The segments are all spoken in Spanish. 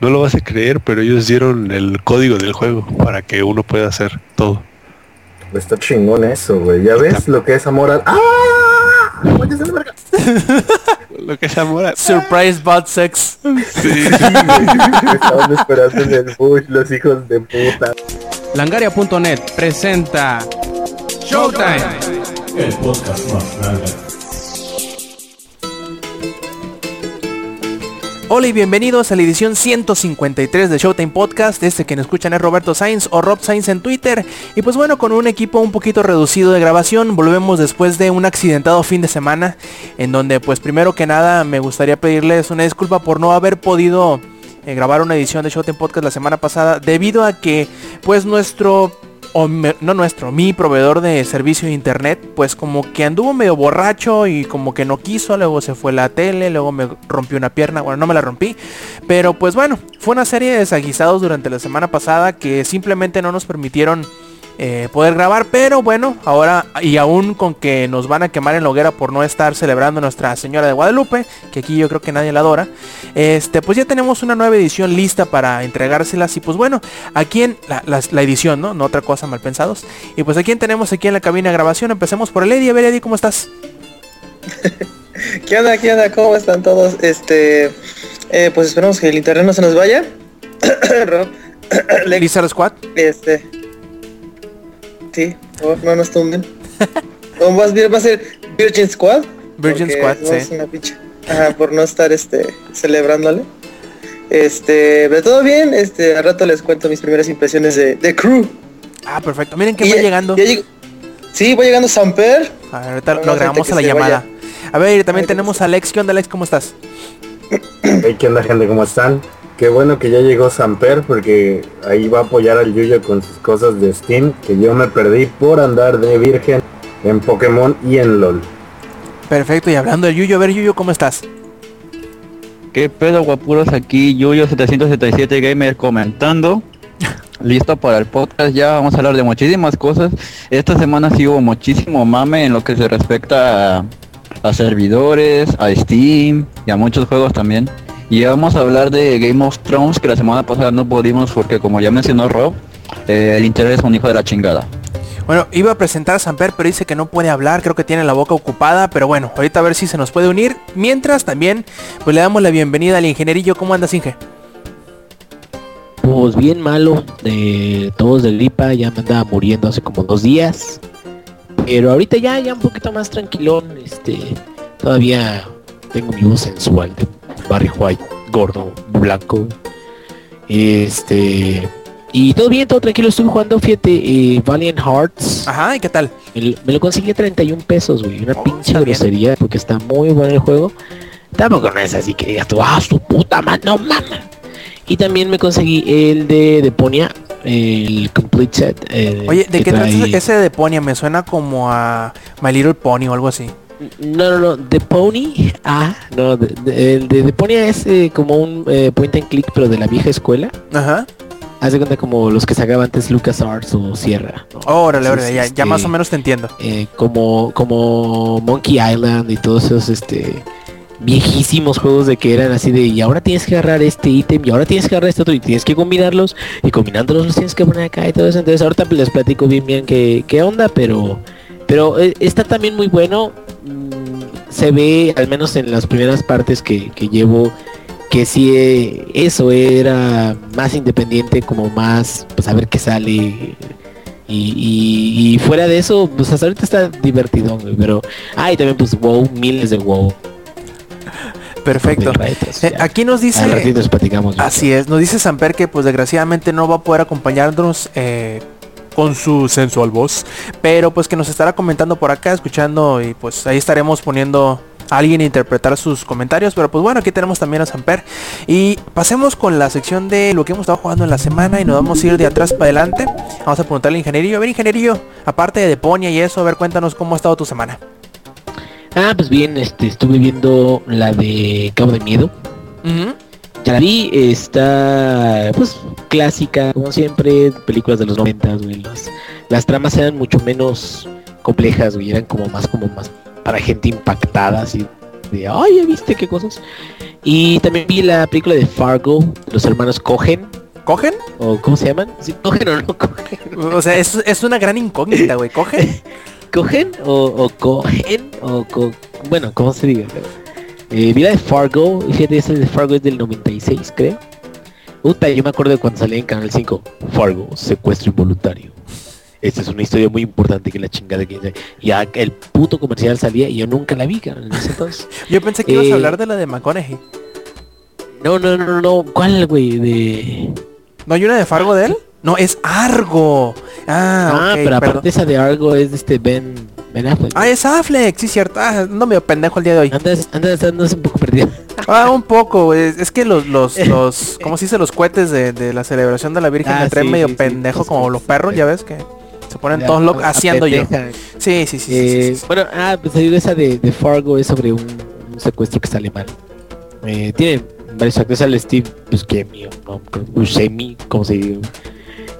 no lo vas a creer, pero ellos dieron el código del juego para que uno pueda hacer todo. Está chingón eso, güey. ¿Ya ves lo que es amor al... ¡Ah! lo que es amor al... Surprise bad sex. Sí. Estaban esperando en el bush los hijos de puta. Langaria.net presenta Showtime. El podcast más grande. Hola y bienvenidos a la edición 153 de Showtime Podcast. Este que nos escuchan es Roberto Sainz o Rob Sainz en Twitter. Y pues bueno, con un equipo un poquito reducido de grabación, volvemos después de un accidentado fin de semana. En donde pues primero que nada me gustaría pedirles una disculpa por no haber podido eh, grabar una edición de Showtime Podcast la semana pasada. Debido a que pues nuestro o no nuestro, mi proveedor de servicio de internet, pues como que anduvo medio borracho y como que no quiso, luego se fue la tele, luego me rompió una pierna, bueno, no me la rompí, pero pues bueno, fue una serie de desaguisados durante la semana pasada que simplemente no nos permitieron eh, poder grabar, pero bueno, ahora y aún con que nos van a quemar en la hoguera por no estar celebrando Nuestra Señora de Guadalupe, que aquí yo creo que nadie la adora, este, pues ya tenemos una nueva edición lista para entregárselas y pues bueno, aquí en la, la- la edición, ¿no? No otra cosa mal pensados. Y pues aquí tenemos aquí en la cabina de grabación, empecemos por el Eddie, a ver Eddie, ¿cómo estás? ¿Qué onda? ¿Qué onda? ¿Cómo están todos? Este, eh, pues esperemos que el internet no se nos vaya. Lizard Squad. este, sí, por favor, no nos tumben. o más bien va a ser Virgin Squad. Virgin porque Squad, sí. una picha. Ajá, por no estar, este, celebrándole. Este, pero todo bien. Este, al rato les cuento mis primeras impresiones de, de Crew. Ah, perfecto. Miren que va ya- llegando. ya llegó- sí, voy llegando Samper. A ver, ahorita lo a grabamos a la llamada. vaya. A ver, también tenemos a Alex. ¿Qué onda Alex? ¿Cómo estás? Hey, ¿qué onda, gente? ¿Cómo están? Qué bueno que ya llegó Samper porque ahí va a apoyar al Yuyo con sus cosas de Steam que yo me perdí por andar de virgen en Pokémon y en LOL. Perfecto, y hablando del Yuyo, a ver Yuyo, ¿cómo estás? ¿Qué pedo guapuros aquí? Yuyo 777 Gamer comentando. Listo para el podcast, ya vamos a hablar de muchísimas cosas. Esta semana sí hubo muchísimo mame en lo que se respecta a, a servidores, a Steam y a muchos juegos también. Y vamos a hablar de Game of Thrones que la semana pasada no pudimos porque como ya mencionó Rob, eh, el interés es un hijo de la chingada. Bueno, iba a presentar a Samper, pero dice que no puede hablar, creo que tiene la boca ocupada, pero bueno, ahorita a ver si se nos puede unir. Mientras también, pues le damos la bienvenida al ingenierillo. ¿Cómo andas, Inge? Pues bien malo, de todos de gripa, ya me andaba muriendo hace como dos días. Pero ahorita ya, ya un poquito más tranquilón, este, todavía tengo mi voz sensual de Barry White, gordo, blanco. Este, y todo bien, todo tranquilo, estuve jugando, fíjate, eh, Valiant Hearts. Ajá, ¿y qué tal? Me, lo- me lo conseguí a 31 pesos, güey, una Oh, pinche bien. grosería, porque está muy bueno el juego. Tampoco no es así que digas tú, ah, su puta madre, no mames. Y también me conseguí el de Deponia, el complete set. eh, Oye, ¿de que qué trata ese de Ponia? Me suena como a My Little Pony o algo así. No, no, no, The Pony, ah, no, de- de- de Deponia es eh, como un eh, point and click, pero de la vieja escuela. Ajá. Haz de cuenta como los que sacaba antes LucasArts o Sierra. ¿no? Órale, órale, ya, ya este, más o menos te entiendo. eh, como como Monkey Island y todos esos este viejísimos juegos de que eran así de y ahora tienes que agarrar este ítem y ahora tienes que agarrar este otro y tienes que combinarlos y combinándolos los tienes que poner acá y todo eso entonces ahorita les platico bien bien qué, qué onda pero pero eh, está también muy bueno mm, se ve al menos en las primeras partes que, que llevo que si eh, eso era más independiente como más pues a ver qué sale y, y- y fuera de eso, pues hasta ahorita está divertido, pero... Ah, y también pues WoW, miles de WoW. Perfecto. Eh, aquí nos Al dice... nos platicamos. güey. Así es, nos dice Samper que pues desgraciadamente no va a poder acompañarnos eh, con su sensual voz, pero pues que nos estará comentando por acá, escuchando y pues ahí estaremos poniendo a alguien a interpretar sus comentarios, pero pues bueno, aquí tenemos también a Samper y pasemos con la sección de lo que hemos estado jugando en la semana y nos vamos a ir de atrás para adelante. Vamos a preguntarle al ingenierillo, a ver ingenierillo, aparte de Deponia y eso, a ver cuéntanos cómo ha estado tu semana. Ah, pues bien, este, estuve viendo la de Cabo de Miedo. Ujú. Ya la vi, está pues clásica, como siempre, películas de los 90, güey. Las, las tramas eran mucho menos complejas, güey. Eran como más como más para gente impactada, así. de, ay, ¿ya viste qué cosas? Y también vi la película de Fargo, los hermanos Cohen, ¿Cogen? o ¿cómo se llaman? ¿Sí, ¿Cogen o no cogen? O sea, es, es una gran incógnita, güey. ¿Cogen? ¿Cogen o, o cogen? O co- bueno, ¿cómo se diga? Eh, vi la de Fargo, fíjate, esa de Fargo es del 96, creo. Puta, yo me acuerdo de cuando salía en Canal 5, Fargo, secuestro involuntario. Esta es una historia muy importante que la chingada que ya el puto comercial salía y yo nunca la vi, en ese entonces. Yo pensé que ibas Eh, a hablar de la de McConaughey. No, no, no, no, ¿cuál, güey? De... ¿No hay una de Fargo de él? No, es Argo. Ah, Ah, ok, pero perdón. aparte esa de Argo es de este Ben, Ben Affleck. Ah, es Affleck, sí, cierto. Ah, no medio pendejo el día de hoy. Andas, andas, andas un poco perdido. Ah, un poco. Es que los, los, los, ¿cómo se dice? Los cohetes de, de la celebración de la Virgen Ah, me traen sí, medio sí, pendejo como los perros, ya ves que se ponen todos locos haciendo yo. Sí, sí, sí, sí, Eh. Bueno, ah, pues digo, esa de, de Fargo es sobre un, un secuestro que sale mal. Eh, tiene varios actores al Steve Buscemi, no, Buscemi, como se dice.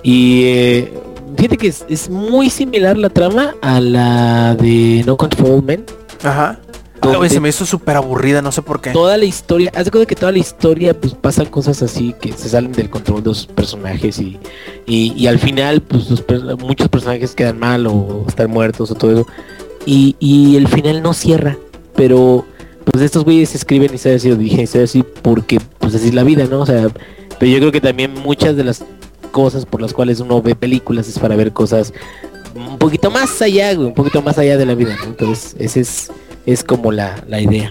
Y eh, fíjate que es, es muy similar la trama a la de No Control Men. Ajá. Güey, se me hizo súper aburrida, no sé por qué. Toda la historia, haz de cuenta que toda la historia pues pasan cosas así que se salen del control de los personajes y, y, y al final pues los muchos personajes quedan mal o están muertos o todo eso. Y, y el final no cierra, pero pues estos güeyes escriben historias así, o dije historias así porque pues así es la vida, ¿no? O sea, pero yo creo que también muchas de las cosas por las cuales uno ve películas es para ver cosas un poquito más allá, güey, un poquito más allá de la vida, ¿no? Entonces, ese es, es como la, la idea.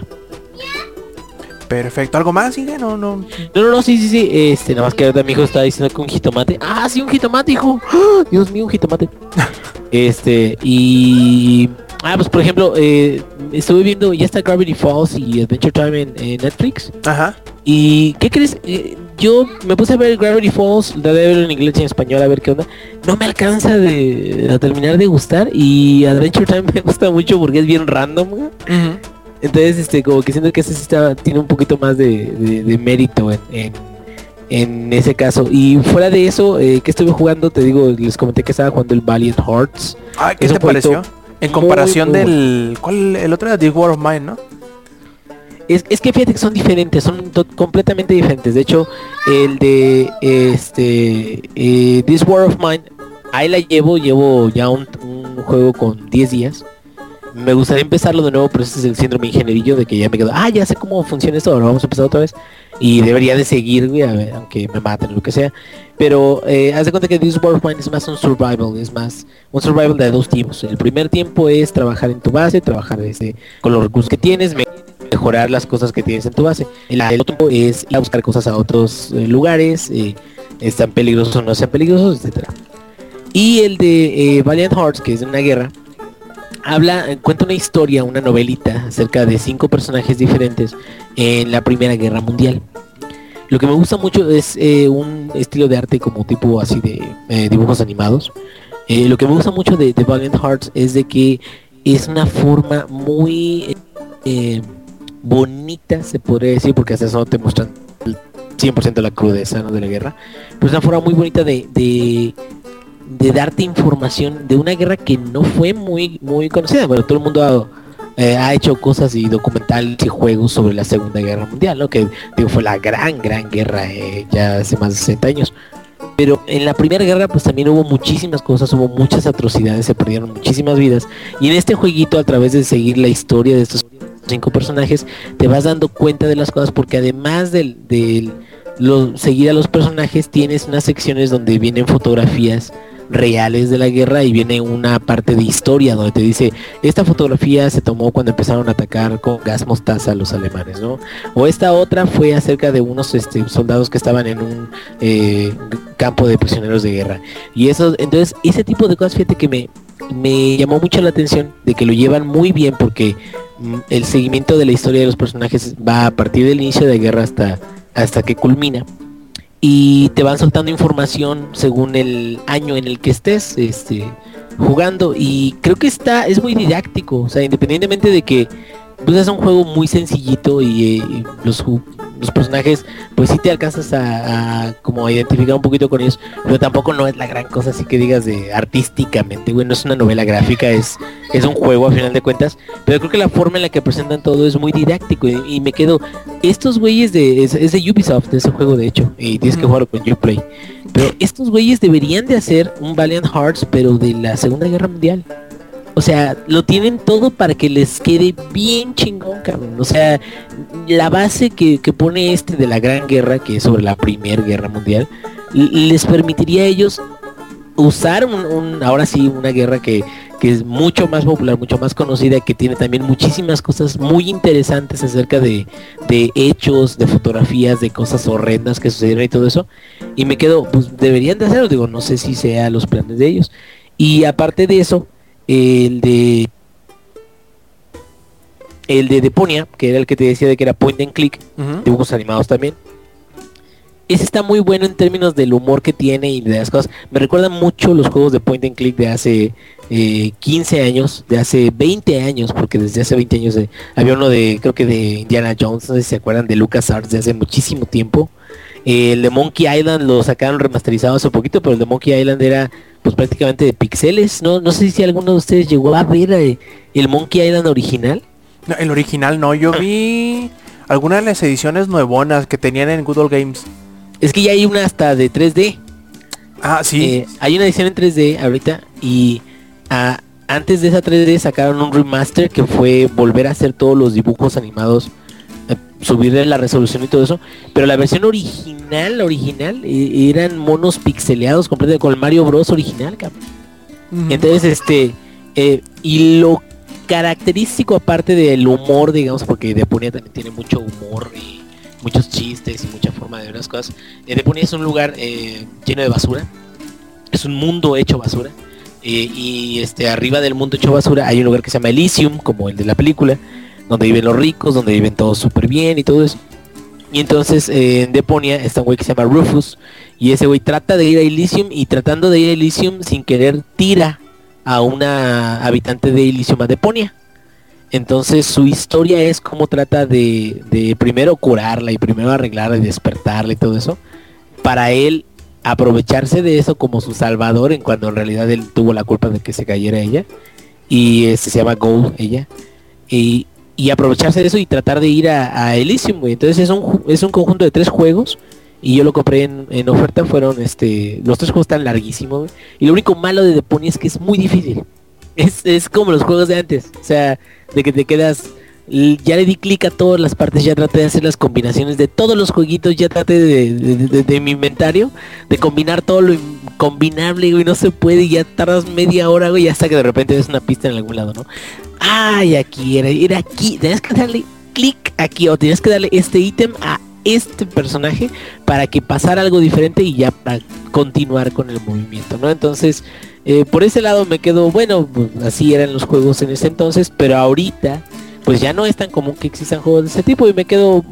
Perfecto. ¿Algo más, sigue? No, no. No, no, no, sí, sí, sí. Este, nada más que ahorita mi hijo estaba diciendo que un jitomate. Ah, sí, un jitomate, hijo. ¡Ah! Dios mío, un jitomate. este, y... Ah, pues por ejemplo, eh, estuve viendo, ya está Gravity Falls y Adventure Time en, en Netflix. Ajá. ¿Y qué crees? Eh, yo me puse a ver Gravity Falls, la de verlo en inglés y en español a ver qué onda. No me alcanza de, a terminar de gustar y Adventure Time me gusta mucho porque es bien random. Entonces, este, como que siento que ese está, tiene un poquito más de, de- de mérito en, en, en ese caso. Y fuera de eso, eh, que estuve jugando, te digo, les comenté que estaba jugando el Valiant Hearts. Ay, ¿qué Es te pareció? En muy, comparación muy del... ¿Cuál? El otro era The War of Mine, ¿no? Es, es que fíjate que son diferentes, son completamente diferentes. De hecho, el de este eh, This War of Mine, ahí la llevo, llevo ya un, juego con 10 días. Me gustaría empezarlo de nuevo, pero ese es el síndrome ingenierillo de que ya me quedo, ah, ya sé cómo funciona esto, vamos a empezar otra vez. Y debería de seguir, güey, a ver, aunque me maten, lo que sea. Pero eh, haz de cuenta que This War of Mine es más un survival, es más un survival de dos tiempos. El primer tiempo es trabajar en tu base, trabajar este, con los recursos que tienes, mejorar las cosas que tienes en tu base. El, el otro es ir a buscar cosas a otros eh, lugares, eh, están peligrosos o no sean peligrosos, etcétera. Y el de eh, Valiant Hearts, que es de una guerra, habla, cuenta una historia, una novelita acerca de cinco personajes diferentes en la Primera Guerra Mundial. Lo que me gusta mucho es eh, un estilo de arte como tipo así de dibujos animados. Lo que me gusta mucho de, de Valiant Hearts es de que es una forma muy bonita, se podría decir, porque hasta eso no te muestran el 100% la crudeza ¿no? de la guerra. Pero es una forma muy bonita de, de, de darte información de una guerra que no fue muy, muy conocida. Bueno, todo el mundo ha, eh, ha hecho cosas y documentales y juegos sobre la Segunda Guerra Mundial, ¿no? Que digo, fue la gran, gran guerra eh, ya hace más de 60 años. Pero en la primera guerra pues también hubo muchísimas cosas, hubo muchas atrocidades, se perdieron muchísimas vidas. Y en este jueguito a través de seguir la historia de estos cinco personajes, te vas dando cuenta de las cosas porque además del, lo- seguir a los personajes tienes unas secciones donde vienen fotografías reales de la guerra y viene una parte de historia donde te dice esta fotografía se tomó cuando empezaron a atacar con gas mostaza los alemanes, ¿no? O esta otra fue acerca de unos este, soldados que estaban en un eh, campo de prisioneros de guerra. Y eso, entonces, ese tipo de cosas, fíjate que me, me llamó mucho la atención de que lo llevan muy bien porque mm, el seguimiento de la historia de los personajes va a partir del inicio de guerra hasta, hasta que culmina. Y te van soltando información según el año en el que estés este, jugando. Y creo que está, es muy didáctico. O sea, independientemente de que pues, es un juego muy sencillito y, eh, y los, los personajes, pues sí te alcanzas a, a como a identificar un poquito con ellos, pero tampoco no es la gran cosa así que digas de artísticamente, güey, no es una novela gráfica, es, es un juego a final de cuentas, pero creo que la forma en la que presentan todo es muy didáctico y, y me quedo, estos güeyes de, es, es de Ubisoft, de ese juego de hecho, y tienes que jugarlo con Uplay, pero estos güeyes deberían de hacer un Valiant Hearts, pero de la Segunda Guerra Mundial. O sea, lo tienen todo para que les quede bien chingón, cabrón. O sea, la base que, que pone este de la Gran Guerra, que es sobre la Primera Guerra Mundial, les permitiría a ellos usar un, un- ahora sí una guerra que, que es mucho más popular, mucho más conocida, que tiene también muchísimas cosas muy interesantes acerca de, de hechos, de fotografías, de cosas horrendas que sucedieron y todo eso. Y me quedo, pues deberían de hacerlo, digo, no sé si sea los planes de ellos. Y aparte de eso, el de el de Deponia, que era el que te decía de que era point and click, Ujú. dibujos animados también. Ese está muy bueno en términos del humor que tiene y de las cosas. Me recuerda mucho los juegos de point and click de hace eh, 15 años, de hace 20 años, porque desde hace 20 años eh, había uno de, creo que de Indiana Jones, no sé si se acuerdan de LucasArts de hace muchísimo tiempo. El de Monkey Island lo sacaron remasterizado hace poquito, pero el de Monkey Island era pues prácticamente de pixeles, ¿no? No sé si alguno de ustedes llegó a ver eh, el Monkey Island original. No, el original no, yo vi algunas de las ediciones nuevonas que tenían en Good Old Games. Es que ya hay una hasta de 3D. Ah, sí. Eh, hay una edición en 3D ahorita y ah, antes de esa 3D sacaron un remaster que fue volver a hacer todos los dibujos animados, subirle la resolución y todo eso. Pero la versión original, original, eh, eran monos pixeleados completamente con el Mario Bros original, cabrón. Entonces, este, eh, y lo característico aparte del humor, digamos, porque Deponia también tiene mucho humor y muchos chistes y mucha forma de ver las cosas. Eh, Deponia es un lugar eh, lleno de basura, es un mundo hecho basura. eh, y este arriba del mundo hecho basura hay un lugar que se llama Elysium, como el de la película, donde viven los ricos, donde viven todos súper bien y todo eso. Y entonces eh, en Deponia está un güey que se llama Rufus. Y ese güey trata de ir a Elysium y tratando de ir a Elysium sin querer tira a una habitante de Elysium a Deponia. Entonces su historia es cómo trata de, de primero curarla y primero arreglarla y despertarla y todo eso. Para él aprovecharse de eso como su salvador en cuando en realidad él tuvo la culpa de que se cayera ella. Y este, se llama Gold ella. Y, y aprovecharse de eso y tratar de ir a, a Elysium. Entonces es un, es un conjunto de tres juegos. Y yo lo compré en, oferta. Fueron este. Los tres juegos están larguísimos. Y lo único malo de Deponia es que es muy difícil. Es, es como los juegos de antes. O sea, de que te quedas. Ya le di clic a todas las partes, ya traté de hacer las combinaciones de todos los jueguitos, ya traté de, de- de- de mi inventario, de combinar todo lo combinable, güey, no se puede, y ya tardas media hora, güey, hasta que de repente ves una pista en algún lado, ¿no? Ay, aquí era, era aquí, tenías que darle clic aquí, o tenías que darle este ítem a este personaje para que pasara algo diferente y ya para continuar con el movimiento, ¿no? Entonces, eh, por ese lado me quedo, bueno, pues, así eran los juegos en ese entonces, pero ahorita, pues ya no es tan común que existan juegos de ese tipo y me quedo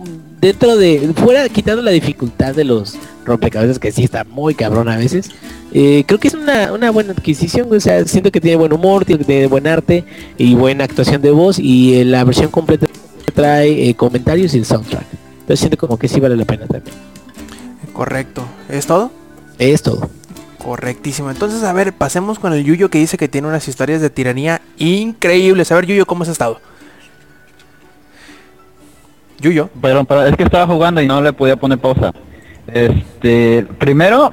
dentro de, fuera quitando la dificultad de los rompecabezas que sí está muy cabrón a veces, eh, creo que es una, una buena adquisición, o sea, siento que tiene buen humor, tiene, tiene buen arte y buena actuación de voz y eh, la versión completa trae eh, comentarios y el soundtrack. Entonces siento como que sí vale la pena también. Correcto. ¿Es todo? Es todo. Correctísimo. Entonces, a ver, pasemos con el Yuyo que dice que tiene unas historias de tiranía increíbles. A ver, Yuyo, ¿cómo has estado? Yuyo. Perdón, pero es que estaba jugando y no le podía poner pausa. Este, primero,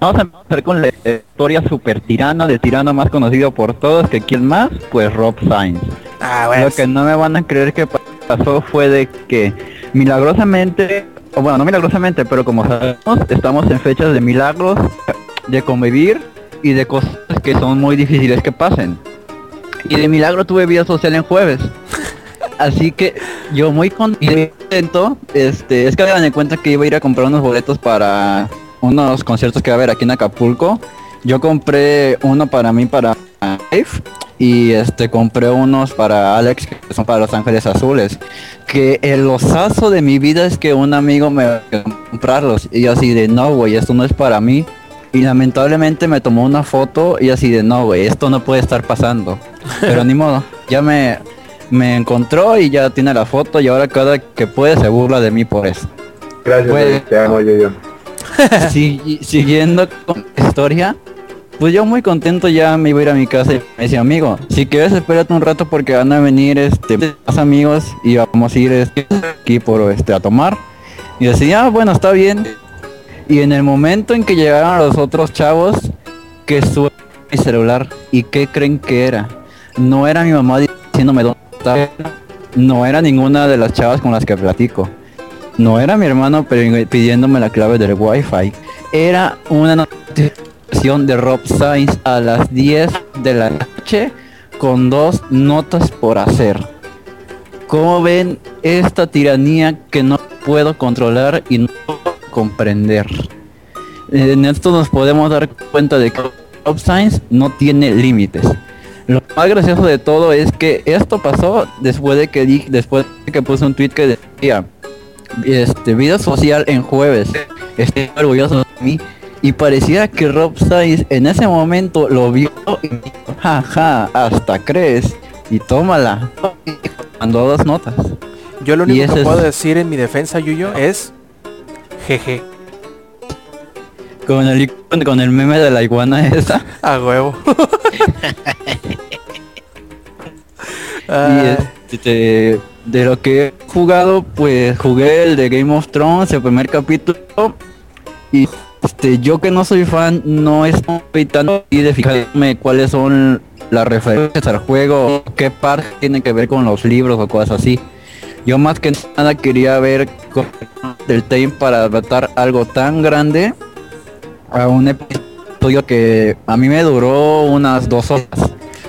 vamos a empezar con la historia super tirana de tirano más conocido por todos, que quién más, pues Rob Sainz. Ah, bueno. Lo que no me van a creer que pasó fue de que milagrosamente, o bueno, no milagrosamente, pero como sabemos, estamos en fechas de milagros, de convivir y de cosas que son muy difíciles que pasen. Y de milagro tuve vida social en jueves. Así que yo muy contento, este, es que hagan de cuenta que iba a ir a comprar unos boletos para unos conciertos que va a haber aquí en Acapulco. Yo compré uno para mí para Dave y este compré unos para Alex que son para Los Ángeles Azules. Que el osazo de mi vida es que un amigo me va a comprarlos y yo así de no güey, esto no es para mí. Y lamentablemente me tomó una foto y así de no güey, esto no puede estar pasando. Pero ni modo, ya me me encontró y ya tiene la foto y ahora cada que puede se burla de mí por eso. Gracias, Pues- te amo yo yo. Sigui- siguiendo con la historia, pues yo muy contento ya me iba a ir a mi casa y me decía, amigo, si quieres espérate un rato porque van a venir este más amigos y vamos a ir este, aquí por este a tomar. Y decía, ah, bueno, está bien. Y en el momento en que llegaron los otros chavos, que suena mi celular y qué creen que era. No era mi mamá diciéndome dónde No era ninguna de las chavas con las que platico. No era mi hermano pidiéndome la clave del wifi. Era una notificación de Rob Sainz a las 10 de la noche con dos notas por hacer. ¿Cómo ven esta tiranía que no puedo controlar y no puedo comprender? En esto nos podemos dar cuenta de que Rob Sainz no tiene límites. Lo más gracioso de todo es que esto pasó después de que di- después de que puse un tweet que decía este vida social en jueves. Estoy orgulloso de mí. Y parecía que Rob Sainz en ese momento lo vio y dijo, jaja, hasta crees. Y tómala. Y mandó dos notas. Yo lo único que es- puedo decir en mi defensa, Yuyo, es jeje. Con el con el meme de la iguana esa. A huevo. Y Ah, este, de lo que he jugado, pues jugué el de Game of Thrones, el primer capítulo. Y este, yo que no soy fan, no estoy tan así de fijarme cuáles son las referencias al juego, qué parte tiene que ver con los libros o cosas así. Yo más que nada quería ver del Time para adaptar algo tan grande a un episodio que a mí me duró unas dos horas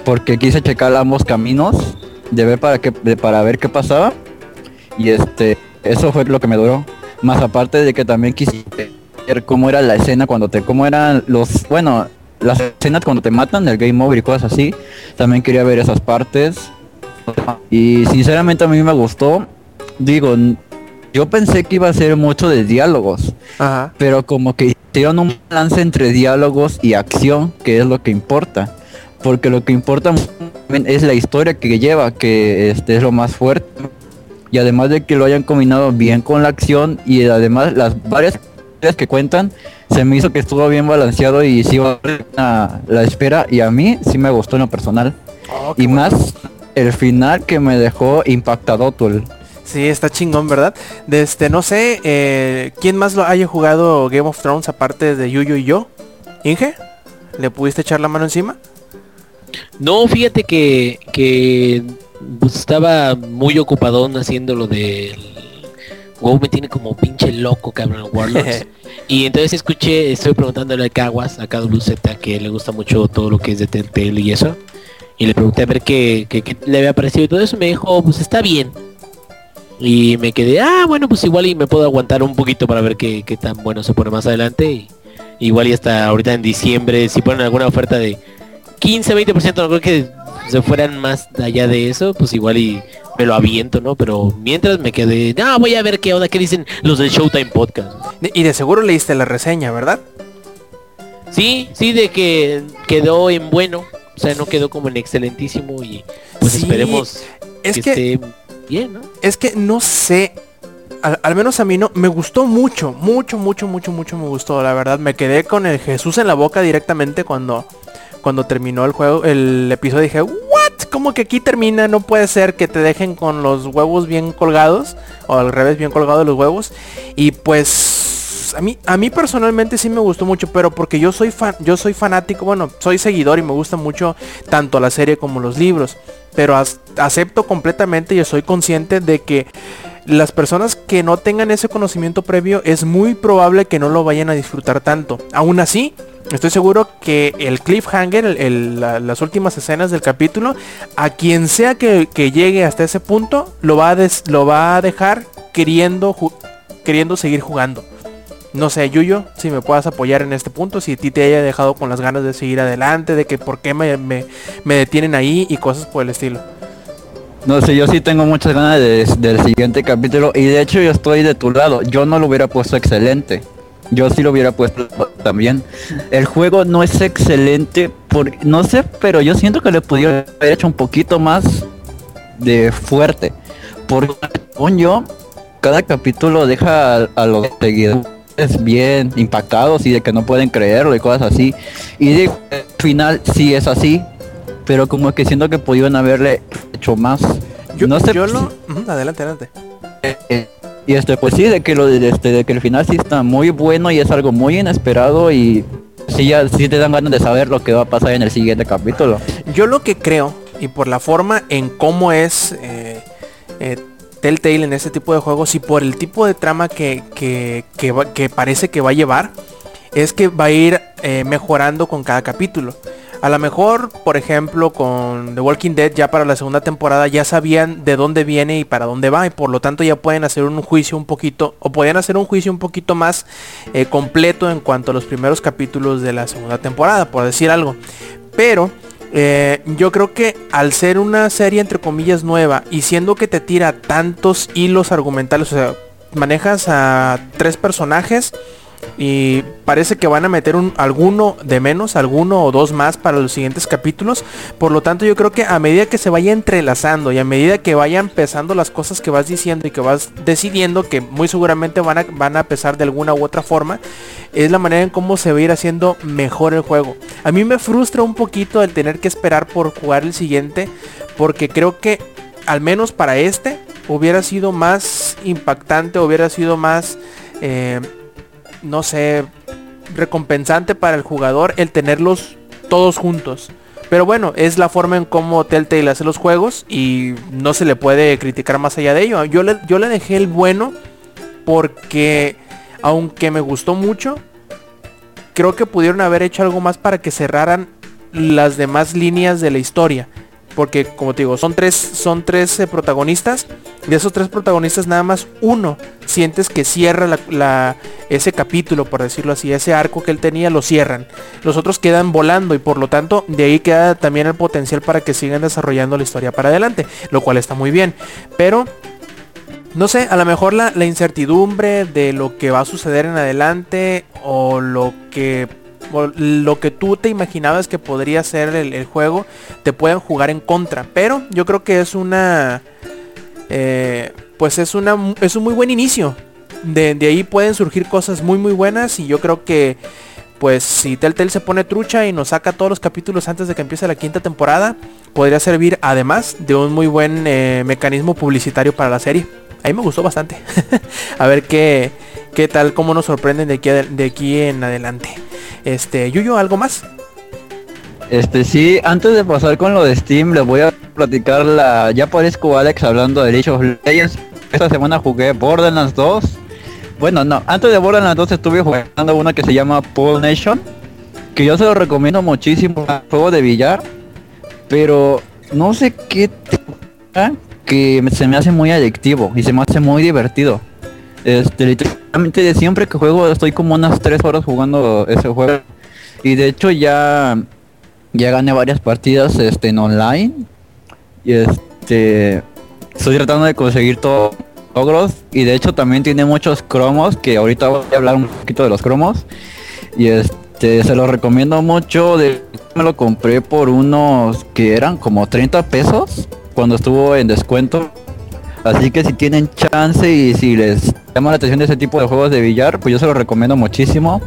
porque quise checar ambos caminos de ver para qué de- para ver qué pasaba y este eso fue lo que me duró. Más aparte de que también quise ver cómo era la escena cuando te cómo eran los bueno las escenas cuando te matan del game over y cosas así también quería ver esas partes. Y sinceramente a mí me gustó. Digo yo pensé que iba a ser mucho de diálogos ajá. pero como que hicieron un balance entre diálogos y acción, que es lo que importa. Porque lo que importa es la historia que lleva, que este es lo más fuerte. Y además de que lo hayan combinado bien con la acción y además las varias historias que cuentan, se me hizo que estuvo bien balanceado y sí vale la, espera y a mí sí me gustó en lo personal. Oh, qué y bueno. más el final que me dejó impactado todo. Sí, está chingón, ¿verdad? De este, no sé, eh, ¿quién más lo haya jugado Game of Thrones aparte de Yuyo y yo? ¿Inge? ¿Le pudiste echar la mano encima? No, fíjate que, que estaba muy ocupadón haciendo lo del... WoW me tiene como pinche loco, cabrón, Warlords. y entonces escuché, estoy preguntándole a Caguas, a KWZ, que le gusta mucho todo lo que es de Telltale y eso. Y le pregunté a ver qué, qué- qué le había parecido y todo eso. Me dijo, pues está bien. Y me quedé, ah, bueno, pues igual y me puedo aguantar un poquito para ver qué, qué tan bueno se pone más adelante. Y igual y hasta ahorita en diciembre, si ponen alguna oferta de 15, 20%, no creo que se fueran más allá de eso, pues igual y me lo aviento, ¿no? Pero mientras me quedé, no, voy a ver qué onda, qué dicen los del Showtime Podcast. Y de seguro leíste la reseña, ¿verdad? Sí, sí, de que quedó en bueno, o sea, no quedó como en excelentísimo y pues Sí, esperemos Es que, que, esté bien, ¿no? es que no sé, al, menos a mí no, me gustó mucho, mucho, mucho, mucho, mucho me gustó, la verdad. Me quedé con el Jesús en la boca directamente cuando, cuando terminó el juego, el episodio. Dije, ¿what? ¿Cómo que aquí termina? No puede ser que te dejen con los huevos bien colgados, o al revés, bien colgados los huevos. Y pues a mí, a mí personalmente sí me gustó mucho, pero porque yo soy fan, yo soy fanático, bueno, soy seguidor y me gusta mucho tanto la serie como los libros. Pero acepto completamente y soy consciente de que las personas que no tengan ese conocimiento previo es muy probable que no lo vayan a disfrutar tanto. Aún así, estoy seguro que el cliffhanger, las últimas escenas del capítulo, a quien sea que, llegue hasta ese punto, lo va a, lo va a dejar queriendo, queriendo seguir jugando. No sé, Yuyo, si me puedas apoyar en este punto, si a ti te haya dejado con las ganas de seguir adelante, de que por qué me, me- me detienen ahí y cosas por el estilo. No sé, yo sí tengo muchas ganas de- del siguiente capítulo y de hecho yo estoy de tu lado. Yo no lo hubiera puesto excelente. Yo sí lo hubiera puesto también. El juego no es excelente por no sé, pero yo siento que le pudiera haber hecho un poquito más de fuerte. Porque según yo, cada capítulo deja a, a los seguidores bien impactados y de que no pueden creerlo y cosas así. Y de al final sí es así, pero como que siento que pudieron haberle hecho más. Yo, no sé yo lo... Adelante, adelante. eh, y este pues sí de que lo de este de que el final sí está muy bueno y es algo muy inesperado y sí ya sí te dan ganas de saber lo que va a pasar en el siguiente capítulo. Yo lo que creo, y por la forma en cómo es eh, eh, Telltale en este tipo de juegos y por el tipo de trama que, que, que parece que va a llevar, es que va a ir eh, mejorando con cada capítulo. A lo mejor, por ejemplo, con The Walking Dead ya para la segunda temporada ya sabían de dónde viene y para dónde va y por lo tanto ya pueden hacer un juicio un poquito o podían hacer un juicio un poquito más eh, completo en cuanto a los primeros capítulos de la segunda temporada, por decir algo. Pero eh, yo creo que al ser una serie entre comillas nueva y siendo que te tira tantos hilos argumentales, o sea, manejas a tres personajes y parece que van a meter un, alguno de menos, alguno o dos más para los siguientes capítulos. Por lo tanto, yo creo que a medida que se vaya entrelazando y a medida que vayan pesando las cosas que vas diciendo y que vas decidiendo, que muy seguramente van a, van a pesar de alguna u otra forma, es la manera en cómo se va a ir haciendo mejor el juego. A mí me frustra un poquito el tener que esperar por jugar el siguiente, porque creo que al menos para este hubiera sido más impactante, hubiera sido más, eh, no sé, recompensante para el jugador el tenerlos todos juntos. Pero bueno, es la forma en cómo Telltale hace los juegos y no se le puede criticar más allá de ello. Yo le, yo le dejé el bueno porque aunque me gustó mucho, creo que pudieron haber hecho algo más para que cerraran las demás líneas de la historia. Porque como te digo, son tres, son tres eh, protagonistas. De esos tres protagonistas nada más uno sientes que cierra la- ese capítulo, por decirlo así, ese arco que él tenía lo cierran. Los otros quedan volando y por lo tanto de ahí queda también el potencial para que sigan desarrollando la historia para adelante. Lo cual está muy bien. Pero no sé, a lo mejor la, la incertidumbre de lo que va a suceder en adelante o lo que lo que tú te imaginabas que podría ser el, juego te pueden jugar en contra. Pero yo creo que es una eh, pues es una es un muy buen inicio. De, ahí pueden surgir cosas muy muy buenas y yo creo que pues si Telltale se pone trucha y nos saca todos los capítulos antes de que empiece la quinta temporada, podría servir además de un muy buen eh, mecanismo publicitario para la serie. A mí me gustó bastante. a ver qué, qué tal, cómo nos sorprenden de aquí, de aquí en adelante. Este, Yuyo, ¿algo más? Este sí, antes de pasar con lo de Steam, les voy a platicar la. Ya parezco Alex hablando de League of Legends. Esta semana jugué Borderlands 2. Bueno, no, antes de Borderlands 2 estuve jugando una que se llama Pool Nation. Que yo se lo recomiendo muchísimo. un Juego de billar. Pero no sé qué que se me hace muy adictivo y se me hace muy divertido. Este, de siempre que juego estoy como unas 3 horas jugando ese juego. Y de hecho ya ya gané varias partidas este en online. Y este estoy tratando de conseguir todos logros. Y de hecho también tiene muchos cromos que ahorita voy a hablar un poquito de los cromos. Y este se los recomiendo mucho. De me lo compré por unos que eran como 30 pesos cuando estuvo en descuento. Así que si tienen chance y si les llama la atención de ese tipo de juegos de billar pues yo se los recomiendo muchísimo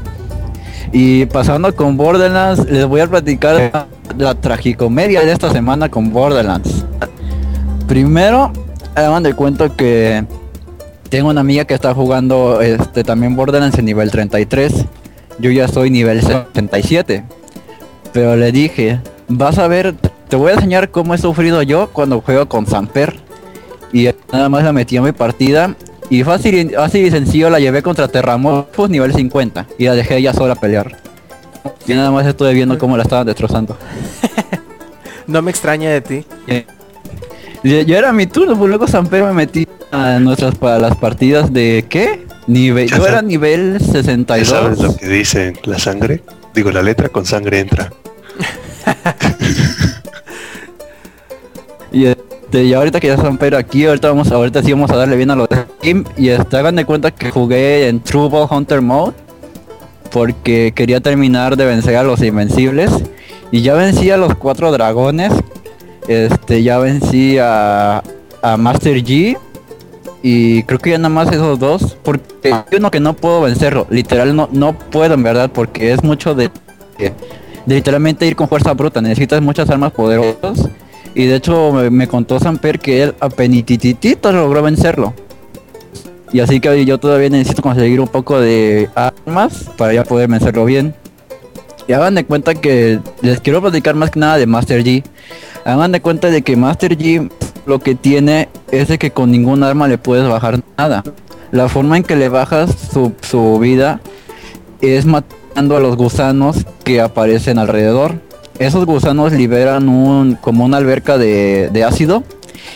y pasando con Borderlands, les voy a platicar la tragicomedia de esta semana con Borderlands. Primero, hagan de cuenta que tengo una amiga que está jugando este también Borderlands en nivel 33. Yo ya soy nivel 77. Pero le dije, vas a ver, te voy a enseñar cómo he sufrido yo cuando juego con Samper. Y nada más la metí a mi partida y fácil y, fácil y sencillo la llevé contra Terramorphos nivel 50 y la dejé ella sola pelear. Y nada más estuve viendo cómo la estaban destrozando. No me extraña de ti. Y ya era mi turno, pues luego Samper me metí a nuestras para las partidas de ¿qué? Nivel, Ya yo era nivel ¿Ya sabes lo 62. que dice la sangre? Digo, la letra con sangre entra. Y este, y ahorita que ya Samper aquí, ahorita vamos, ahorita sí vamos a darle bien a los Steam. Y este, hagan de cuenta que jugué en True Ball Hunter Mode. Porque quería terminar de vencer a los invencibles. Y ya vencí a los cuatro dragones. este ya vencí a, a Master G y creo que ya nada más esos dos porque uno que no puedo vencerlo, literal no no puedo en verdad porque es mucho de literalmente ir con fuerza bruta, necesitas muchas armas poderosas y de hecho me, contó Samper que él apenititito logró vencerlo. Y así que yo todavía necesito conseguir un poco de armas para ya poder vencerlo bien. Y hagan de cuenta que les quiero platicar más que nada de Master G. Hagan de cuenta de que Master G lo que tiene es de que con ningún arma le puedes bajar nada. La forma en que le bajas su, su vida es matando a los gusanos que aparecen alrededor. Esos gusanos liberan un como una alberca de, de ácido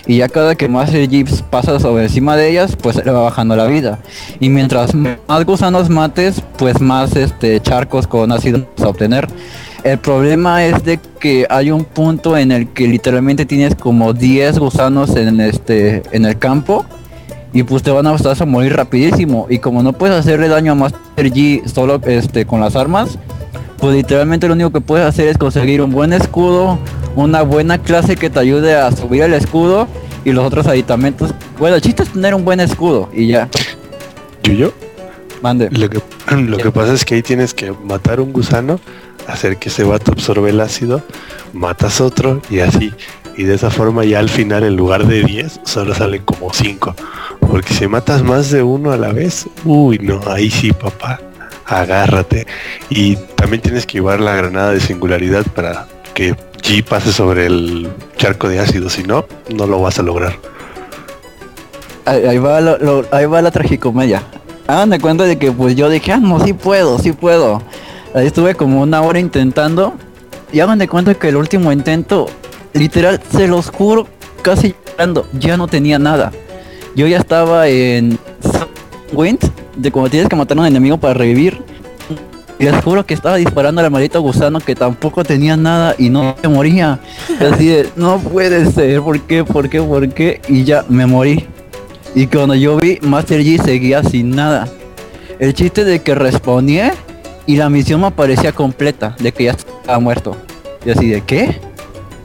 y ya cada que más Jeeps pasa sobre encima de ellas, pues le va bajando la vida. Y mientras más gusanos mates, pues más este charcos con ácido vas a obtener. El problema es de que hay un punto en el que literalmente tienes como 10 gusanos en este en el campo y pues te van a vas a morir rapidísimo y como no puedes hacerle daño a Master G solo este con las armas, pues literalmente lo único que puedes hacer es conseguir un buen escudo, una buena clase que te ayude a subir el escudo y los otros aditamentos. Bueno, el chiste es tener un buen escudo y ya. Yuyo, Mande. lo que, lo que pasa es que ahí tienes que matar un gusano, hacer que ese vato absorbe el ácido, matas otro y así. Y de esa forma ya al final en lugar de 10 solo salen como 5. Porque si matas más de uno a la vez, uy no, ahí sí papá, agárrate. Y también tienes que llevar la granada de singularidad para que G pase sobre el charco de ácido, si no, no lo vas a lograr. Ahí, va lo- lo- ahí va la tragicomedia. Hagan de cuenta de que pues yo dije, ah no, sí puedo, sí puedo. Ahí estuve como una hora intentando. Y hagan de cuenta que el último intento, literal, se los juro, casi llorando, ya no tenía nada. Yo ya estaba en Wind, de cuando tienes que matar a un enemigo para revivir. Les juro que estaba disparando al maldito gusano que tampoco tenía nada y no se moría. Así de, no puede ser, ¿por qué? ¿Por qué? ¿Por qué? Y ya me morí. Y cuando yo vi, Master G seguía sin nada. El chiste de que respondí y la misión me parecía completa, de que ya estaba muerto. Y así de, ¿qué?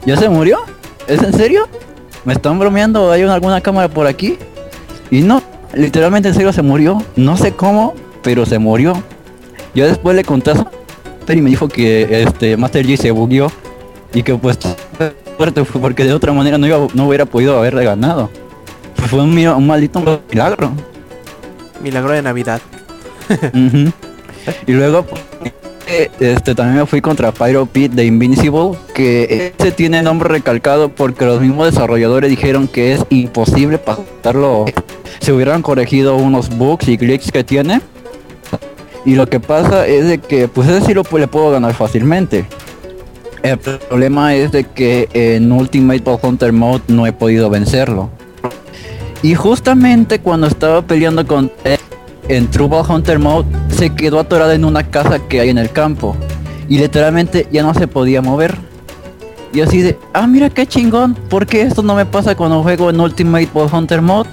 ¿Ya se murió? ¿Es en serio? ¿Me están bromeando? ¿Hay alguna cámara por aquí? Y no, literalmente en serio se murió. No sé cómo, pero se murió. Yo después le conté a Samper y me dijo que este Master G se bugueó y que pues suerte fue porque de otra manera no, iba, no hubiera podido haberle ganado. Fue un, maldito milagro. Milagro de Navidad. Y luego eh, este también me fui contra Pyro Pit de Invincible, que este tiene nombre recalcado porque los mismos desarrolladores dijeron que es imposible pasarlo. Se hubieran corregido unos bugs y glitches que tiene. Y lo que pasa es de que pues ese sí lo le puedo ganar fácilmente. El problema es de que en Ultimate Hunter Mode no he podido vencerlo. Y justamente cuando estaba peleando con en True Hunter Mode se quedó atorada en una casa que hay en el campo. Y literalmente ya no se podía mover. Y así de, ah mira qué chingón, ¿por qué esto no me pasa cuando juego en Ultimate Ball Hunter Mode?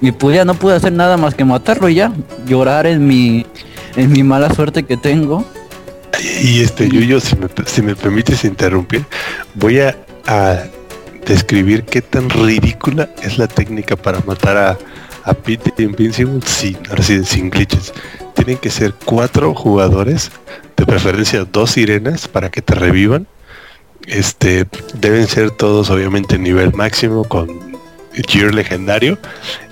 Y pues ya no pude hacer nada más que matarlo y ya, llorar en mi, en mi mala suerte que tengo. Y este, Yuyo, si me, si me permites interrumpir, voy a, a describir qué tan ridícula es la técnica para matar a, a Pete Invincible sin, ahora sin glitches. Tienen que ser cuatro jugadores, de preferencia dos sirenas para que te revivan. Este, deben ser todos obviamente nivel máximo con gear legendario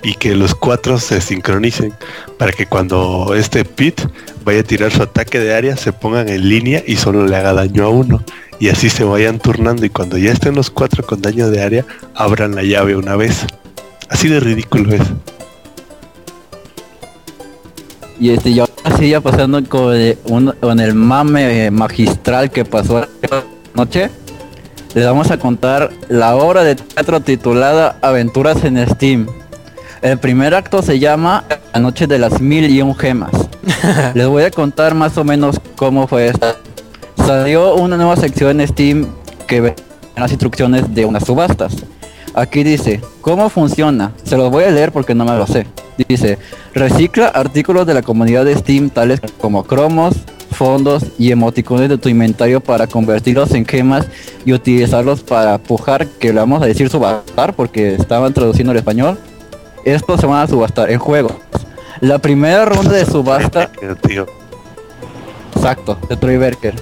y que los cuatro se sincronicen para que cuando este Pit vaya a tirar su ataque de área se pongan en línea y solo le haga daño a uno. Y así se vayan turnando y cuando ya estén los cuatro con daño de área abran la llave una vez. Así de ridículo es Y este, yo ya pasando con, eh, un- con el mame eh, magistral que pasó anoche, les vamos a contar la obra de teatro titulada Aventuras en Steam. El primer acto se llama La noche de las mil y un gemas. les voy a contar más o menos cómo fue esto. Salió una nueva sección en Steam que ve las instrucciones de unas subastas. Aquí dice, ¿cómo funciona? Se los voy a leer porque no me lo sé. Dice, recicla artículos de la comunidad de Steam tales como cromos, fondos y emoticones de tu inventario para convertirlos en gemas y utilizarlos para pujar, que le vamos a decir subastar porque estaban traduciendo al español. Estos se van a subastar en juegos. La primera ronda de subasta Exacto, de Troy Berker.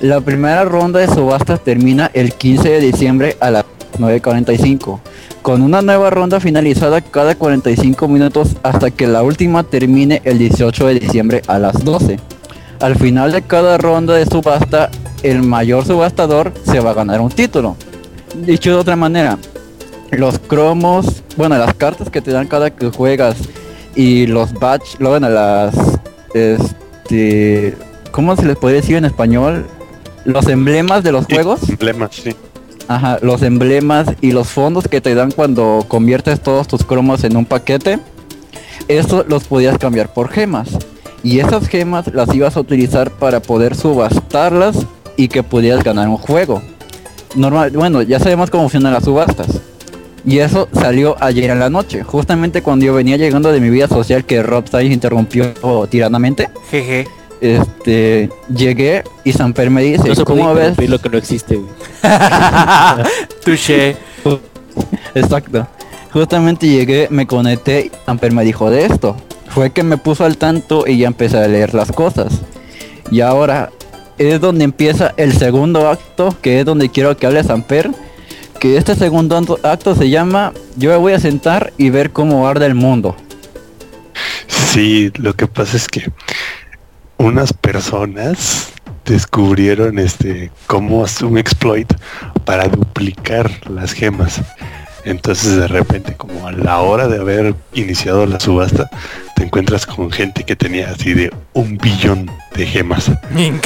La primera ronda de subasta termina el 15 de diciembre a las 9.45, con una nueva ronda finalizada cada 45 minutos hasta que la última termine el 18 de diciembre a las 12. Al final de cada ronda de subasta, el mayor subastador se va a ganar un título. Dicho de otra manera, los cromos, bueno, las cartas que te dan cada que juegas y los badge, lo bueno, las, este, ¿cómo se les puede decir en español? Los emblemas de los sí, juegos. emblemas, sí. Ajá, los emblemas y los fondos que te dan cuando conviertes todos tus cromos en un paquete, eso los podías cambiar por gemas. Y esas gemas las ibas a utilizar para poder subastarlas y que pudieras ganar un juego. Normal, bueno, ya sabemos cómo funcionan las subastas. Y eso salió ayer en la noche, justamente cuando yo venía llegando de mi vida social que Rob interrumpió tiranamente. Jeje. Este, llegué y Samper me dice, No se puede ¿cómo ves? lo que no existe. Touché. Exacto. Justamente llegué, me conecté y Amper me dijo de esto. Fue que me puso al tanto y ya empecé a leer las cosas. Y ahora es donde empieza el segundo acto, que es donde quiero que hable Amper. Que este segundo acto- acto se llama Yo me voy a sentar y ver cómo arde el mundo. Sí, lo que pasa es que unas personas descubrieron este cómo hacer un exploit para duplicar las gemas. Entonces de repente como a la hora de haber iniciado la subasta te encuentras con gente que tenía así de un billón de gemas.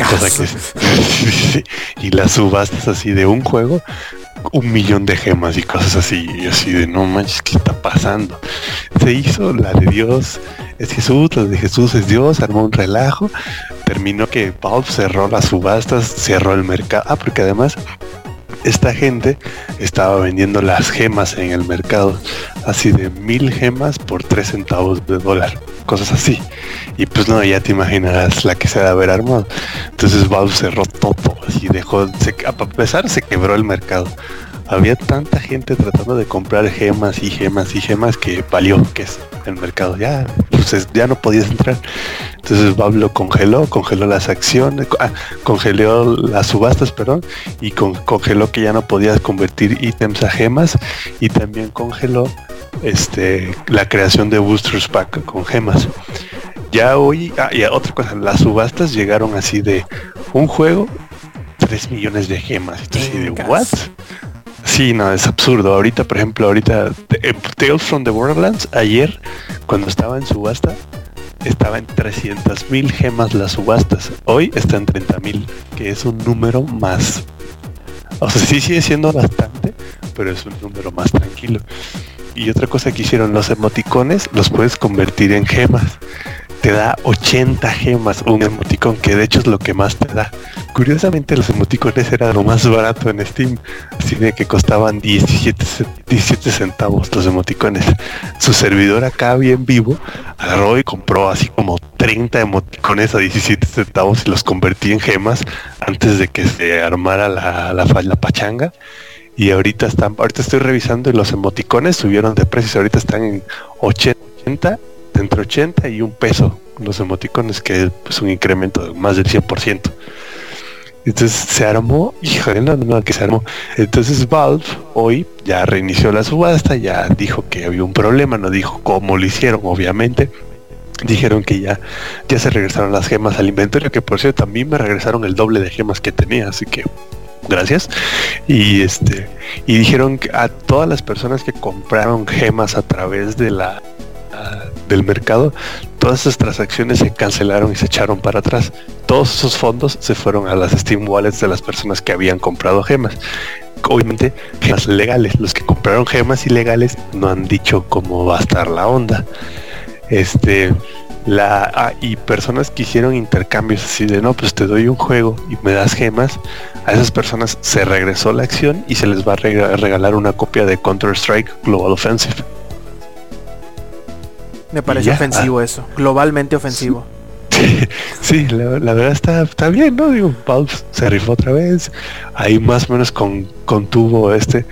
Cosa que y las subastas así de un juego, un millón de gemas y cosas así, y así de no manches, ¿qué está pasando? Se hizo la de Dios es Jesús, la de Jesús es Dios, armó un relajo, terminó que Valve cerró las subastas, cerró el mercado, ah, porque además esta gente estaba vendiendo las gemas en el mercado, así de mil gemas por tres centavos de dólar, cosas así. Y pues no, ya te imaginarás la que se ha de haber armado. Entonces Valve cerró todo, así dejó, a pesar se quebró el mercado. Había tanta gente tratando de comprar gemas y gemas y gemas que valió que es el mercado. Ya, pues es- ya no podías entrar. Entonces Valve lo congeló, congeló las acciones, ah, congeló las subastas, perdón, y con- congeló que ya no podías convertir ítems a gemas y también congeló este la creación de boosters pack con gemas. Ya hoy, ah, y otra cosa, las subastas llegaron así de un juego, 3 millones de gemas. Así de. ¿what? Sí, no, es absurdo. Ahorita, por ejemplo, ahorita eh, Tales from the Borderlands, ayer, cuando estaba en subasta, estaba en 300 mil gemas las subastas. Hoy está en 30 mil, que es un número más. O sea, sí sigue siendo bastante, pero es un número más tranquilo. Y otra cosa que hicieron los emoticones, los puedes convertir en gemas. Te da 80 gemas un emoticón, que de hecho es lo que más te da. Curiosamente los emoticones era lo más barato en Steam, así de que costaban 17, ce- 17 centavos los emoticones. Su servidor acá bien vivo agarró y compró así como 30 emoticones a 17 centavos y los convertí en gemas antes de que se armara la, la, la pachanga. Y ahorita están, ahorita estoy revisando y los emoticones subieron de precios, ahorita están en 80, entre 80 y un peso los emoticones, que es un incremento de más del 100%. Entonces se armó, híjole, no, no, que se armó. Entonces Valve hoy ya reinició la subasta, ya dijo que había un problema, no dijo cómo lo hicieron, obviamente. Dijeron que ya, ya se regresaron las gemas al inventario, que por cierto también me regresaron el doble de gemas que tenía, así que gracias. Y este, y dijeron que a todas las personas que compraron gemas a través de la del mercado, todas esas transacciones se cancelaron y se echaron para atrás. Todos esos fondos se fueron a las Steam Wallets de las personas que habían comprado gemas. Obviamente, gemas legales. Los que compraron gemas ilegales no han dicho cómo va a estar la onda. Este, la ah, y personas que hicieron intercambios así de no, pues te doy un juego y me das gemas. A esas personas se regresó la acción y se les va a rega- regalar una copia de Counter Strike Global Offensive. Me parece ofensivo eso. Globalmente ofensivo. Sí, sí, la, la verdad está, está bien, ¿no? Digo, Valve se rifó otra vez. Ahí más o menos con, contuvo este,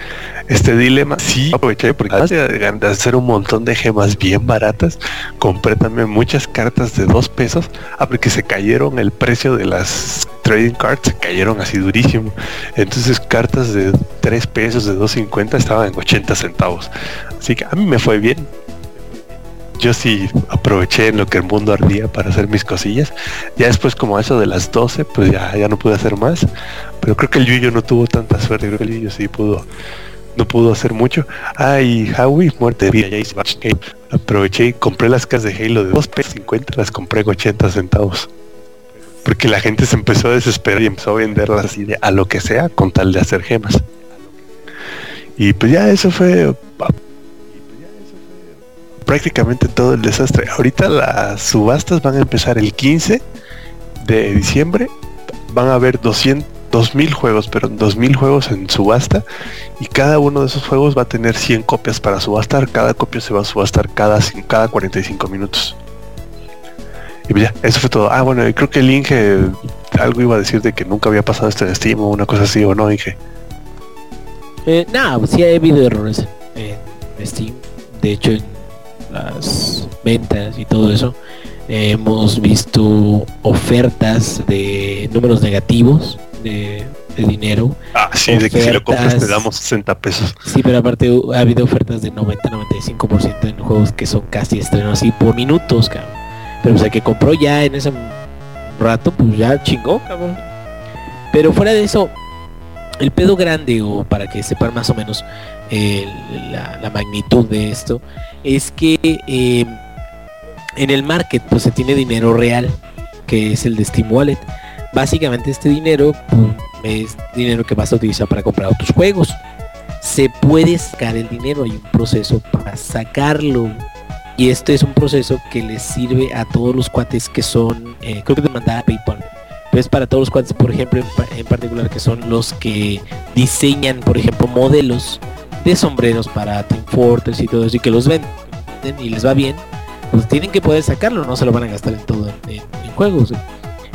este dilema. Sí, aproveché porque además de, de hacer un montón de gemas bien baratas, compré también muchas cartas de dos pesos. Ah, porque se cayeron el precio de las trading cards, se cayeron así durísimo. Entonces cartas de 3 pesos, de 2.50 estaban en 80 centavos. Así que a mí me fue bien yo sí aproveché en lo que el mundo ardía para hacer mis cosillas. Ya después como eso de las 12, pues ya, ya no pude hacer más. Pero creo que el Yuyo no tuvo tanta suerte, creo que el Yuyo sí pudo, no pudo hacer mucho. Ah, y Howie, muerte de vida. Aproveché y compré las casas de Halo de 2 pesos 50, las compré en 80 centavos. Porque la gente se empezó a desesperar y empezó a venderlas así de a lo que sea con tal de hacer gemas. Y pues ya eso fue prácticamente todo el desastre. Ahorita las subastas van a empezar el 15 de diciembre. Van a haber 200, 2000 juegos, pero 2000 juegos en subasta. Y cada uno de esos juegos va a tener 100 copias para subastar. Cada copia se va a subastar cada, cada 45 minutos. Y pues ya, eso fue todo. Ah, bueno, creo que el Inge algo iba a decir de que nunca había pasado esto en Steam o una cosa así, ¿o no, Inge? Eh, nada, sí ha habido errores en Steam. De hecho, en las ventas y todo eso, hemos visto ofertas de números negativos de, de dinero. Ah, sí, de que si lo compras te damos 60 pesos. Sí, pero aparte ha habido ofertas de 90-95% en juegos que son casi estrenos así por minutos, cabrón. Pero o sea que compró ya en ese rato, pues ya chingó, cabrón. Pero fuera de eso, el pedo grande, o para que sepan más o menos la, magnitud de esto, es que eh, en el market pues se tiene dinero real, que es el de Steam Wallet. Básicamente este dinero es dinero que vas a utilizar para comprar otros juegos. Se puede sacar el dinero, hay un proceso para sacarlo. Y este es un proceso que les sirve a todos los cuates que son, eh, creo que te mandaba PayPal. Pero es para todos los cuates, por ejemplo, en particular que son los que diseñan, por ejemplo, modelos de sombreros para Team Fortress y todo eso y que los venden y les va bien, pues tienen que poder sacarlo, no se lo van a gastar en todo en, en, juegos.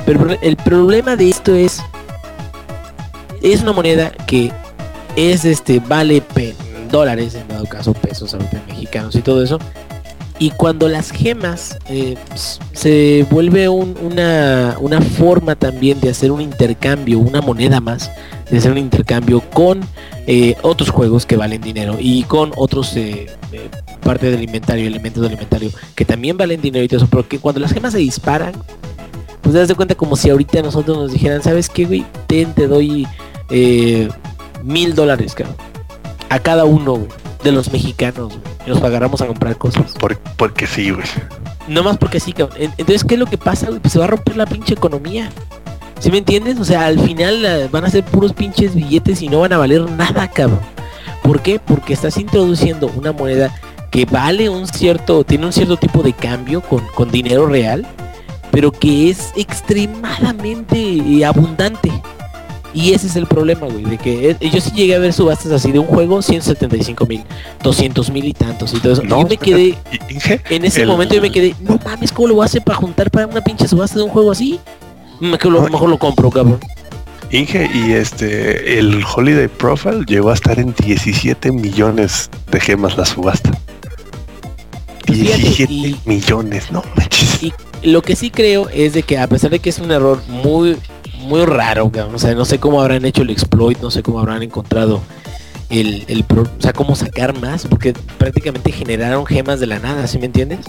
Pero el problema de esto es es una moneda que es este vale dólares en dado caso pesos ahorita mexicanos y todo eso y cuando las gemas eh, se vuelve un, una, una forma también de hacer un intercambio una moneda más de hacer un intercambio con eh, otros juegos que valen dinero y con otros eh, eh, parte del inventario, elementos del inventario que también valen dinero y todo eso, porque cuando las gemas se disparan, pues te das de cuenta como si ahorita nosotros nos dijeran, ¿sabes qué, güey? Ten, te doy mil dólares, cabrón. A cada uno, güey, de los mexicanos, güey. Y nos agarramos a comprar cosas. Por, porque sí, güey. No más porque sí, cabrón. Entonces, ¿qué es lo que pasa, güey? Pues se va a romper la pinche economía. ¿Sí me entiendes? O sea, al final uh, van a ser puros pinches billetes y no van a valer nada, cabrón. ¿Por qué? Porque estás introduciendo una moneda que vale un cierto, tiene un cierto tipo de cambio con, con dinero real, pero que es extremadamente abundante. Y ese es el problema, güey, de que yo sí llegué a ver subastas así de un juego, 175 mil, 200 mil y tantos y todo eso. No, yo me quedé, en ese el, momento yo me quedé, no mames, ¿cómo lo voy a hacer para juntar para una pinche subasta de un juego así? Mejor, mejor lo compro, cabrón. Inge, y este, el Holiday Profile llegó a estar en 17 millones de gemas la subasta. 17 y, millones, no manches. Y lo que sí creo es de que a pesar de que es un error muy, muy raro, cabrón, o sea, no sé cómo habrán hecho el exploit, no sé cómo habrán encontrado el, el pro, o sea, cómo sacar más, porque prácticamente generaron gemas de la nada, ¿sí me entiendes?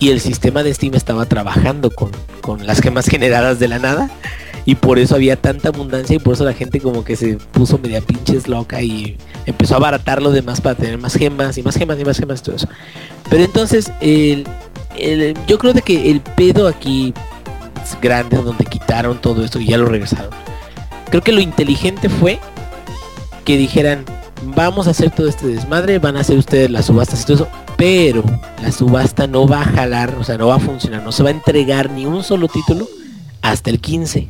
y el sistema de Steam estaba trabajando con, con, las gemas generadas de la nada y por eso había tanta abundancia y por eso la gente como que se puso media pinches loca y empezó a abaratar lo demás para tener más gemas y más gemas y más gemas y todo eso. Pero entonces el, el, yo creo de que el pedo aquí es grande donde quitaron todo esto y ya lo regresaron. Creo que lo inteligente fue que dijeran vamos a hacer todo este desmadre, van a hacer ustedes las subastas y todo eso, pero la subasta no va a jalar, o sea, no va a funcionar, no se va a entregar ni un solo título hasta el 15.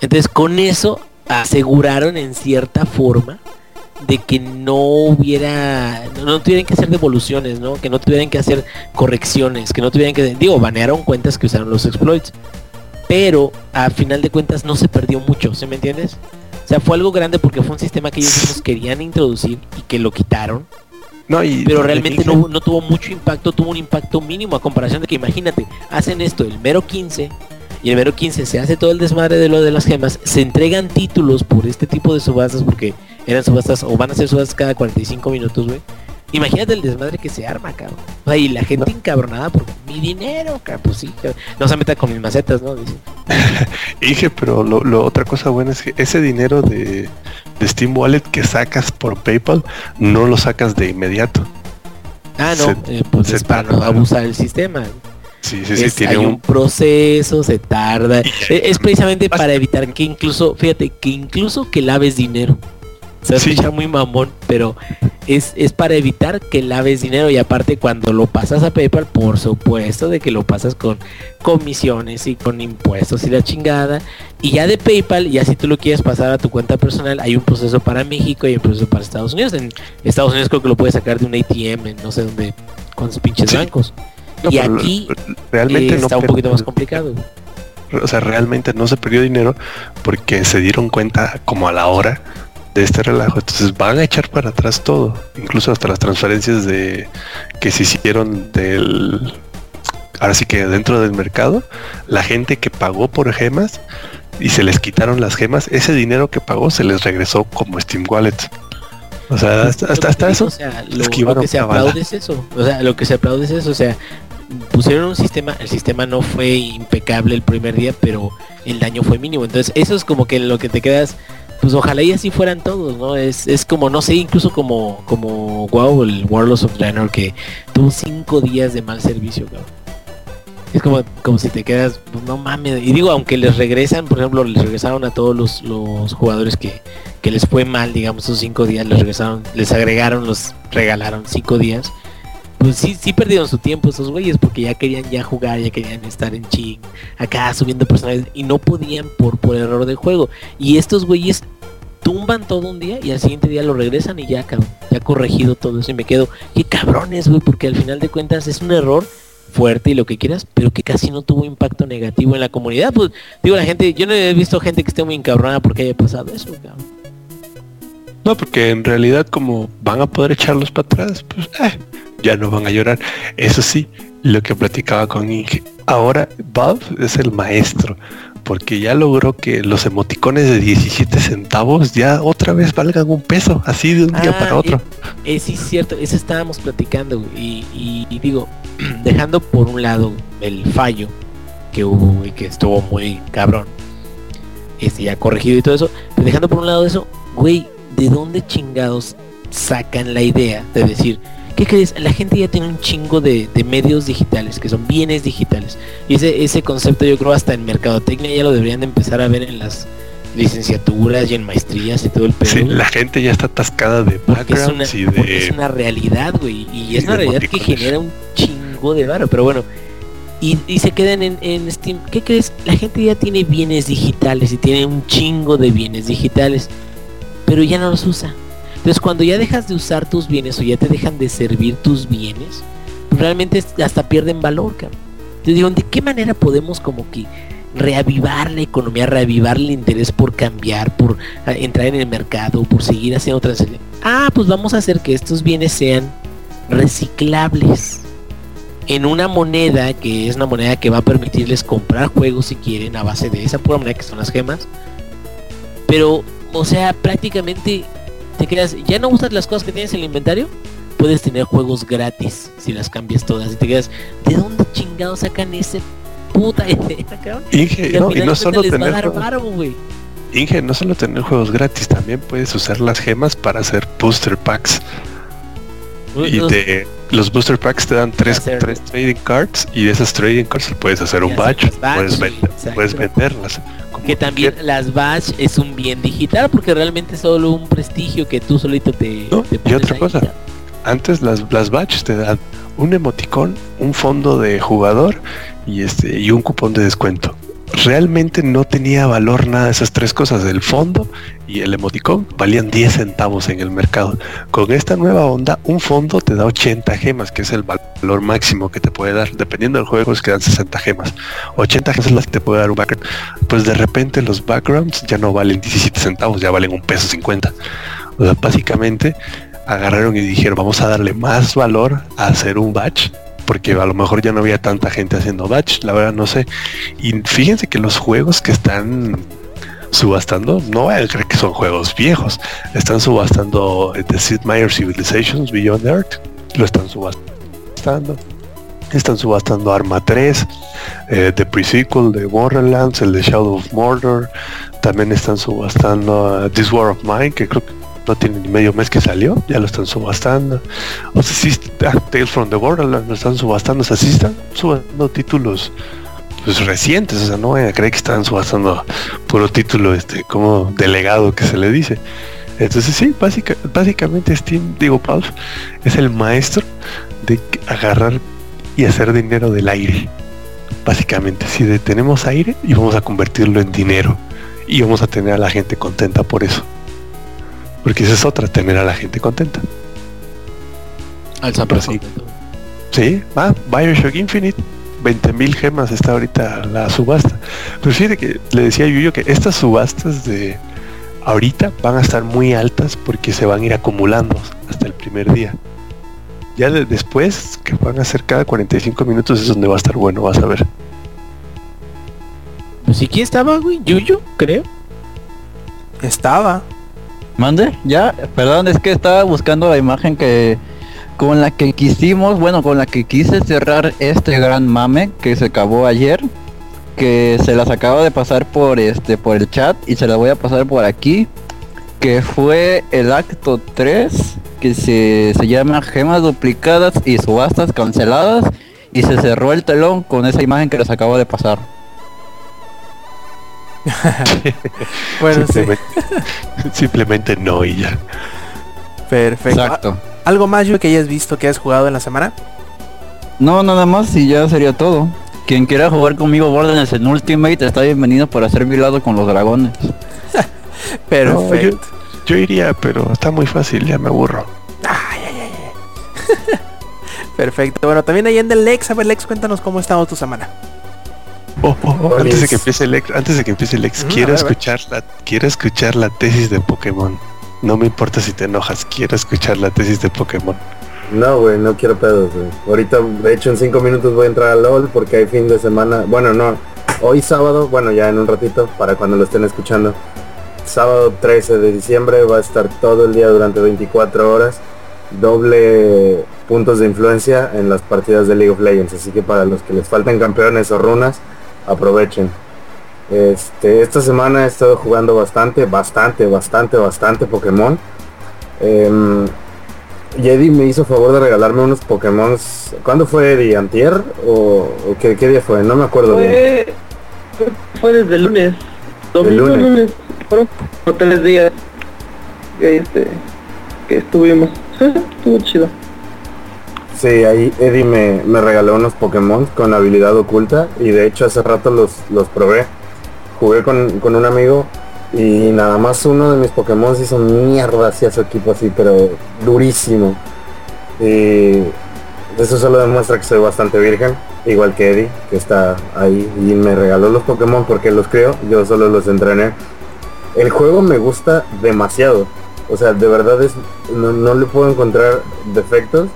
Entonces con eso aseguraron en cierta forma de que no hubiera, no, no tuvieran que hacer devoluciones, ¿no? Que no tuvieran que hacer correcciones, que no tuvieran que, digo, banearon cuentas que usaron los exploits. Pero a final de cuentas no se perdió mucho, ¿sí me entiendes? O sea, fue algo grande porque fue un sistema que ellos mismos querían introducir y que lo quitaron. No, y, Pero realmente no, no tuvo mucho impacto, tuvo un impacto mínimo a comparación de que imagínate, hacen esto el mero 15 y el mero 15 se hace todo el desmadre de lo de las gemas, se entregan títulos por este tipo de subastas porque eran subastas o van a ser subastas cada 45 minutos, güey. Imagínate el desmadre que se arma, cabrón. O sea, y la gente encabronada por mi dinero, cabrón. Pues sí, cabrón. No se meta con mis macetas, ¿no? Dice. Inge, pero lo, lo- otra cosa buena es que ese dinero de, de Steam Wallet que sacas por PayPal no lo sacas de inmediato. Ah, no, Se- eh, pues se es para no abusar el sistema. Sí, sí, sí, Es- tiene hay un un... proceso, se tarda. Es precisamente para evitar que incluso, fíjate, que incluso que laves dinero. Se va a Sí. escuchar muy mamón, pero es, es para evitar que laves dinero y aparte cuando lo pasas a PayPal, por supuesto de que lo pasas con comisiones y con impuestos y la chingada. Y ya de PayPal, ya si tú lo quieres pasar a tu cuenta personal, hay un proceso para México y un proceso para Estados Unidos. En Estados Unidos creo que lo puedes sacar de un ATM, en no sé dónde, con sus pinches Sí. bancos. No, y aquí realmente eh, no está un poquito más complicado. O sea, realmente no se perdió dinero porque se dieron cuenta como a la hora de este relajo. Entonces van a echar para atrás todo, incluso hasta las transferencias de que se hicieron del ahora sí que dentro del mercado, la gente que pagó por gemas y se les quitaron las gemas, ese dinero que pagó se les regresó como Steam Wallet. O sea, hasta, hasta, eso. o sea, lo, lo que se aplaude es eso. O sea, lo que se aplaude es eso. O sea, pusieron un sistema, el sistema no fue impecable el primer día, pero el daño fue mínimo. Entonces, eso es como que lo que te quedas, pues ojalá y así fueran todos, ¿no? Es, es como, no sé, incluso como, como WoW, el Warlords of Draenor, que tuvo cinco días de mal servicio, cabrón. Es como, como si te quedas, pues no mames. Y digo, aunque les regresan, por ejemplo, les regresaron a todos los, los jugadores que, que les fue mal, digamos, esos cinco días, les regresaron, les agregaron, los regalaron cinco días. Pues sí, sí perdieron su tiempo esos güeyes porque ya querían ya jugar, ya querían estar en ching, acá subiendo personajes y no podían por, por error del juego. Y estos güeyes tumban todo un día y al siguiente día lo regresan y ya cabrón, ya corregido todo eso y me quedo, qué cabrones güey, porque al final de cuentas es un error fuerte y lo que quieras, pero que casi no tuvo impacto negativo en la comunidad. Pues digo la gente, yo no he visto gente que esté muy encabronada porque haya pasado eso, cabrón. No, porque en realidad como van a poder echarlos para atrás, pues eh, ya no van a llorar. Eso sí, lo que platicaba con Inge. Ahora Valve es el maestro, porque ya logró que los emoticones de 17 centavos ya otra vez valgan un peso, así de un día Ah, para otro. Eh, eh, sí, es cierto, eso estábamos platicando güey, y, y- y digo, dejando por un lado el fallo que hubo y que estuvo muy cabrón, este ya corregido y todo eso, pero dejando por un lado eso, güey, ¿de dónde chingados sacan la idea de decir, ¿qué crees? La gente ya tiene un chingo de, de medios digitales, que son bienes digitales, y ese, ese concepto yo creo hasta en mercadotecnia ya lo deberían de empezar a ver en las licenciaturas y en maestrías y todo el pedo. Sí, la gente ya está atascada de Porque es, una, backgrounds y porque es de... una realidad, güey. Y y es una de realidad que genera un chingo de varo. Pero bueno. Y, y se quedan en, en Steam. ¿Qué crees? La gente ya tiene bienes digitales y tiene un chingo de bienes digitales. Pero ya no los usa. Entonces cuando ya dejas de usar tus bienes o ya te dejan de servir tus bienes, pues realmente hasta pierden valor, cabrón. Digo, ¿de qué manera podemos como que reavivar la economía, reavivar el interés por cambiar, por a, entrar en el mercado, por seguir haciendo transacciones? Ah, pues vamos a hacer que estos bienes sean reciclables en una moneda que es una moneda que va a permitirles comprar juegos si quieren a base de esa pura moneda que son las gemas. Pero, o sea, prácticamente te quedas, ya no usas las cosas que tienes en el inventario, puedes tener juegos gratis si las cambias todas y te quedas, ¿de dónde chingados sacan ese puta idea, cabrón? Inge, Y no, y no solo va a dar. Inge, no solo tener juegos gratis, también puedes usar las gemas para hacer booster packs. Y te, los booster packs te dan tres, tres trading cards y de esas trading cards puedes hacer un batch, puedes, vender, venderlas. que también quieras. las batch es un bien digital porque realmente es solo un prestigio que tú solito te, No, te y otra cosa. Antes las, las batch te dan un emoticón, un fondo de jugador y este y un cupón de descuento. Realmente no tenía valor nada esas tres cosas. El fondo y el emoticón valían 10 centavos en el mercado. Con esta nueva onda, un fondo te da 80 gemas, que es el valor máximo que te puede dar. Dependiendo del juego, es que dan 60 gemas. 80 gemas es las que te puede dar un background. Pues de repente los backgrounds ya no valen 17 centavos, ya valen un peso 50. O sea, básicamente agarraron y dijeron, vamos a darle más valor a hacer un batch porque a lo mejor ya no había tanta gente haciendo batch, la verdad no sé. Y fíjense que los juegos que están subastando, no voy a creer que son juegos viejos, están subastando eh, The Sid Meier Civilizations Beyond Earth, lo están subastando. Están subastando Arma 3, eh, The Pre-Sequel de Borderlands, el de Shadow of Mordor. También están subastando uh, This War of Mine, que creo que no tiene ni medio mes que salió, ya lo están subastando. O sea, sí, ah, Tales from the Borderlands lo están subastando, o sea, sí están subastando títulos pues recientes, o sea, no voy que están subastando puro título, este, como delegado que se le dice. Entonces sí, básicamente Steam, digo Valve, es el maestro de agarrar y hacer dinero del aire. Básicamente, si detenemos aire y vamos a convertirlo en dinero y vamos a tener a la gente contenta por eso. Porque esa es otra, tener a la gente contenta. Al sí. Sí, va, Bioshock Infinite, 20.000 gemas está ahorita la subasta. Pero fíjate que le decía a Yuyo que estas subastas de ahorita van a estar muy altas porque se van a ir acumulando hasta el primer día. Ya después, que van a ser cada 45 minutos, es donde va a estar bueno, vas a ver. Pues sí, ¿quién estaba, güey? Yuyo, creo. Estaba. ¿Mande? Ya, perdón, es que estaba buscando la imagen que con la que quisimos, bueno, con la que quise cerrar este gran mame que se acabó ayer, que se las acabo de pasar por este por el chat y se la voy a pasar por aquí, que fue el acto 3 que se, se llama gemas duplicadas y subastas canceladas y se cerró el telón con esa imagen que les acabo de pasar. bueno, simplemente, simplemente no y ya. Perfecto. Exacto. ¿Algo más yo que hayas visto que has jugado en la semana? No, nada más y ya sería todo. Quien quiera jugar conmigo Borderlands en Ultimate está bienvenido por hacer mi lado con los dragones. Perfecto. yo, iría, pero está muy fácil, ya me aburro. Ay, ay, ay. Perfecto. Bueno, también ahí en el Lex, a ver Lex, cuéntanos cómo estado tu semana. Oh, oh, oh, antes de que empiece el ex, antes de que empiece el ex, quiero escuchar la, quiero escuchar la tesis de Pokémon. No me importa si te enojas, quiero escuchar la tesis de Pokémon. No, güey, no quiero pedos, güey. Ahorita, de hecho, en cinco minutos voy a entrar a LOL porque hay fin de semana. Bueno, no. Hoy sábado, bueno, ya en un ratito, para cuando lo estén escuchando. Sábado 13 de diciembre va a estar todo el día durante 24 horas. Doble puntos de influencia en las partidas de League of Legends. Así que para los que les falten campeones o runas, aprovechen. Este, esta semana he estado jugando bastante, bastante, bastante, bastante Pokémon. Eh, me hizo favor de regalarme unos Pokémon. ¿Cuándo fue Eddie? ¿Antier? ¿O, qué, día fue? No me acuerdo fue, bien. Fue desde el lunes. Domingo, lunes. lunes. Fueron tres días que, este, que estuvimos. Estuvo chido. Sí, ahí Eddie me, me, regaló unos Pokémon con habilidad oculta y de hecho hace rato los, los probé. Jugué con, un amigo y nada más uno de mis Pokémon hizo mierda hacia su equipo así, pero durísimo. Y eso solo demuestra que soy bastante virgen, igual que Eddie, que está ahí y me regaló los Pokémon porque los creo, yo solo los entrené. El juego me gusta demasiado. O sea, de verdad es no, no le puedo encontrar defectos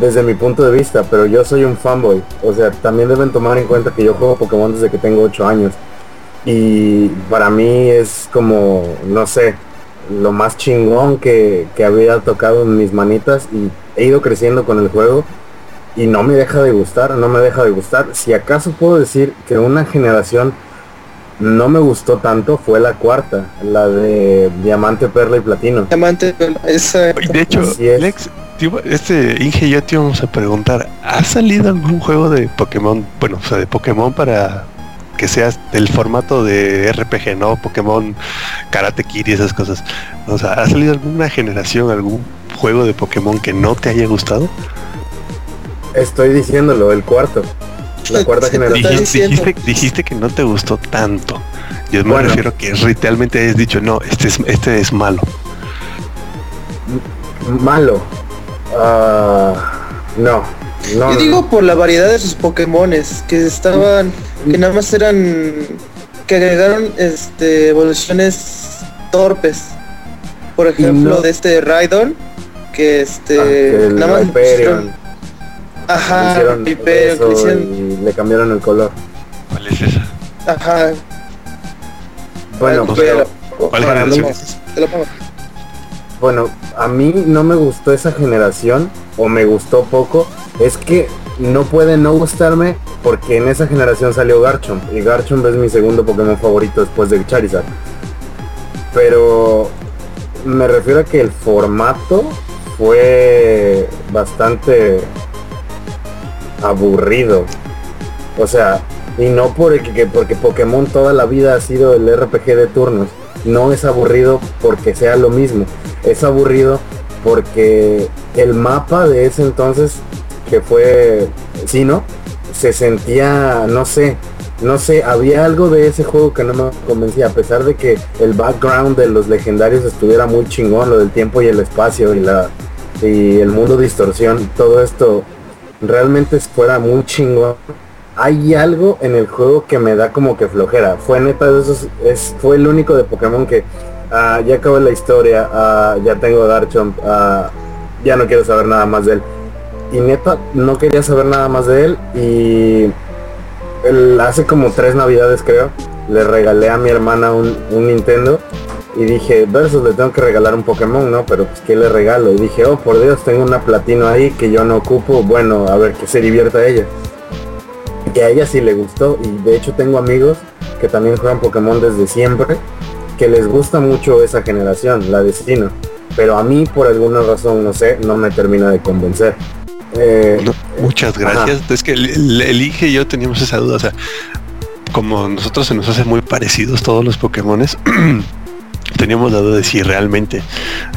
desde mi punto de vista, pero yo soy un fanboy. O sea, también deben tomar en cuenta que yo juego Pokémon desde que tengo 8 años. Y para mí es como, no sé, lo más chingón que, que había tocado en mis manitas y he ido creciendo con el juego y no me deja de gustar, no me deja de gustar. Si acaso puedo decir que una generación no me gustó tanto fue la cuarta, la de Diamante, Perla y Platino. Diamante, esa... De hecho, Lex, este Inge yo te íbamos a preguntar, ¿ha salido algún juego de Pokémon, bueno, o sea, de Pokémon para que sea del formato de RPG, ¿no? Pokémon, Karate Kid y esas cosas. O sea, ¿ha salido alguna generación, algún juego de Pokémon que no te haya gustado? Estoy diciéndolo, el cuarto. la cuarta generación. Dijiste, diciendo. dijiste, dijiste que no te gustó tanto. Yo me Bueno. refiero a que realmente hayas dicho, no, este es, este es malo. Malo. Ah, no. No, Yo no, digo por la variedad de sus Pokémones, que estaban, que nada más eran, que agregaron este evoluciones torpes. Por ejemplo, no- de este Raidon, que Ah, este, el nada más ajá, hicieron Hyperion, que le eso hicieron- y le cambiaron el color. ¿Cuál es esa? ajá, Bueno, no pero, pero- ¿Cuál para generación no- es? te lo pongo. Bueno, a mí no me gustó esa generación, o me gustó poco, es que no puede no gustarme porque en esa generación salió Garchomp, y Garchomp es mi segundo Pokémon favorito después de Charizard. Pero me refiero a que el formato fue bastante aburrido. O sea, y no porque, porque Pokémon toda la vida ha sido el RPG de turnos. No es aburrido porque sea lo mismo. Es aburrido porque el mapa de ese entonces, que fue Sino, se sentía, no sé, no sé, había algo de ese juego que no me convencía, a pesar de que el background de los legendarios estuviera muy chingón, lo del tiempo y el espacio y la y el mundo distorsión, todo esto realmente fuera muy chingón. Hay algo en el juego que me da como que flojera. Fue neta de es, fue el único de Pokémon que ah, ya acabé la historia, ah, ya tengo Garchomp, ah, ya no quiero saber nada más de él. Y neta, no quería saber nada más de él y el- hace como tres navidades creo, le regalé a mi hermana un, un Nintendo y dije, versus le tengo que regalar un Pokémon, ¿no? Pero pues ¿qué le regalo? Y dije, oh por Dios, tengo una platino ahí que yo no ocupo, bueno, a ver que se divierta ella. Y a ella sí le gustó y de hecho tengo amigos que también juegan Pokémon desde siempre, que les gusta mucho esa generación, la Destino. Pero a mí por alguna razón, no sé, no me termina de convencer. Eh, No, muchas gracias. Es que el, el- Inge y yo teníamos esa duda. O sea, como nosotros se nos hacen muy parecidos todos los Pokémones, teníamos la duda de si realmente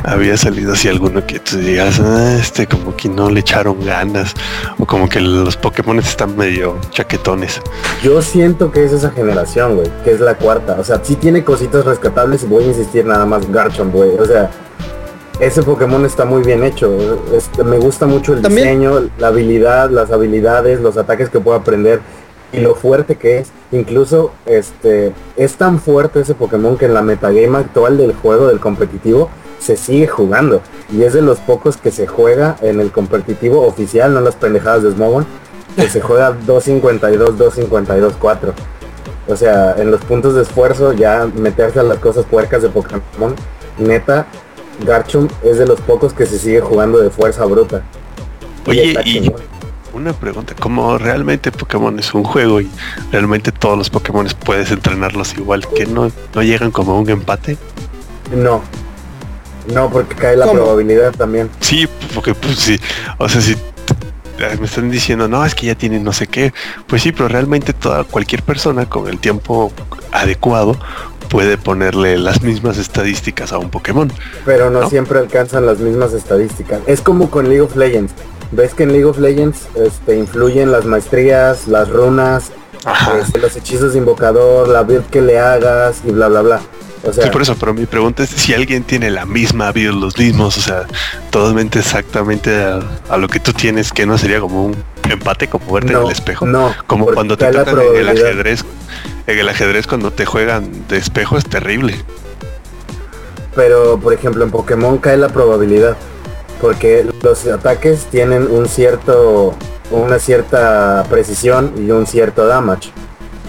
había salido así alguno que tú digas, "Ah, este como que no le echaron ganas, o como que los Pokémon están medio chaquetones. Yo siento que es esa generación, güey, que es la cuarta. O sea, sí tiene cositas rescatables y voy a insistir nada más Garchomp, güey. O sea, ese Pokémon está muy bien hecho. Es- me gusta mucho el También- diseño, la habilidad, las habilidades, los ataques que puedo aprender y lo fuerte que es. Incluso, este, es tan fuerte ese Pokémon que en la metagame actual del juego, del competitivo, se sigue jugando. Y es de los pocos que se juega en el competitivo oficial, no las pendejadas de Smogon, que se juega 252, 252, 4. O sea, en los puntos de esfuerzo ya meterse a las cosas puercas de Pokémon, neta, Garchomp es de los pocos que se sigue jugando de fuerza bruta. Oye, y. una pregunta, como realmente Pokémon es un juego y realmente todos los Pokémon puedes entrenarlos igual, que no, no llegan como a un empate? No. No, porque cae la ¿Cómo? probabilidad también. Sí, porque pues sí, o sea, si me están diciendo, no, es que ya tienen no sé qué, pues sí, pero realmente toda cualquier persona con el tiempo adecuado puede ponerle las mismas estadísticas a un Pokémon. Pero no, ¿No? siempre alcanzan las mismas estadísticas. Es como con League of Legends. Ves que en League of Legends este, influyen las maestrías, las runas, este, los hechizos de invocador, la build que le hagas y bla bla bla. O sea, Sí, por eso, pero mi pregunta es si alguien tiene la misma build, los mismos, o sea, totalmente exactamente a, a lo que tú tienes, que no sería como un empate, como verte en el espejo. no, como cuando te tocan en el ajedrez, en el ajedrez cuando te juegan de espejo es terrible. Pero por ejemplo en Pokémon cae la probabilidad. Porque los ataques tienen un cierto. una cierta precisión y un cierto damage.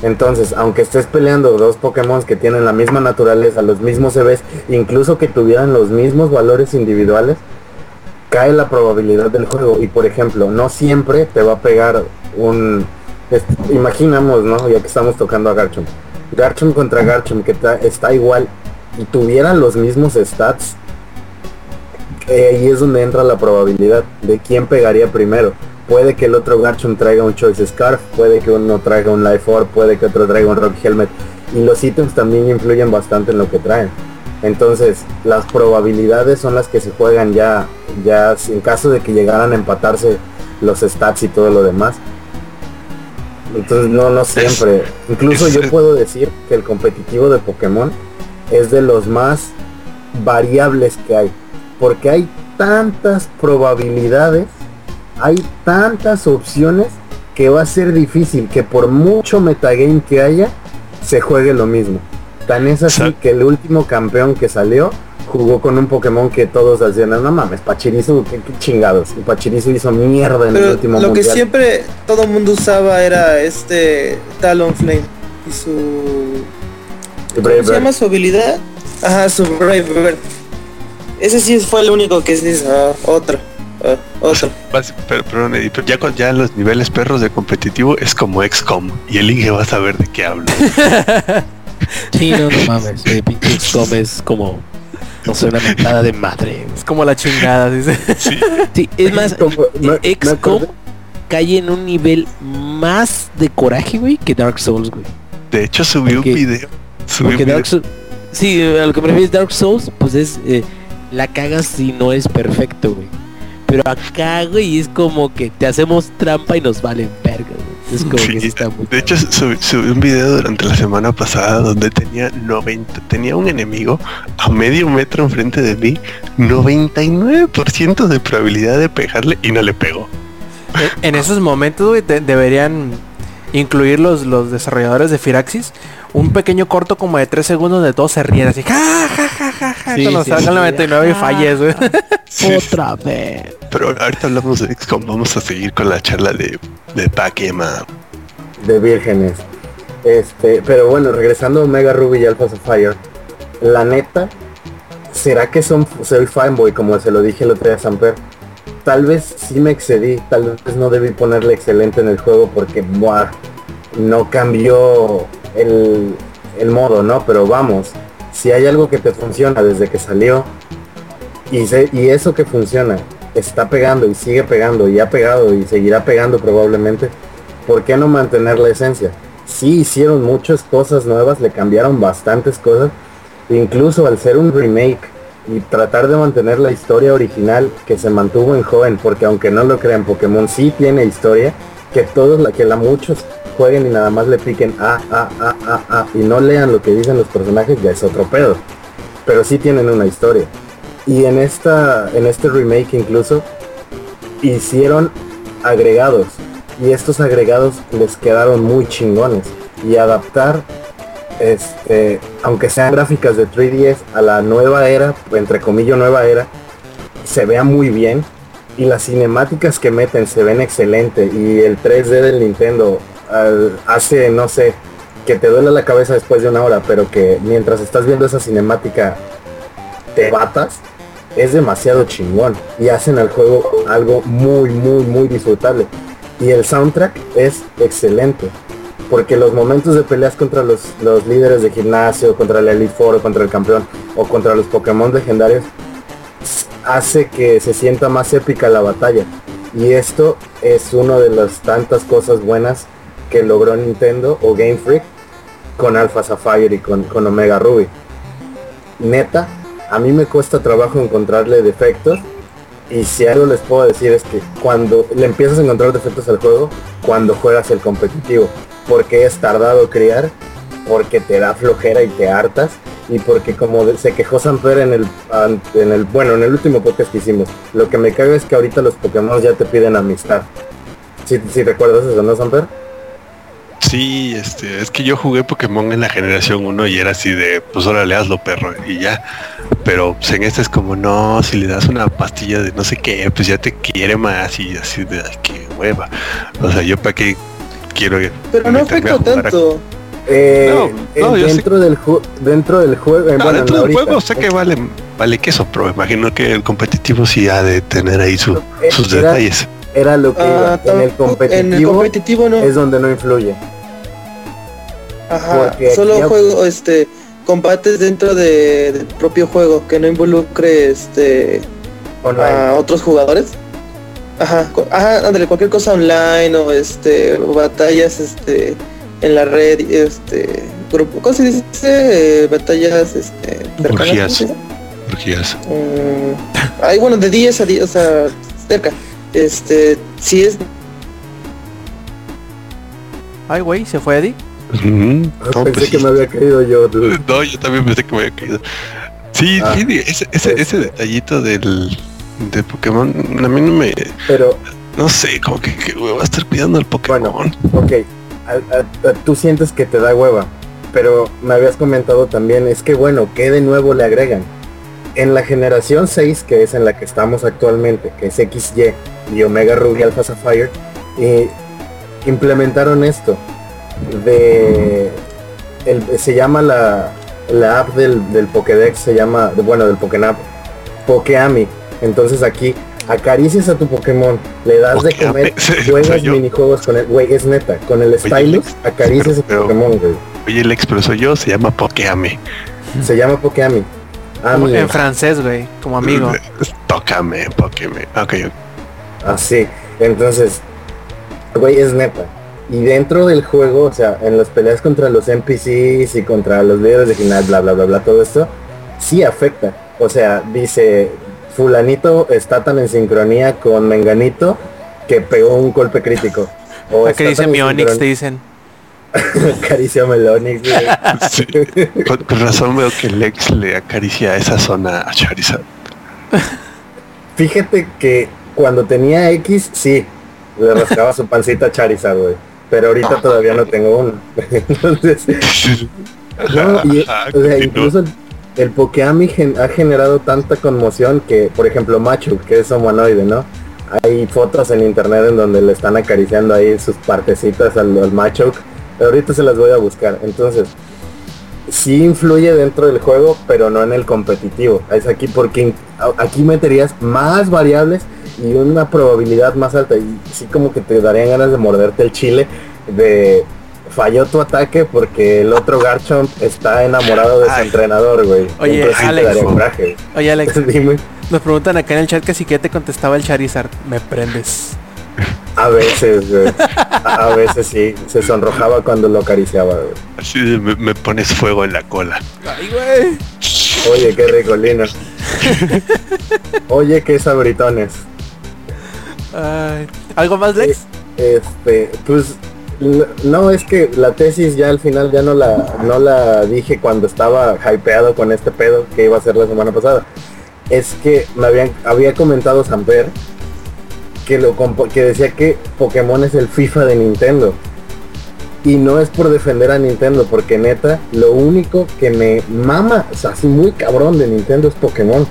Entonces, aunque estés peleando dos Pokémon que tienen la misma naturaleza, los mismos CVs, incluso que tuvieran los mismos valores individuales, cae la probabilidad del juego. Y por ejemplo, no siempre te va a pegar un. es- imaginamos, ¿no? Ya que estamos tocando a Garchomp. Garchomp contra Garchomp que está igual y tuvieran los mismos stats, eh, ahí es donde entra la probabilidad de quién pegaría primero. Puede que el otro Garchomp traiga un Choice Scarf, puede que uno traiga un Life Orb, puede que otro traiga un Rock Helmet. Y los ítems también influyen bastante en lo que traen. Entonces, las probabilidades son las que se juegan ya, ya en caso de que llegaran a empatarse los stats y todo lo demás. Entonces no, no siempre. Incluso yo puedo decir que el competitivo de Pokémon es de los más variables que hay. Porque hay tantas probabilidades, hay tantas opciones que va a ser difícil que por mucho metagame que haya, se juegue lo mismo. Tan es así que el último campeón que salió jugó con un Pokémon que todos hacían, no mames, Pachirisu, qué, qué chingados. Y Pachirisu hizo mierda en el Pero último lo que siempre todo el mundo usaba era este Talonflame y su ¿Cómo se llama su habilidad? Ajá, su Brave Bird. Ese sí fue el único que se hizo. ah, otro. ah, otro. pero, pero, ya, con, ya en los niveles perros de competitivo es como XCOM y el Inge va a saber de qué hablo. Sí, no, no mames. eh, pinche XCOM es como, no sé, una mentada de madre. Es como la chingada, dice. Sí, Sí, es más, XCOM cae en un nivel más de coraje, güey, que Dark Souls, güey. de hecho subí Porque- un video. Subí un Porque video Dark Souls... Sí, a lo que me refiero es Dark Souls, pues es... eh, la cagas si no es perfecto, güey. Pero acá, güey, es como que te hacemos trampa y nos valen verga, güey. Es como Sí, que sí está muy... de hecho subí, subí un video durante la semana pasada donde tenía 90, tenía un enemigo a medio metro enfrente de mí, 99% de probabilidad de pegarle y no le pegó. En- en esos momentos, güey, de- deberían incluir los, los desarrolladores de Firaxis un pequeño corto como de 3 segundos donde todos se ríen así. Ja, ja, ja, ja, Sí, cuando sí, salga el sí. 99 y falles, güey. Sí, Otra vez. pero ahorita hablamos de XCOM, vamos a seguir con la charla de, de Pac-Man. de vírgenes. Este, pero bueno, regresando a Omega Ruby y Alpha Sapphire, la neta, ¿será que son, soy fanboy como se lo dije el otro día a Samper? Tal vez sí me excedí, tal vez no debí ponerle excelente en el juego porque buah, no cambió el, el modo, ¿no? Pero vamos, si hay algo que te funciona desde que salió y, eso que funciona está pegando y sigue pegando y ha pegado y seguirá pegando probablemente, ¿por qué no mantener la esencia? Sí hicieron muchas cosas nuevas, le cambiaron bastantes cosas, incluso al ser un remake y tratar de mantener la historia original que se mantuvo en joven, porque aunque no lo crean, Pokémon sí tiene historia, que todos, la que la muchos jueguen y nada más le piquen A, A, A, A, A y no lean lo que dicen los personajes, ya es otro pedo. Pero sí tienen una historia. Y en esta, en este remake incluso, hicieron agregados y estos agregados les quedaron muy chingones y adaptar este aunque sean gráficas de 3DS a la nueva era entre comillas nueva era se vea muy bien y las cinemáticas que meten se ven excelente y el 3D del Nintendo hace no sé que te duele la cabeza después de una hora pero que mientras estás viendo esa cinemática te batas es demasiado chingón y hacen al juego algo muy muy muy disfrutable. Y el soundtrack es excelente porque los momentos de peleas contra los, los líderes de gimnasio contra el Elite Four contra el campeón o contra los Pokémon legendarios hace que se sienta más épica la batalla. Y esto es una de las tantas cosas buenas que logró Nintendo o Game Freak con Alpha Sapphire y con, con Omega Ruby. Neta a mí me cuesta trabajo encontrarle defectos y si algo les puedo decir es que cuando le empiezas a encontrar defectos al juego, cuando juegas el competitivo, porque es tardado criar, porque te da flojera y te hartas, y porque como se quejó Samper en el, en el, bueno, en el último podcast que hicimos, lo que me caga es que ahorita los Pokémon ya te piden amistad. Si, si recuerdas eso, ¿no, Samper? Sí, este, es que yo jugué Pokémon en la generación 1 y era así de, pues ahora le hazlo perro y ya. Pero pues, en este es como, no, si le das una pastilla de no sé qué, pues ya te quiere más y así de, ay, qué hueva. O sea, yo para qué quiero Pero no meterme a afecta jugar a- tanto. Eh, No, no, eh, dentro, del ju- dentro del juego, eh, No, bueno, dentro del ahorita, juego sé que vale, vale queso, pero imagino que el competitivo sí ha de tener ahí su- Eh, sus detalles. era lo que Ah, iba. En el competitivo en el competitivo no. es donde no influye. Ajá, porque solo aquí- juego, este, combates dentro de- del propio juego, que no involucre, este, Online. a otros jugadores. Ajá, ajá, ándale, cualquier cosa online o este, o batallas, este, en la red, este, grupo, ¿cómo se dice? Eh, batallas, este, cercanas, ¿cómo Orgías. Orgías. Mm, ay, bueno, de 10 a 10, o sea, cerca. Este, si es Ay, güey, se fue Eddie. Ah, No, Pensé pues que sí. me había caído yo, dude. No, yo también pensé que me había caído. Sí, Ah. sí, ese, ese, ese detallito del de Pokémon, a mí no me, Pero, no sé, como que, que va a estar cuidando al Pokémon. ok, tú sientes que te da hueva, pero me habías comentado también, es que bueno, ¿qué de nuevo le agregan? En la generación 6, que es en la que estamos actualmente, que es XY y Omega Ruby Alpha Sapphire, eh, implementaron esto de el- se llama la, la app del, del Pokédex, se llama, bueno, del Pokénap, Pokeami. Entonces aquí acaricias a tu Pokémon, le das de Pokeami. comer, juegas yo. minijuegos con él, güey, es neta, con el stylus acaricias a tu Pokémon, güey. Oye, el ex, pero soy yo, se llama Pokeame. Se llama Pokeami. Ami, en francés, güey, como amigo. Tócame, Pokéme. Ok, así. Entonces, güey, es neta. Y dentro del juego, o sea, en las peleas contra los NPCs y contra los líderes de final, bla, bla, bla, bla, todo esto, sí afecta. O sea, dice, fulanito está tan en sincronía con Menganito que pegó un golpe crítico. O tan en mi Onix, te dicen. Acarició Melonix, güey. Sí. Con, con razón veo que el ex le acaricia esa zona a Charizard. Fíjate que cuando tenía X, sí, le rascaba su pancita a Charizard, güey. Pero ahorita todavía no tengo uno. Entonces, no, y, Ajá, o sea, incluso el, Pokeami ha generado tanta conmoción que, por ejemplo, Machu, que es humanoide, ¿no? Hay fotos en internet en donde le están acariciando ahí sus partecitas al, al. Pero ahorita se las voy a buscar. Entonces, sí influye dentro del juego, pero no en el competitivo. Es aquí porque aquí meterías más variables y una probabilidad más alta. Y sí como que te darían ganas de morderte el chile de falló tu ataque porque el otro Garchomp está enamorado de su entrenador, güey. Oye, Entonces Alex. coraje. Oye, Alex, Dime. nos preguntan acá en el chat que si que te contestaba el Charizard. Me prendes. A veces, güey. A veces sí. Se sonrojaba cuando lo acariciaba, güey. Así de, me, me pones fuego en la cola. Ay, güey. Oye, qué ricolino. Oye, qué sabritones. Ay. ¿Algo más, Lex? Este, pues no es que la tesis ya al final ya no la no la dije cuando estaba hypeado con este pedo que iba a ser la semana pasada. Es que me habían había comentado Samper que lo que decía que Pokémon es el FIFA de Nintendo. Y no es por defender a Nintendo, porque neta, lo único que me mama, o sea, así muy cabrón de Nintendo es Pokémon.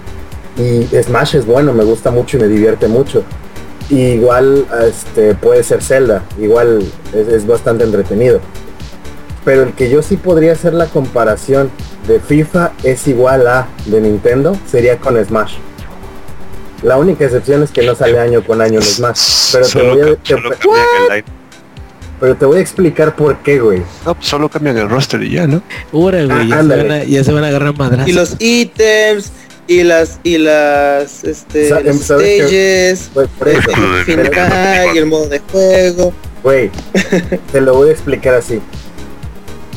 Y Smash es bueno, me gusta mucho y me divierte mucho. Y igual este puede ser Zelda, igual es, es bastante entretenido. Pero el que yo sí podría hacer la comparación de FIFA es igual a de Nintendo sería con Smash. La única excepción es que no sale año con año el Smash. Pero te voy a, te- pero te voy a explicar por qué, güey. No, pues solo cambian el roster y ya, ¿no? Ahora, güey, Ah, ya, se ándale. van a, ya se van a agarrar madrazos. Y los ítems, y las, y las, este, Sa- stages, Pues el final, y el modo de juego. Güey, te lo voy a explicar así.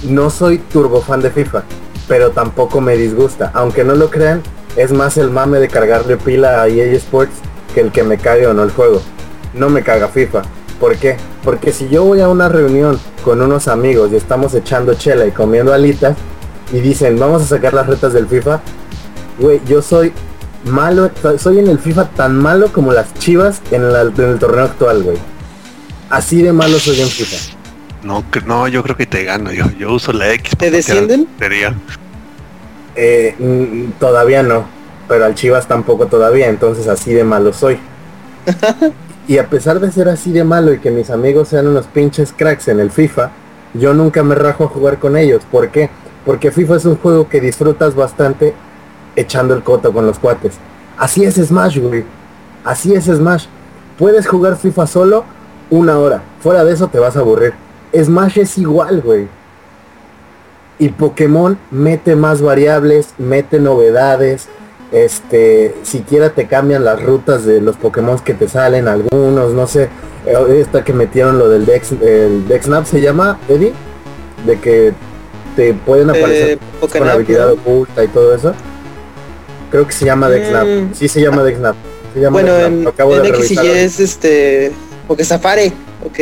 No soy turbo fan de FIFA, pero tampoco me disgusta. Aunque no lo crean, es más el mame de cargarle pila a EA Sports que el que me cague o no el juego. No me caga FIFA. ¿Por qué? Porque si yo voy a una reunión con unos amigos y estamos echando chela y comiendo alitas y dicen vamos a sacar las retas del FIFA, güey, yo soy malo, soy en el FIFA tan malo como las chivas en, la- en el torneo actual, güey. Así de malo soy en FIFA. No, que- no, yo creo que te gano. Yo, yo uso la X. ¿Te descienden? tontería. Eh, mm, todavía no, pero al Chivas tampoco todavía, entonces así de malo soy. y a pesar de ser así de malo y que mis amigos sean unos pinches cracks en el FIFA, yo nunca me rajo a jugar con ellos. ¿Por qué? Porque FIFA es un juego que disfrutas bastante echando el coto con los cuates. Así es Smash, güey. Así es Smash. Puedes jugar FIFA solo una hora. Fuera de eso te vas a aburrir. Smash es igual, güey. Y Pokémon mete más variables, mete novedades. Este, siquiera te cambian las rutas de los Pokémon que te salen, algunos, no sé. eh, Esta que metieron lo del Dex, el Dexnap se llama, Eddie, de que te pueden aparecer Eh, con habilidad oculta y todo eso. Creo que se llama Dexnap. Mm. Sí se llama Dexnap. Se llama Bueno, Dexnap, en, lo acabo en de revisar es este, porque Safari, ok.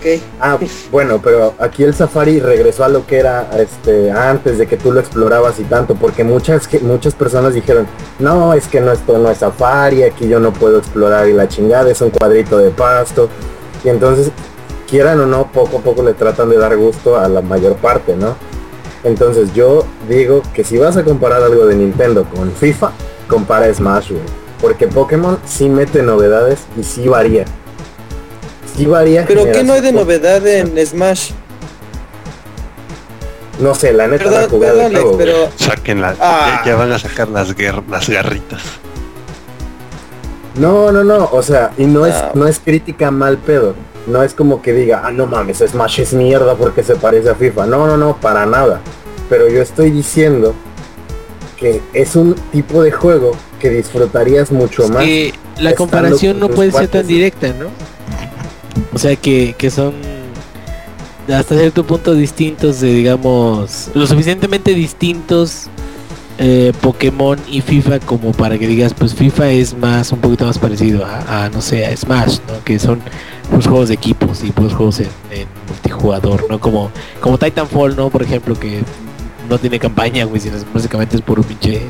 ok. Ah, bueno, pero aquí el Safari regresó a lo que era este antes de que tú lo explorabas y tanto, porque muchas muchas personas dijeron, no, es que no esto no es Safari, aquí yo no puedo explorar y la chingada es un cuadrito de pasto. Y entonces, quieran o no, poco a poco le tratan de dar gusto a la mayor parte, ¿no? Entonces yo digo que si vas a comparar algo de Nintendo con FIFA, compara Smash, güey. Porque Pokémon sí mete novedades y sí varía. Sí varía. Pero ¿qué no hay de novedad en Smash? No sé, la neta la jugada de juego, pero Saquen la, Ah. ya, ya van a sacar las, las garritas. No, no, no, o sea, y no es, Ah. no es crítica mal pedo. No es como que diga, ah, no mames, Smash es mierda porque se parece a FIFA. No, no, no, para nada. Pero yo estoy diciendo que es un tipo de juego que disfrutarías mucho más. la comparación no puede ser tan directa, ¿no? O sea que, que son hasta cierto punto distintos de digamos lo suficientemente distintos eh, Pokémon y FIFA como para que digas pues FIFA es más un poquito más parecido a, a, no sé a Smash no que son pues juegos de equipos y pues juegos en, en multijugador no como como Titanfall no por ejemplo que no tiene campaña güey sino básicamente es por un pinche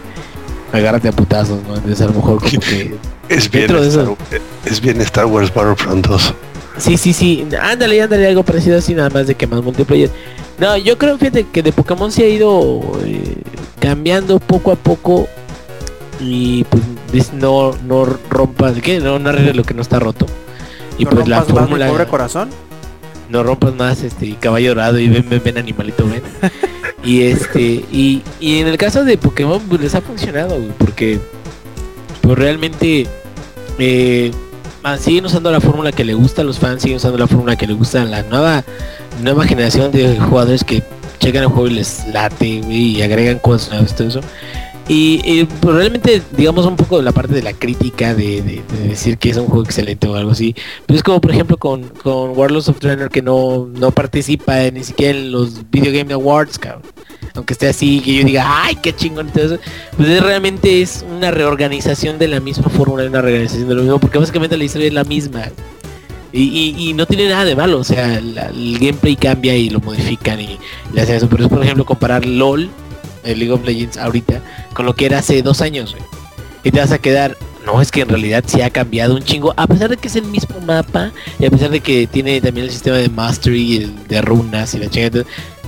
agárrate a putazos no entonces a lo mejor como que Es bien, de eso. es bien Star Wars Battlefront 2. Sí, sí, sí. Ándale, ándale, algo parecido así, nada más de que más multiplayer. No, yo creo, fíjate, que de Pokémon se ha ido eh, cambiando poco a poco. Y pues no, no rompas, ¿qué? No, no arregles lo que no está roto. Y ¿No pues la fórmula. pobre corazón? No rompas más este caballo dorado y ven, ven, ven, animalito, ven. y este, y, y en el caso de Pokémon, pues les ha funcionado, porque pues realmente eh, siguen usando la fórmula que le gusta a los fans, siguen usando la fórmula que le gusta a la nueva, nueva generación de jugadores que checan el juego y les late, y agregan cosas nuevas, todo eso. Y, y, pues, realmente, digamos, un poco la parte de la crítica de, de- de decir que es un juego excelente o algo así. Pues es como, por ejemplo, con, con Warlords of Trainer que no, no participa ni siquiera en los Video Game Awards, cabrón. Aunque esté así, que yo diga, ay, qué chingón. Entonces, pues es- realmente es una reorganización de la misma fórmula, una reorganización de lo mismo, porque básicamente la historia es la misma. Y, no tiene nada de malo, o sea, el gameplay cambia y lo modifican y le hacen eso. Pero es, por ejemplo, comparar LOL, el League of Legends ahorita, con lo que era hace dos años. Y te vas a quedar, no, es que en realidad sí ha cambiado un chingo, a pesar de que es el mismo mapa, y a pesar de que tiene también el sistema de mastery, de runas y la chingada,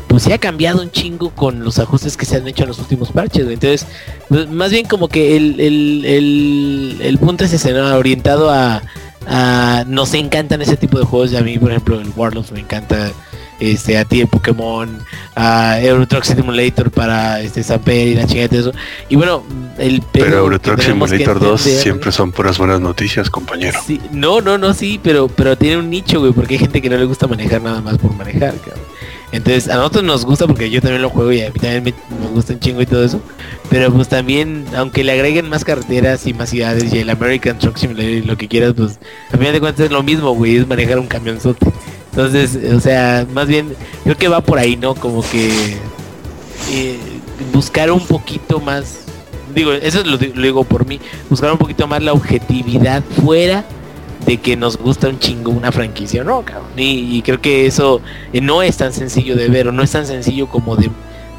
pues sí ha cambiado un chingo con los ajustes que se han hecho en los últimos parches, güey. Entonces, pues, más bien como que el, el, el, el punto es ese, ¿no? Orientado a, a- Nos encantan ese tipo de juegos, y a mí, por ejemplo, el Warlords me encanta, este, a ti el Pokémon, a Euro Truck Simulator para este Samper y la chingada todo eso. Y bueno, el Pero Euro Truck Simulator 2 entender- siempre son puras buenas noticias, compañero. Sí, no, no, no, sí, pero, pero tiene un nicho, güey, porque hay gente que no le gusta manejar nada más por manejar, cabrón. Entonces, a nosotros nos gusta porque yo también lo juego y a mí también me, gusta un chingo y todo eso. Pero pues también, aunque le agreguen más carreteras y más ciudades y el American Truck Simulator y lo que quieras, pues a final de cuentas es lo mismo, güey, es manejar un camionzote. Entonces, o sea, más bien, creo que va por ahí, ¿no? Como que eh, buscar un poquito más, digo, eso lo, lo digo por mí, buscar un poquito más la objetividad fuera de que nos gusta un chingo una franquicia, ¿no? Cabrón? Y, creo que eso eh, no es tan sencillo de ver o no es tan sencillo como de,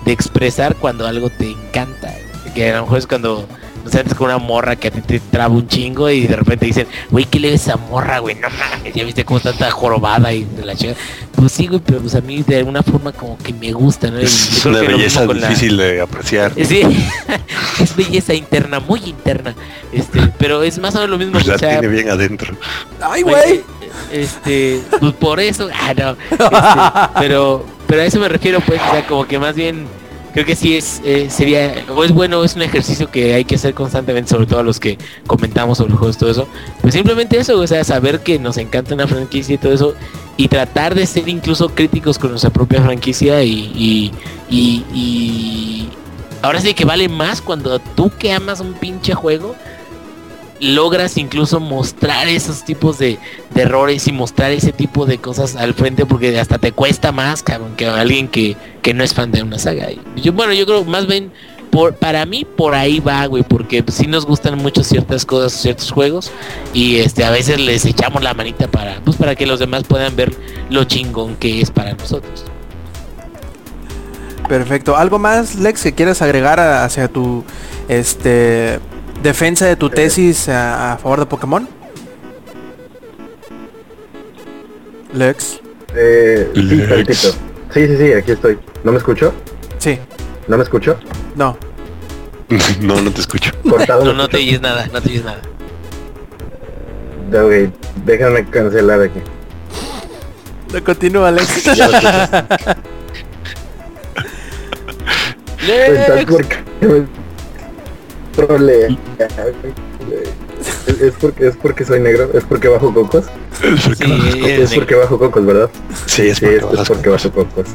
de expresar cuando algo te encanta. Que a lo mejor es cuando no sé, antes con una morra que a ti te traba un chingo y de repente dicen, güey, ¿qué le ves a esa morra, güey? No mames, ya viste cómo está tan jorobada y de la chica. Pues sí, güey, pero pues a mí de alguna forma como que me gusta, ¿no? Y Es una belleza la- difícil de apreciar. Sí, es belleza interna, muy interna. Este, pero es más o menos lo mismo. Pues la o sea, tiene bien adentro. ¡Ay, güey! Este, pues por eso, ah, no, este, pero, pero a eso me refiero, pues, o sea, como que más bien, creo que sí es, eh, sería, o es bueno, es un ejercicio que hay que hacer constantemente, sobre todo a los que comentamos sobre juegos, todo eso, pues simplemente eso, o sea, saber que nos encanta una franquicia y todo eso, y tratar de ser incluso críticos con nuestra propia franquicia y, y, y, y ahora sí que vale más cuando tú que amas un pinche juego, logras incluso mostrar esos tipos de, de errores y mostrar ese tipo de cosas al frente porque hasta te cuesta más cabrón que alguien que, que no es fan de una saga y yo bueno yo creo más bien por, para mí por ahí va güey porque sí nos gustan mucho ciertas cosas ciertos juegos y este a veces les echamos la manita para pues para que los demás puedan ver lo chingón que es para nosotros. Perfecto. ¿Algo más, Lex, que quieras agregar hacia tu este defensa de tu tesis a, a favor de Pokémon? Lex. Eh, sí, Lex. Sí, sí, sí, aquí estoy. ¿No me escuchó? Sí. ¿No me escuchó? No. No, no te escucho. Cortado. No, no te oyes nada, no te oyes nada. Ok, déjame cancelar aquí. No continúa, Lex. Lo escucho. Trolea. Es, es porque es porque soy negro, es porque bajo cocos. Es porque Sí, Es bajo cocos, ¿verdad? Sí, es Sí, porque es, es bajas porque bajo cocos.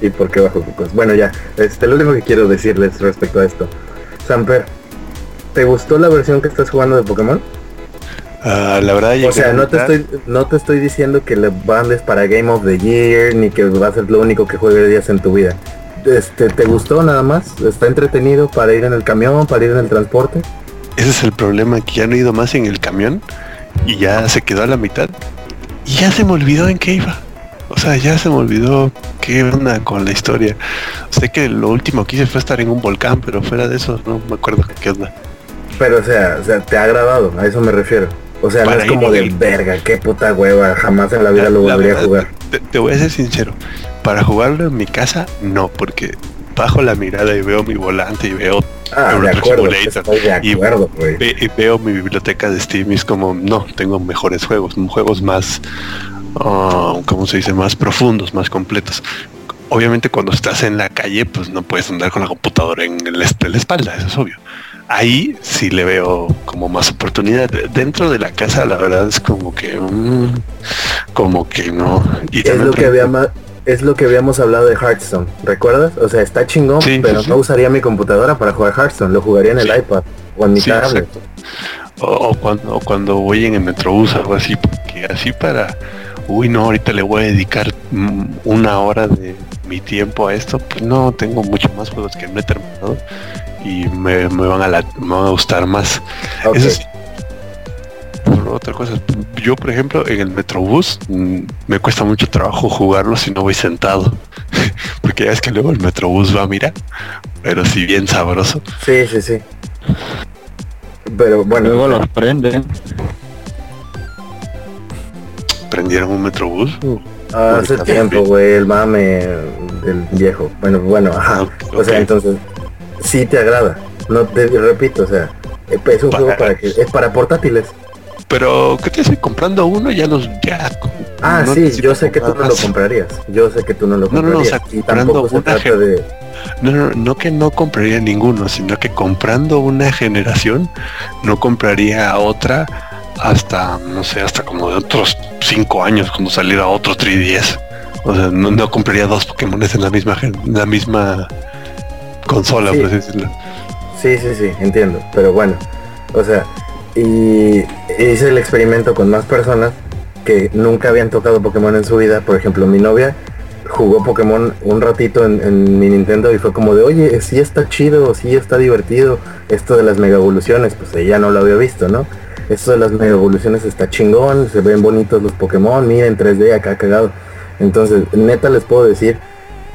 Y porque bajo cocos. Bueno ya, este lo único que quiero decirles respecto a esto. Samper, ¿te gustó la versión que estás jugando de Pokémon? Ah, la verdad, O sea, no te estoy, no te estoy diciendo que le mandes para Game of the Year, ni que va a ser lo único que juegues en tu vida. Este, ¿te gustó nada más? ¿Está entretenido para ir en el camión, para ir en el transporte? Ese es el problema, que ya no he ido más en el camión y ya se quedó a la mitad y ya se me olvidó en qué iba. O sea, ya se me olvidó qué onda con la historia. Sé que lo último que hice fue estar en un volcán, pero fuera de eso no me acuerdo qué onda. Pero o sea, o sea, te ha agradado, a eso me refiero. O sea, no es como de el- verga, qué puta hueva, jamás en la vida La- lo volvería a jugar. Te, te voy a ser sincero, para jugarlo en mi casa, no, porque bajo la mirada y veo mi volante y veo, Ah, de Truck acuerdo, Simulator. estoy de Y- acuerdo, güey. ve- y veo mi biblioteca de Steam y es como, no, tengo mejores juegos, juegos más, ah, ¿cómo se dice? Más profundos, más completos. Obviamente cuando estás en la calle, pues no puedes andar con la computadora en el est- en la espalda, eso es obvio. Ahí sí le veo como más oportunidad. Dentro de la casa, la verdad es como que, mm, como que no. Y Es lo que ejemplo, habíamos, es lo que habíamos hablado de Hearthstone, ¿recuerdas? O sea, está chingón, Sí, pero sí, no sí. usaría mi computadora para jugar Hearthstone, lo jugaría en el iPad o en mi tablet. O, o cuando, o cuando voy en el metrobús, algo así, porque así para, uy, no, ahorita le voy a dedicar mm, una hora de mi tiempo a esto, pues no, tengo mucho más juegos que no he terminado y me, me van, a la- me van a gustar más. Eso otra cosa, yo por ejemplo en el metrobús mm, me cuesta mucho trabajo jugarlo si no voy sentado, porque ya es que luego el metrobús va a mirar, pero si bien sabroso. Sí, sí, sí. Pero bueno, Luego los prenden. ¿Prendieron un metrobús? hace Ahorita tiempo, güey, el mame del viejo. Bueno, bueno, ajá. Ok, O sea, entonces, sí te agrada. No te repito, o sea, es un Para- juego para que es para portátiles. Pero, ¿qué te hace comprando uno? Ya los, ya. Ah, no sí, yo sé que tú no lo comprarías. Yo sé que tú no lo No, no, no, o comprarías. sea, comprando se una de... No, no, no que no compraría ninguno, sino que comprando una generación, no compraría otra hasta, no sé, hasta como de otros cinco años cuando saliera otro 3DS. O sea, no, no compraría dos Pokémon en la misma en la misma consola, Sí. por así decirlo. Sí, sí, sí, entiendo. Pero bueno, o sea, y hice el experimento con más personas que nunca habían tocado Pokémon en su vida. Por ejemplo, mi novia jugó Pokémon un ratito en, mi Nintendo y fue como de, oye, sí está chido, sí está divertido. Esto de las mega evoluciones, pues ella no lo había visto, ¿no? Esto de las mega evoluciones está chingón, se ven bonitos los Pokémon, miren 3D acá cagado. Entonces, neta les puedo decir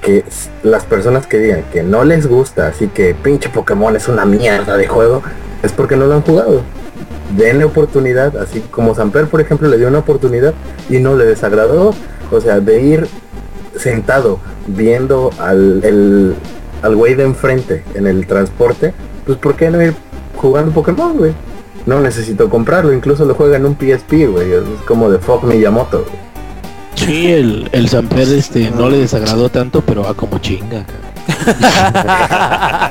que las personas que digan que no les gusta, así que pinche Pokémon es una mierda de juego, es porque no lo han jugado. Denle oportunidad, así como Samper, por ejemplo, le dio una oportunidad y no le desagradó. O sea, de ir sentado viendo al el, al güey de enfrente en el transporte, pues ¿por qué no ir jugando Pokémon, güey? No necesito comprarlo, incluso lo juega en un PSP, güey. Es como de Fuck Miyamoto. güey. Sí, el, el Samper este, no le desagradó tanto, pero va como chinga. cabrón.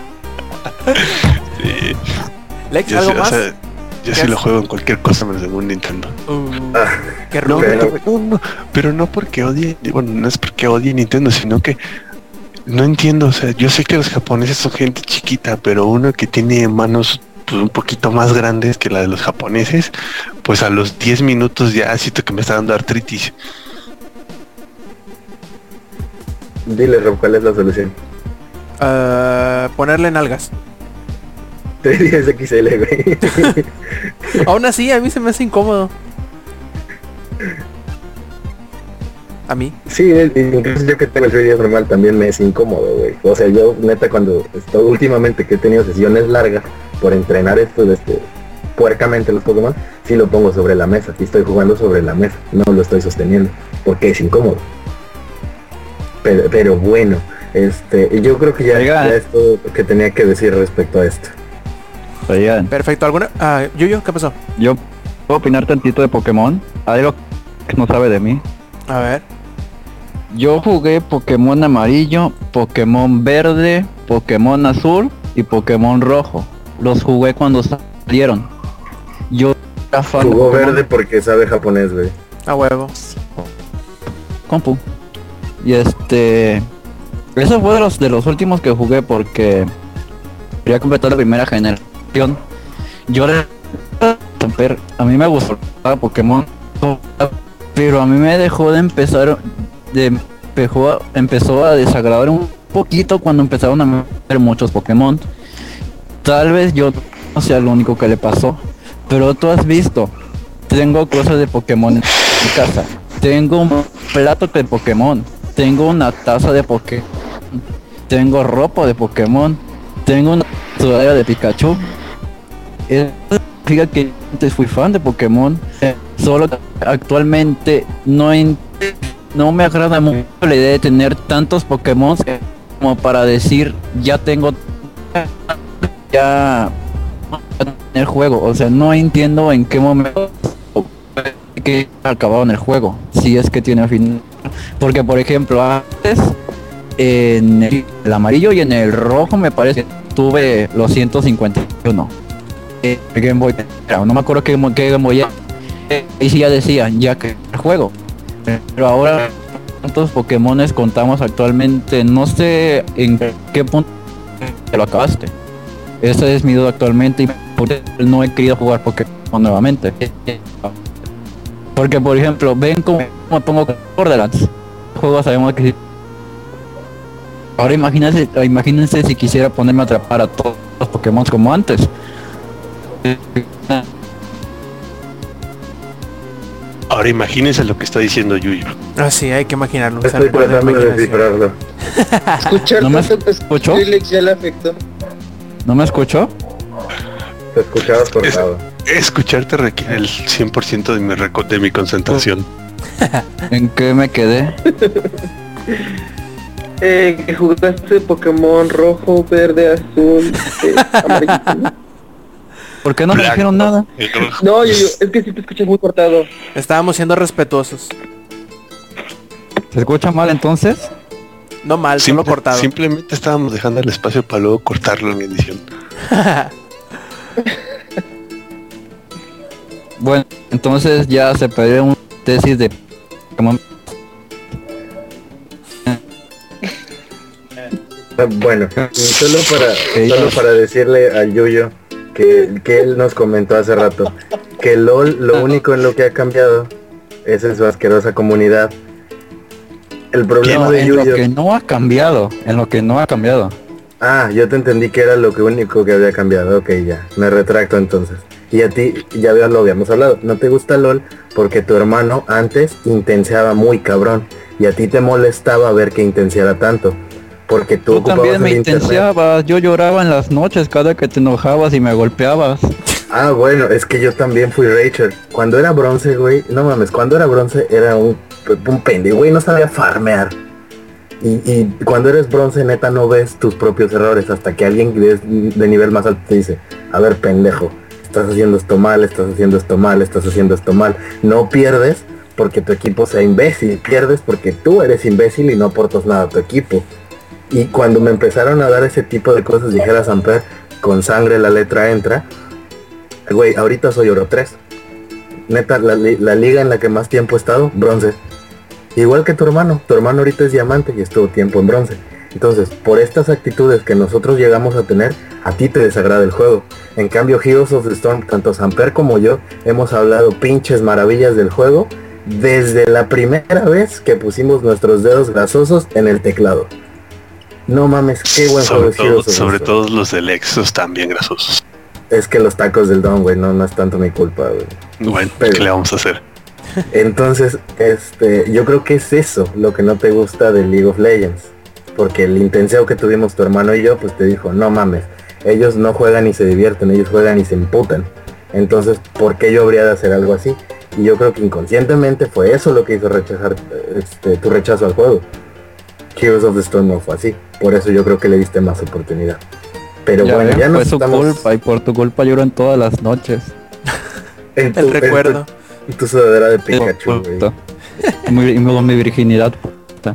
Sí, Lex, yo ¿algo sí, o más? sea, yo ¿Qué sí lo juego en cualquier cosa menos en un Nintendo. Uh, Ah, qué No. Pero- no, no, pero no porque odie, bueno, no es porque odie Nintendo, sino que no entiendo, o sea, yo sé que los japoneses son gente chiquita, pero uno que tiene manos pues, un poquito más grandes que la de los japoneses, pues a los 10 minutos ya siento que me está dando artritis. Dile, Rob, ¿cuál es la solución? Ah, ponerle nalgas. 310 XL, güey. Aún así, a mí se me hace incómodo. A mí. Sí, incluso yo que tengo el 3DS normal también me es incómodo, güey. O sea, yo neta cuando estoy últimamente que he tenido sesiones largas por entrenar esto de este puercamente los Pokémon, sí lo pongo sobre la mesa. Y estoy jugando sobre la mesa, no lo estoy sosteniendo, porque es incómodo. Pero, pero bueno, este, yo creo que ya, ya es todo lo que tenía que decir respecto a esto. Oigan, Perfecto. ¿Alguna? Ah, Yuyo, ¿qué pasó? yo puedo opinar tantito de Pokémon. Algo que no sabe de mí. A ver. Yo jugué Pokémon amarillo, Pokémon verde, Pokémon azul y Pokémon rojo. Los jugué cuando salieron. Yo Jugó verde porque sabe japonés, güey. A huevo. compu. Y este eso fue de los de los últimos que jugué porque quería completar la primera generación. Yo le pero a mí me gustaba Pokémon, pero a mí me dejó de empezar de empezó a, empezó a desagradar un poquito cuando empezaron a meter muchos Pokémon. Tal vez yo no sea lo único que le pasó, pero tú has visto. Tengo cosas de Pokémon en mi casa. Tengo un plato de Pokémon. Tengo una taza de Pokémon. Tengo ropa de Pokémon. Tengo una sudadera de Pikachu. Eso significa que antes fui fan de Pokémon. eh, Solo actualmente no, no me agrada mucho la idea de tener tantos Pokémon como para decir ya tengo ya el juego. O sea, no entiendo en qué momento que acabado en el juego. Si es que tiene fin. Porque por ejemplo antes en el, el amarillo y en el rojo me parece que tuve los 151. Eh, Game Boy era, no me acuerdo qué, qué Game Boy era. Y sí ya decía, ya que el juego. Pero ahora cuántos Pokémones contamos actualmente, no sé en qué punto te lo acabaste. Esa es mi duda actualmente y por no he querido jugar Pokémon nuevamente. Porque por ejemplo, ven cómo me pongo Borderlands. Juego sabemos que. Ahora imagínense, imagínense si quisiera ponerme a atrapar a todos los Pokémon como antes. Ahora imagínense lo que está diciendo Yuyo. Ah, sí, hay que imaginarlo. Estoy tratando de descifrarlo. Escuchar ¿No me tanto escuchó? Ya le afectó. ¿No me escuchó? Te escuchabas cortado. Escucharte requiere el 100% de mi, de mi concentración. ¿En qué me quedé? Eh, que jugaste Pokémon rojo, verde, azul, eh, amarillo. ¿Por qué no me dijeron nada? No, yo, yo, es que si te escuchas muy cortado. Estábamos siendo respetuosos. ¿Se escucha mal entonces? No mal, solo cortado. Simplemente estábamos dejando el espacio para luego cortarlo en edición. Bueno, entonces ya se perdió un tesis de. Ah, Bueno, solo para, solo para decirle a Yuyo que, que él nos comentó hace rato que LOL lo único en lo que ha cambiado es en su asquerosa comunidad. El problema No, de en lo que no ha cambiado, en lo que no ha cambiado. Ah, yo te entendí que era lo que único que había cambiado. Ok, ya, me retracto entonces. Y a ti, ya veo, lo habíamos hablado. No te gusta LOL porque tu hermano antes intenseaba muy cabrón. Y a ti te molestaba ver que intenseara tanto. Porque tú, Tú también me intensiabas, yo lloraba en las noches cada que te enojabas y me golpeabas. Ah, bueno, es que yo también fui Rachel. Cuando era bronce, güey, no mames, cuando era bronce era un, un pendejo, güey, no sabía farmear. Y, y cuando eres bronce, neta, no ves tus propios errores hasta que alguien de, de nivel más alto te dice, a ver, pendejo, estás haciendo esto mal, estás haciendo esto mal, estás haciendo esto mal. No pierdes porque tu equipo sea imbécil, pierdes porque tú eres imbécil y no aportas nada a tu equipo. Y cuando me empezaron a dar ese tipo de cosas, dijera Samper, con sangre la letra entra, Güey, ahorita soy oro 3. Neta, la, la liga en la que más tiempo he estado, bronce. Igual que tu hermano. Tu hermano ahorita es diamante y estuvo tiempo en bronce. Entonces, por estas actitudes que nosotros llegamos a tener, a ti te desagrada el juego. En cambio, Heroes of the Storm, tanto Samper como yo, hemos hablado pinches maravillas del juego desde la primera vez que pusimos nuestros dedos grasosos en el teclado. No mames, qué buen juego Sobre, es todo, sobre todo los del Exos también grasosos. Es que los tacos del Don, güey, no, no es tanto mi culpa, güey. Bueno, Pero- ¿qué le vamos a hacer? Entonces, este, yo creo que es eso lo que no te gusta de League of Legends. Porque el intenseo que tuvimos tu hermano y yo, pues te dijo, no mames, ellos no juegan y se divierten, ellos juegan y se emputan. Entonces, ¿por qué yo habría de hacer algo así? Y yo creo que inconscientemente fue eso lo que hizo rechazar este, tu rechazo al juego. Heroes of the Storm no fue así. Por eso yo creo que le diste más oportunidad. Pero Ya bueno, ya no fue su estamos culpa y por tu culpa lloran todas las noches. en tu, El en tu- recuerdo. en tu sudadera de Pikachu, güey. Puta. Mi, mi, mi virginidad. puta.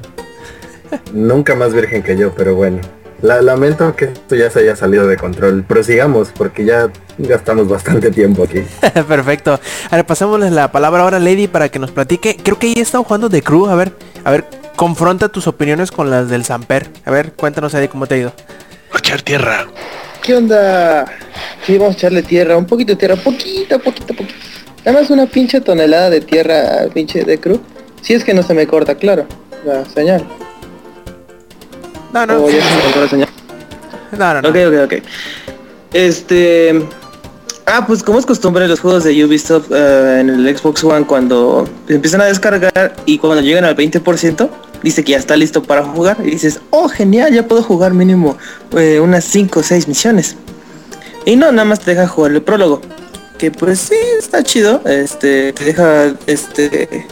Nunca más virgen que yo, pero bueno. La, lamento que esto ya se haya salido de control. Prosigamos, porque ya gastamos bastante tiempo aquí. Perfecto. A ver, pasémosle la palabra ahora a Lady para que nos platique. Creo que ella está jugando de crew. A ver, a ver, confronta tus opiniones con las del Samper. A ver, cuéntanos Eddie cómo te ha ido. Echar tierra. ¿Qué onda? Sí, vamos a echarle tierra, un poquito de tierra, poquito, poquito, poquito. Nada más una pinche tonelada de tierra, pinche de crew. Si es que no se me corta, claro, la señal. No, no. O ya se me cortó la señal. No, no, no. Ok, ok, ok. Este... Ah, pues como es costumbre los juegos de Ubisoft eh, en el Xbox One cuando empiezan a descargar y cuando llegan al 20% dice que ya está listo para jugar y dices, oh genial, ya puedo jugar mínimo eh, unas 5 o 6 misiones. Y no, nada más te deja jugar el prólogo. Que pues sí, está chido. Este, te deja este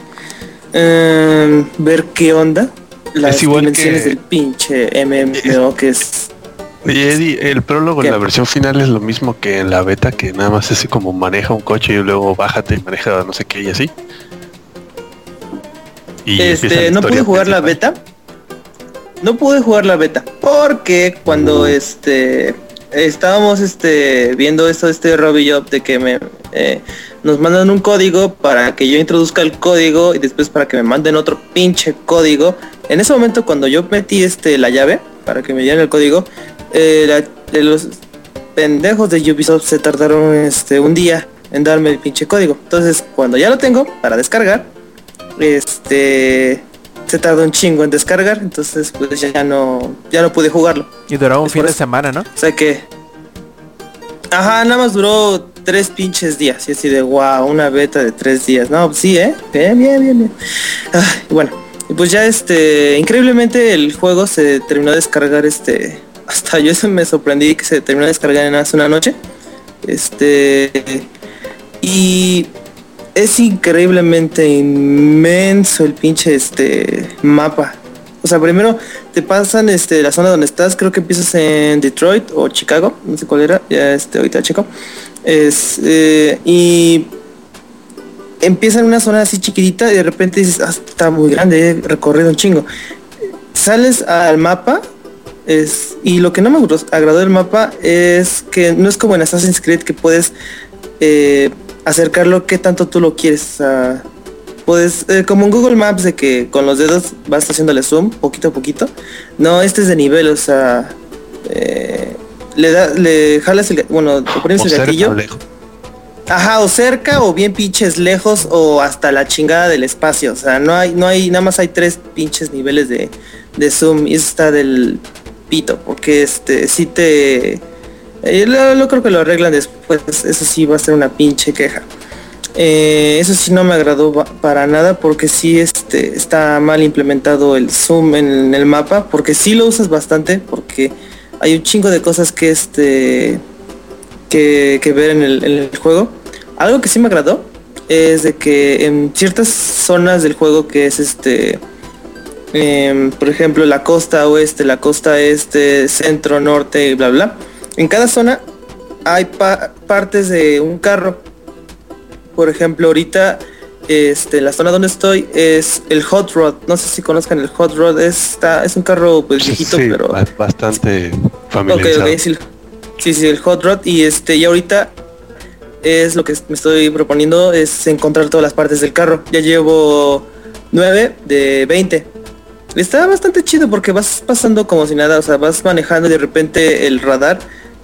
em, ver qué onda. Las Es igual dimensiones que- del pinche MMO que es Oye, Eddie, el prólogo en la versión final es lo mismo que en la beta, que nada más es como maneja un coche y luego bájate y maneja no sé qué y así. Y Este, no pude jugar la beta. No pude jugar la beta porque cuando este estábamos este viendo esto este Robbie Job de que me eh, nos mandan un código para que yo introduzca el código y después para que me manden otro pinche código. En ese momento cuando yo metí este la llave para que me dieran el código, eh, la- eh, los pendejos de Ubisoft se tardaron este un día en darme el pinche código. Entonces cuando ya lo tengo para descargar, este se tardó un chingo en descargar, entonces pues ya no ya no pude jugarlo. Y duró un Es fin de semana, ¿no? O sea que Ajá, nada más duró tres pinches días y así de wow, una beta de tres días. No, sí, eh. Bien, bien, bien, bien. Ay, bueno, y pues ya este, increíblemente el juego se terminó de descargar este, hasta yo eso me sorprendí que se terminó de descargar en hace una noche. Este, y es increíblemente inmenso el pinche este mapa. O sea, primero te pasan este la zona donde estás, creo que empiezas en Detroit o Chicago, no sé cuál era, ya este ahorita checo. Es eh, y empieza en una zona así chiquitita y de repente dices, ah, está muy grande, he recorrido un chingo. Sales al mapa es, y lo que no me agradó del mapa es que no es como en Assassin's Creed que puedes eh, acercarlo que tanto tú lo quieres. sea, puedes, eh, como en Google Maps de que con los dedos vas haciéndole zoom poquito a poquito. No, este es de nivel, o sea, eh, le da, le jalas el, bueno, te pones O el cerca gatillo. o lejos. Ajá, o cerca o bien pinches lejos o hasta la chingada del espacio. O sea, no hay, no hay, nada más hay tres pinches niveles de, de zoom y eso está del pito, porque este sí te eh, lo, creo que lo arreglan después, eso sí va a ser una pinche queja. Eh, eso sí no me agradó para nada porque sí este está mal implementado el zoom en el mapa, porque sí lo usas bastante, porque hay un chingo de cosas que este que, ver en el, en el juego. Algo que sí me agradó es de que en ciertas zonas del juego que es este, em, por ejemplo, la costa oeste, la costa este, centro, norte y bla bla. En cada zona hay pa- partes de un carro. Por ejemplo, ahorita este, la zona donde estoy es el Hot Rod. No sé si conozcan el Hot Rod. Es, está- es un carro pues viejito, Sí, pero ba- bastante familiarizado. ok, sí, sí, sí, el hot rod y este, y ahorita es lo que me estoy proponiendo es encontrar todas las partes del carro. Ya llevo 9 de 20. Está bastante chido porque vas pasando como si nada, o sea, vas manejando y de repente el radar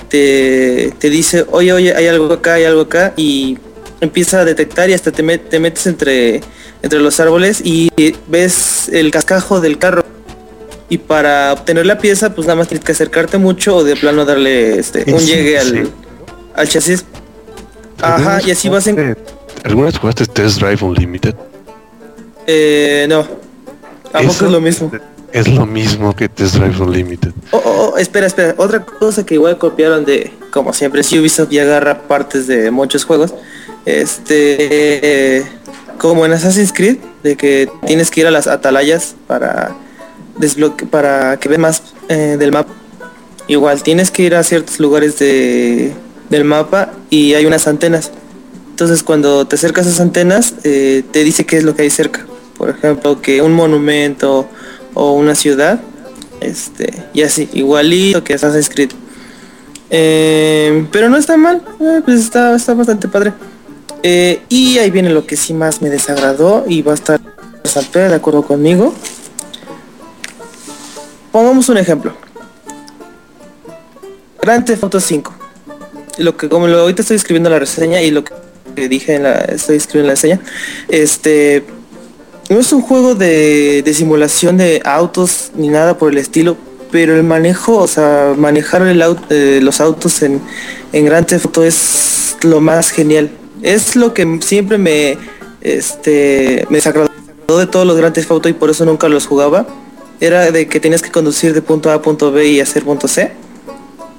te, te dice, oye, oye, hay algo acá, hay algo acá y empieza a detectar y hasta te, met- te metes entre, entre los árboles y ves el cascajo del carro. Y para obtener la pieza, pues nada más tienes que acercarte mucho o de plano darle este, un Sí, llegue sí. al, al chasis. Ajá, y así vas en... ¿Alguna vez jugaste Test Drive Unlimited? Eh, no. ¿A poco Eso es lo mismo? Es lo mismo que Test Drive Unlimited. Oh, oh, oh, espera, espera. Otra cosa que igual copiaron de, como siempre, si Ubisoft ya agarra partes de muchos juegos. Este, como en Assassin's Creed, de que tienes que ir a las atalayas para desbloque, para que veas más eh, del mapa. Igual tienes que ir a ciertos lugares de, del mapa y hay unas antenas. Entonces cuando te acercas a esas antenas, eh, te dice qué es lo que hay cerca. Por ejemplo, que un monumento o una ciudad. Este, y así, igualito que Assassin's Creed. Eh, pero no está mal, eh, pues está, está bastante padre. Eh, y ahí viene lo que sí más me desagradó y va a estar Samper de acuerdo conmigo. Pongamos un ejemplo. Grand Theft Auto 5. Lo que como lo, ahorita estoy escribiendo la reseña y lo que dije en la estoy escribiendo la reseña, este no es un juego de, de simulación de autos ni nada por el estilo, pero el manejo, o sea, manejar eh, los autos en, en Grand Theft Auto es lo más genial. Es lo que siempre me, este, me desagradó de todos los Grand Theft Auto y por eso nunca los jugaba. Era de que tenías que conducir de punto A a punto B y hacer punto C.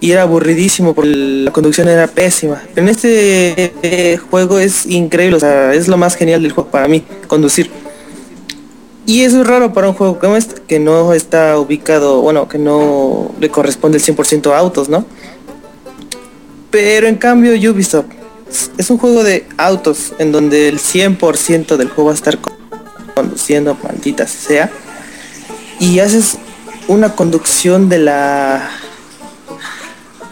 Y era aburridísimo porque la conducción era pésima. En este eh, juego es increíble, o sea, es lo más genial del juego para mí, conducir. Y eso es raro para un juego como este, que no está ubicado, bueno, que no le corresponde el 100% a autos, ¿no? Pero en cambio Ubisoft es un juego de autos en donde el 100% del juego va a estar con- conduciendo, maldita sea. Y haces una conducción de la...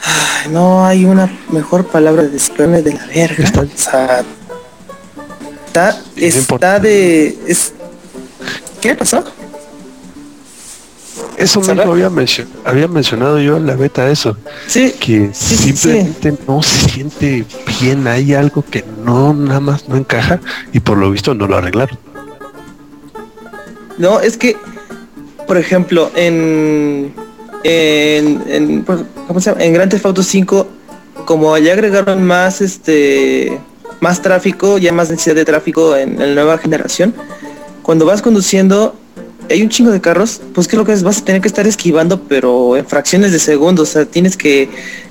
Ay, no hay una mejor palabra de describirme de la verga. Está- O sea, está, está de... Es... ¿Qué pasó? Eso mismo había, había mencionado yo en la beta eso, Sí, que Sí, sí, simplemente no se siente bien, hay algo que no nada más no encaja y por lo visto no lo arreglaron. No, es que, por ejemplo, en, en, en, pues, ¿cómo se llama? en Grand Theft Auto 5, como ya agregaron más, este, más tráfico, ya más densidad de tráfico en, en la nueva generación, cuando vas conduciendo, hay un chingo de carros, pues que lo que es, vas a tener que estar esquivando, pero en fracciones de segundos, o sea, tienes que,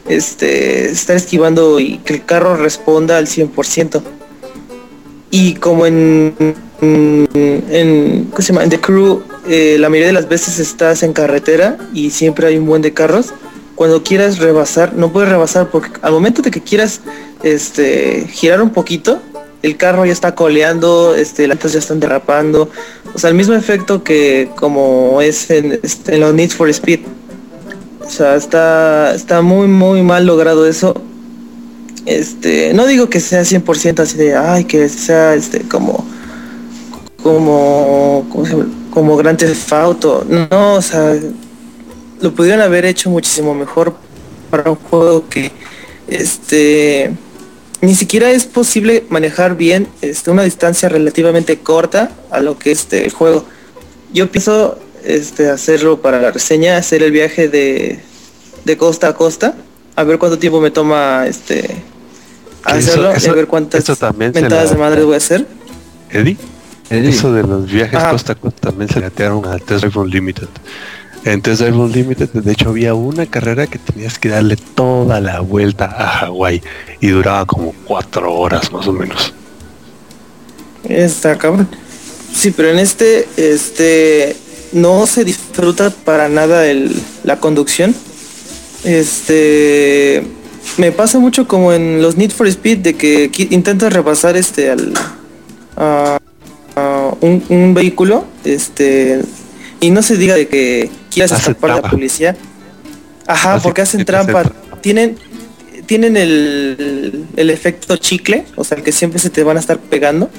este, estar esquivando y que el carro responda al 100%. Y como en, ¿cómo se llama? The Crew, eh, la mayoría de las veces estás en carretera y siempre hay un buen de carros. Cuando quieras rebasar, no puedes rebasar porque al momento de que quieras este, girar un poquito, el carro ya está coleando, este, las llantas ya están derrapando. O sea, el mismo efecto que como es en, este, los Need for Speed. O sea, está, está muy, muy mal logrado eso este no digo que sea 100% así de ay que sea este como como como Grand Theft no o sea lo pudieron haber hecho muchísimo mejor para un juego que este ni siquiera es posible manejar bien este una distancia relativamente corta a lo que es este, el juego yo pienso este hacerlo para la reseña hacer el viaje de de costa a costa a ver cuánto tiempo me toma este Que eso- hacerlo y a ver cuántas mentadas la- de madre voy a hacer. Eddie, Eddie, eso de los viajes Ajá. costa a costa también se gatearon a Test Drive Unlimited. En Test Drive Unlimited, de hecho, había una carrera que tenías que darle toda la vuelta a Hawái y duraba como cuatro horas más o menos. Está cabrón. Sí, pero en este, este, no se disfruta para nada el, la conducción. Este, me pasa mucho como en los Need for Speed de que intentas repasar este al a- a un, un vehículo, este, y no se diga de que quieras Hace escapar de la policía. Ajá, Hace- porque hacen hace trampa. trampa. Tienen tienen el, el efecto chicle, o sea, que siempre se te van a estar pegando.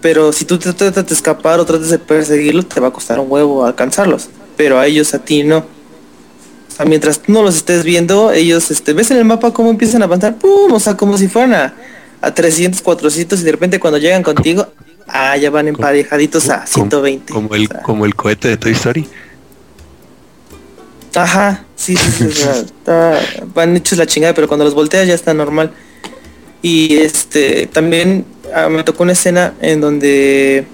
Pero si tú te tratas de escapar o tratas de perseguirlos, te va a costar un huevo alcanzarlos. Pero a ellos, a ti no. O sea, mientras tú no los estés viendo, ellos, este, ves en el mapa cómo empiezan a avanzar, ¡pum! O sea, como si fueran a, a 300, 400 y de repente cuando llegan contigo, ah, ya van emparejaditos a Como- 120. Como el, o sea. como el cohete de Toy Story. Ajá, sí, sí, sí, está- van hechos la chingada, pero cuando los volteas ya está normal. Y este, también ah, me tocó una escena en donde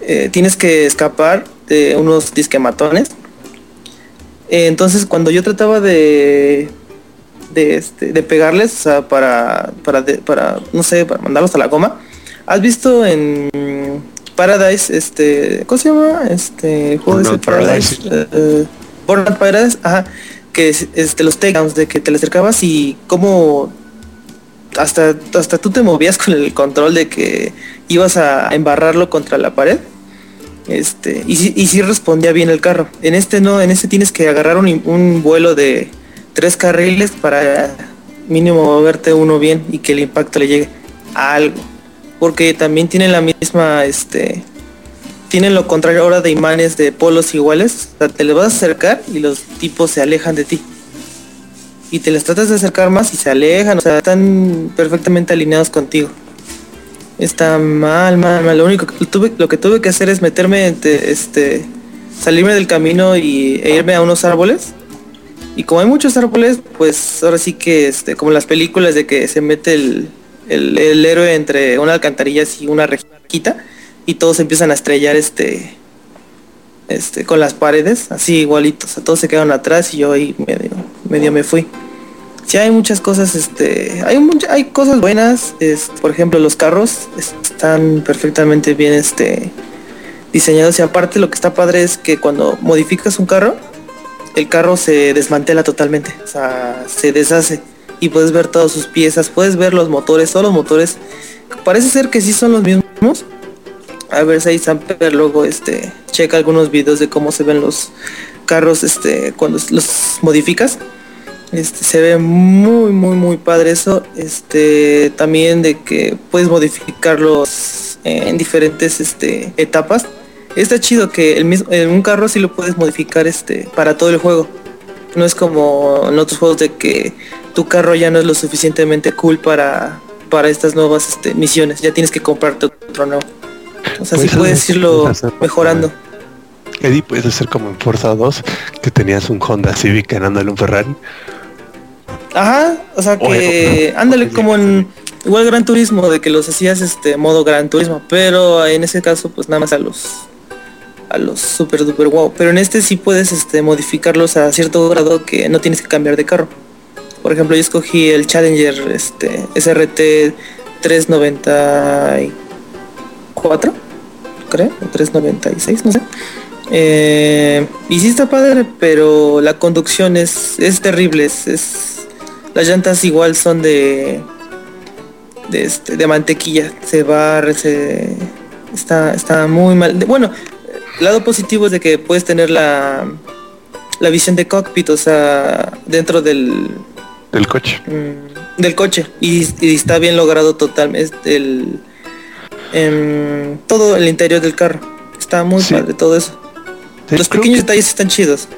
eh, tienes que escapar de unos disquematones. Eh, entonces cuando yo trataba de de, este, de pegarles, o sea, para, para, de- para, no sé, para mandarlos a la goma. ¿Has visto en Paradise, este, ¿cómo se llama? Este, juego Burnout Paradise, Paradise. eh, Burnout Paradise, ajá, que es, este, los takedowns, de que te le acercabas y como hasta, hasta tú te movías con el control de que ibas a embarrarlo contra la pared. Este, y sí, y sí respondía bien el carro. En este no, en este tienes que agarrar un, un vuelo de tres carriles para mínimo moverte uno bien y que el impacto le llegue a algo. Porque también tienen la misma, este, tienen lo contrario ahora de imanes de polos iguales. O sea, te le vas a acercar y los tipos se alejan de ti. Y te les tratas de acercar más y se alejan, o sea, están perfectamente alineados contigo. Está mal, mal, mal. Lo único que tuve, lo que tuve que hacer es meterme entre, este, salirme del camino y, e irme a unos árboles. Y como hay muchos árboles, pues ahora sí que, este, como las películas de que se mete el, el, el héroe entre una alcantarilla y una rejita y todos empiezan a estrellar, este, este, con las paredes, así igualitos. O todos se quedaron atrás y yo ahí medio, medio me fui. Sí hay muchas cosas, este, hay hay cosas buenas, es, por ejemplo los carros es- están perfectamente bien, este, diseñados y aparte lo que está padre es que cuando modificas un carro, el carro se desmantela totalmente, o sea, se deshace y puedes ver todas sus piezas, puedes ver los motores, todos los motores, parece ser que sí son los mismos. A ver si Samper luego este checa algunos videos de cómo se ven los carros este cuando los modificas. Este, se ve muy muy muy padre eso este también de que puedes modificarlos en diferentes este etapas está chido que el mismo en un carro sí lo puedes modificar este para todo el juego no es como en otros juegos de que tu carro ya no es lo suficientemente cool para para estas nuevas este, misiones. Ya tienes que comprarte otro nuevo. O sea sí Pues, puedes irlo puedes hacer- mejorando. Eddie, puedes hacer como en Forza 2, que tenías un Honda Civic ganándole un Ferrari. Ajá, o sea que ándale como en igual Gran Turismo de que los hacías este modo Gran Turismo, pero en ese caso pues nada más a los a los super duper wow, pero en este sí puedes este modificarlos a cierto grado que no tienes que cambiar de carro. Por ejemplo, yo escogí el Challenger este SRT 394, creo, o 396, no sé. Eh, y sí está padre, pero la conducción es, es terrible. Es, las llantas igual son de de, este, de mantequilla. Se barre, se está, está muy mal. Bueno, lado positivo es de que puedes tener la, la visión de cockpit, o sea, dentro del, Del coche. mm, del coche y, y está bien logrado totalmente el em, todo el interior del carro está muy Sí. padre todo eso Sí, los pequeños que- detalles están chidos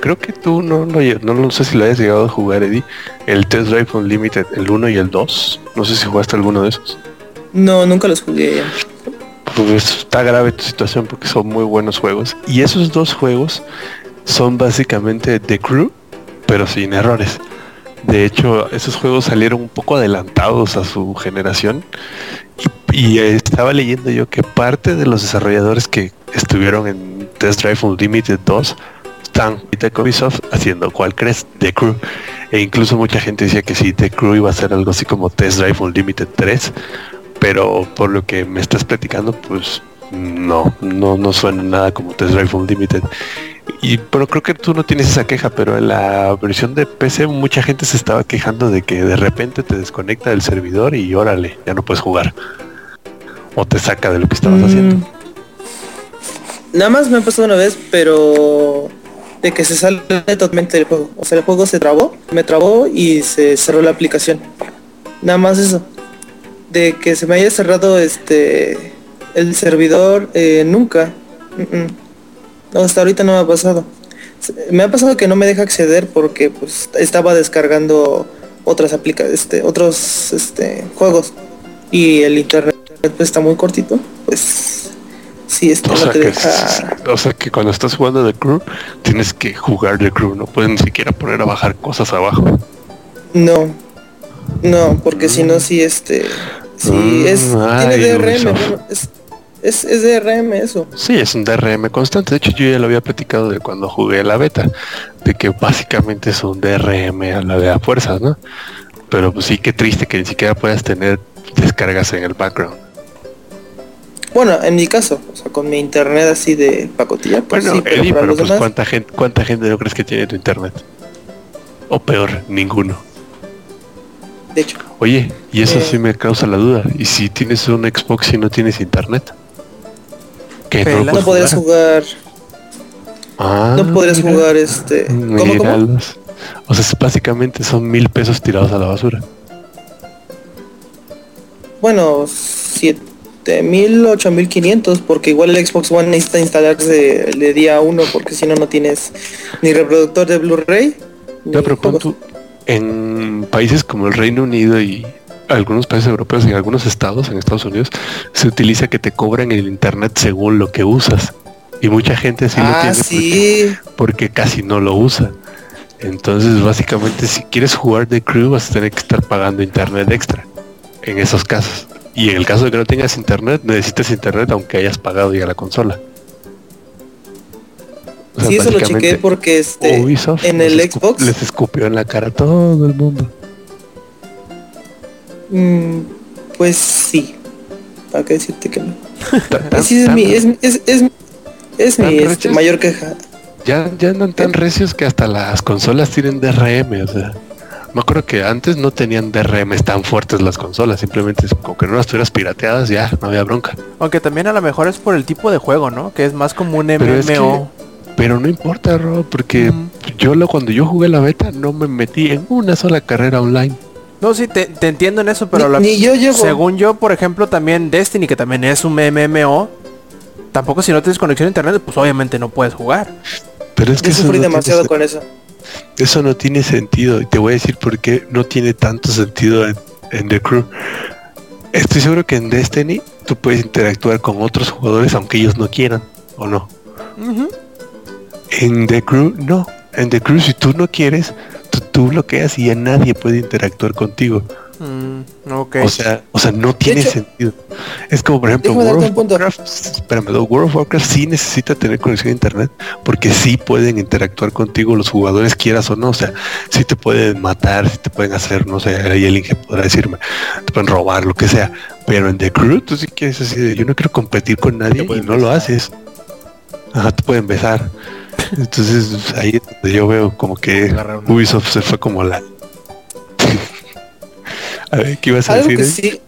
Creo que tú no lo, lle- no, lo sé si lo hayas llegado a jugar, Eddie. El Test Drive Unlimited, el 1 y el 2. No sé si jugaste alguno de esos. no nunca los jugué Pues está grave tu situación porque son muy buenos juegos. Y esos dos juegos son básicamente The Crew, pero sin errores. De hecho, esos juegos salieron un poco adelantados a su generación. Y, estaba leyendo yo que parte de los desarrolladores que estuvieron en Test Drive Unlimited 2 están ahorita con Ubisoft haciendo cuál crees The Crew. E incluso mucha gente decía que sí, The Crew iba a ser algo así como Test Drive Unlimited 3 pero por lo que me estás platicando, pues no, no, no suena nada como Test Drive Unlimited. Y pero creo que tú no tienes esa queja, pero en la versión de PC mucha gente se estaba quejando de que de repente te desconecta del servidor y órale, ya no puedes jugar. O te saca de lo que estabas Mm, haciendo. Nada más me ha pasado una vez, pero de que se sale totalmente del juego. O sea, el juego se trabó, me trabó y se cerró la aplicación. Nada más eso. De que se me haya cerrado este el servidor, eh, nunca. Mm, mm. No, hasta ahorita no me ha pasado. Me ha pasado que no me deja acceder porque pues estaba descargando otras aplicaciones, este, otros este, juegos y el internet pues está muy cortito, pues sí, este, O no sea, te que, deja. o sea que cuando estás jugando The Crew, tienes que jugar The Crew, no puedes ni siquiera poner a bajar cosas abajo. No, no, porque si no, sí, este, sí, Mm, es, ay, tiene DRM, bueno, es, Es, es DRM eso. Sí, es un DRM constante. De hecho, yo ya lo había platicado de cuando jugué la beta, de que básicamente es un DRM a la de a fuerzas, ¿no? Pero pues sí, qué triste que ni siquiera puedas tener descargas en el background. Bueno, en mi caso, o sea, con mi internet así de pacotilla, pues Bueno, sí, pero Eddie, para pero los pues demás, ¿cuánta gente, ¿cuánta gente no crees que tiene tu internet? O peor, ninguno. de hecho. Oye, y eso Eh. sí me causa la duda. ¿Y si tienes un Xbox y no tienes internet? Pelas. No podrías jugar, Ah, no podrías mira. jugar este. ¿Cómo, cómo? Míralos. O sea, básicamente son mil pesos tirados a la basura. Bueno, 7000, 8500, porque igual el Xbox One necesita instalarse de día 1, porque si no, no tienes ni reproductor de Blu-ray. No, pero pon juegos. tú, en países como el Reino Unido y algunos países europeos y en algunos estados, en Estados Unidos, se utiliza que te cobran el internet según lo que usas. Y mucha gente sí lo ah, tiene sí. porque, porque casi no lo usa. Entonces, básicamente, si quieres jugar de crew, vas a tener que estar pagando internet extra. En esos casos. Y en el caso de que no tengas internet, necesitas internet aunque hayas pagado ya la consola. O sea, Sí, eso lo chequé porque este Ubisoft en el Xbox. les escupió en la cara a todo el mundo. Mm, pues sí. ¿Para qué decirte que no? Sí, es mi, es, es, es, es mi este, mayor queja. ya, ya andan tan recios que hasta las consolas tienen DRM, o sea. Me acuerdo que antes no tenían DRMs tan fuertes las consolas, simplemente es como que no las tuvieras pirateadas, ya, no había bronca. Aunque también a lo mejor es por el tipo de juego, ¿no? Que es más como un Pero es que- MMO. Pero no importa, Rob, porque yo lo, cuando yo jugué la beta no me metí en una sola carrera online. No, sí, te, te entiendo en eso, pero Ni, la- ni yo llego. según yo, por ejemplo, también Destiny, que también es un MMO, tampoco si no tienes conexión a internet, pues obviamente no puedes jugar. Pero es que Yo sufrí no tiene demasiado con eso. Eso no tiene sentido. Y te voy a decir por qué no tiene tanto sentido en, en The Crew. Estoy seguro que en Destiny tú puedes interactuar con otros jugadores aunque ellos no quieran o no. En The Crew no. En The Crew si tú no quieres, tú, bloqueas y ya nadie puede interactuar contigo. Mm, ok. O sea, o sea, no tiene hecho- sentido. Es como por ejemplo World of. Warcraft. Espérame, World of Warcraft sí necesita tener conexión a internet porque sí pueden interactuar contigo los jugadores quieras o no. O sea, sí te pueden matar, sí te pueden hacer, no sé, ahí el Inge podrá decirme, te pueden robar, lo que sea. Pero en The Crew tú sí quieres así de, yo no quiero competir con nadie y no lo haces. Ajá, te pueden besar. Entonces ahí es donde yo veo como que Ubisoft se fue como la... a ver, ¿qué ibas a Algo decir? que eh? sí,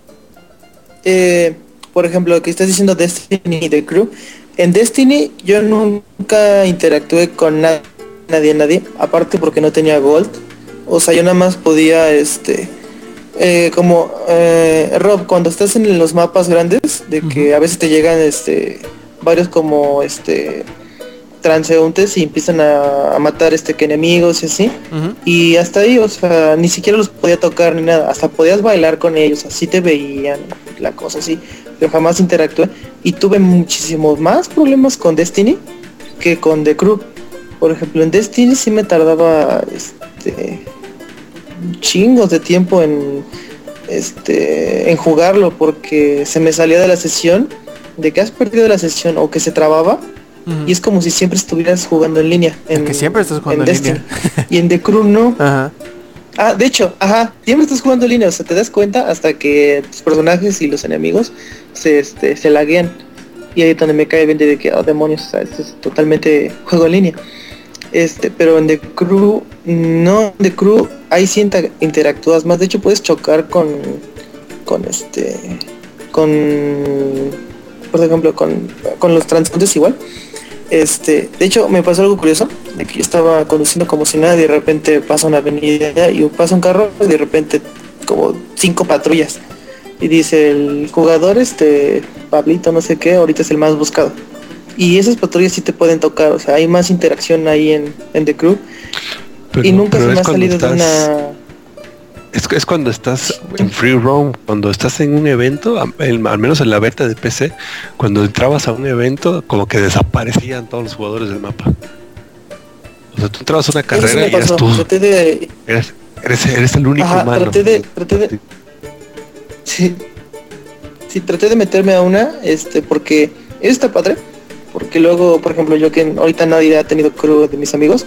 eh, por ejemplo, que estás diciendo Destiny de Crew. En Destiny yo nunca interactué con na- nadie, nadie, aparte porque no tenía Gold. O sea, yo nada más podía, este, eh, como eh, Rob, cuando estás en los mapas grandes, de que a veces te llegan, este, varios como, este, transeúntes y empiezan a, a matar, este, que enemigos y así. Y hasta ahí, o sea, ni siquiera los podía tocar ni nada. Hasta podías bailar con ellos, así te veían, la cosa así. Pero jamás interactué. Y tuve muchísimos más problemas con Destiny que con The Crew. Por ejemplo, en Destiny sí me tardaba este chingos de tiempo en este en jugarlo porque se me salía de la sesión de que has perdido la sesión o que se trababa Y es como si siempre estuvieras jugando en línea. En, que siempre estás jugando en Destiny. línea. y en The Crew no. Ajá. Ah, de hecho, ajá, siempre estás jugando en línea, o sea, te das cuenta hasta que tus personajes y los enemigos se, este, se laguean. Y ahí es donde me cae 20 de que, oh demonios, o sea, esto es totalmente juego en línea. Este, pero en The Crew, no, en The Crew, ahí sí inter- interactúas más, de hecho puedes chocar con, con este, con, por ejemplo, con, con los transeúntes igual. Este, de hecho, me pasó algo curioso, de que yo estaba conduciendo como si nada y de repente pasa una avenida y pasa un carro y de repente como cinco patrullas. Y dice el jugador, este, Pablito, no sé qué, ahorita es el más buscado. Y esas patrullas sí te pueden tocar, o sea, hay más interacción ahí en, en The Crew. Pero- y nunca se me ha salido de una... Es, es cuando estás en free roam, cuando estás en un evento, al menos en la beta de PC, cuando entrabas a un evento, como que desaparecían todos los jugadores del mapa. O sea, tú entrabas a una carrera y eras tú, de, eres, eres, eres el único Ajá, humano. traté de, traté de, sí, sí, traté de meterme a una, este, porque está padre. Porque luego, por ejemplo, yo que ahorita nadie ha tenido crew de mis amigos,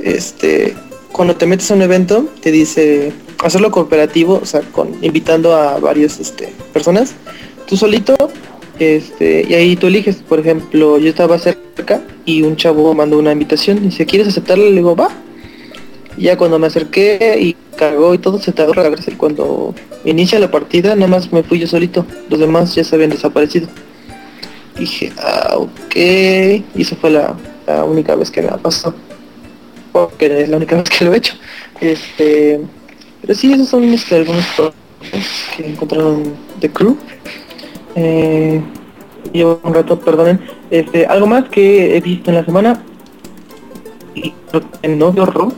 este, cuando te metes a un evento, te dice hacerlo cooperativo, o sea, con invitando a varios este, personas, tú solito, este, y ahí tú eliges, por ejemplo, yo estaba cerca y un chavo mandó una invitación, dice, ¿quieres aceptarla? Le digo, va. Y ya cuando me acerqué y cargó y todo, se tardó. Cuando inicia la partida, nada más me fui yo solito, los demás ya se habían desaparecido. Dije, ah, ok, y esa fue la, la única vez que me ha pasado. Porque es la única vez que lo he hecho. Este, pero sí, esos son este, algunos que encontraron de crew. Eh, llevo un rato, perdonen. Este, algo más que he visto en la semana. Y el novio Ross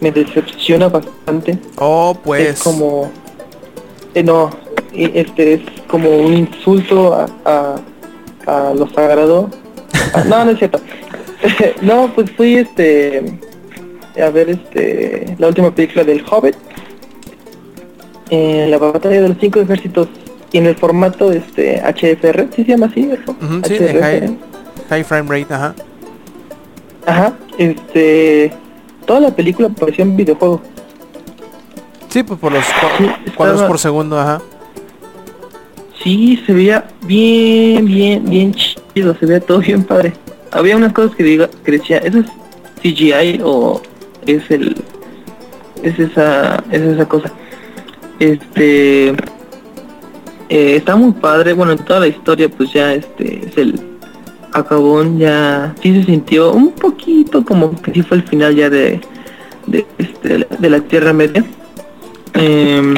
me decepciona bastante. Oh, pues. Es como. eh, no, este es como un insulto a, a, a lo sagrado. Ah, no, no es cierto. no, pues fui este a ver este la última película del Hobbit. Eh, la batalla de los cinco ejércitos y en el formato este HFR, ¿sí se llama así? eso? Sí, HFR. de high, high frame rate, ajá. Ajá, este toda la película parecía un videojuego. Sí, pues por los Sí, cuadros estaba- por segundo, ajá. Sí, se veía bien, bien, bien chido, se veía todo bien padre. Había unas cosas que diga, que decía, ¿eso es CGI o es el es esa es esa cosa? Este eh, está muy padre, bueno, en toda la historia pues ya este es el acabón ya sí se sintió un poquito como que sí fue el final ya de de, este, de la Tierra Media. Em,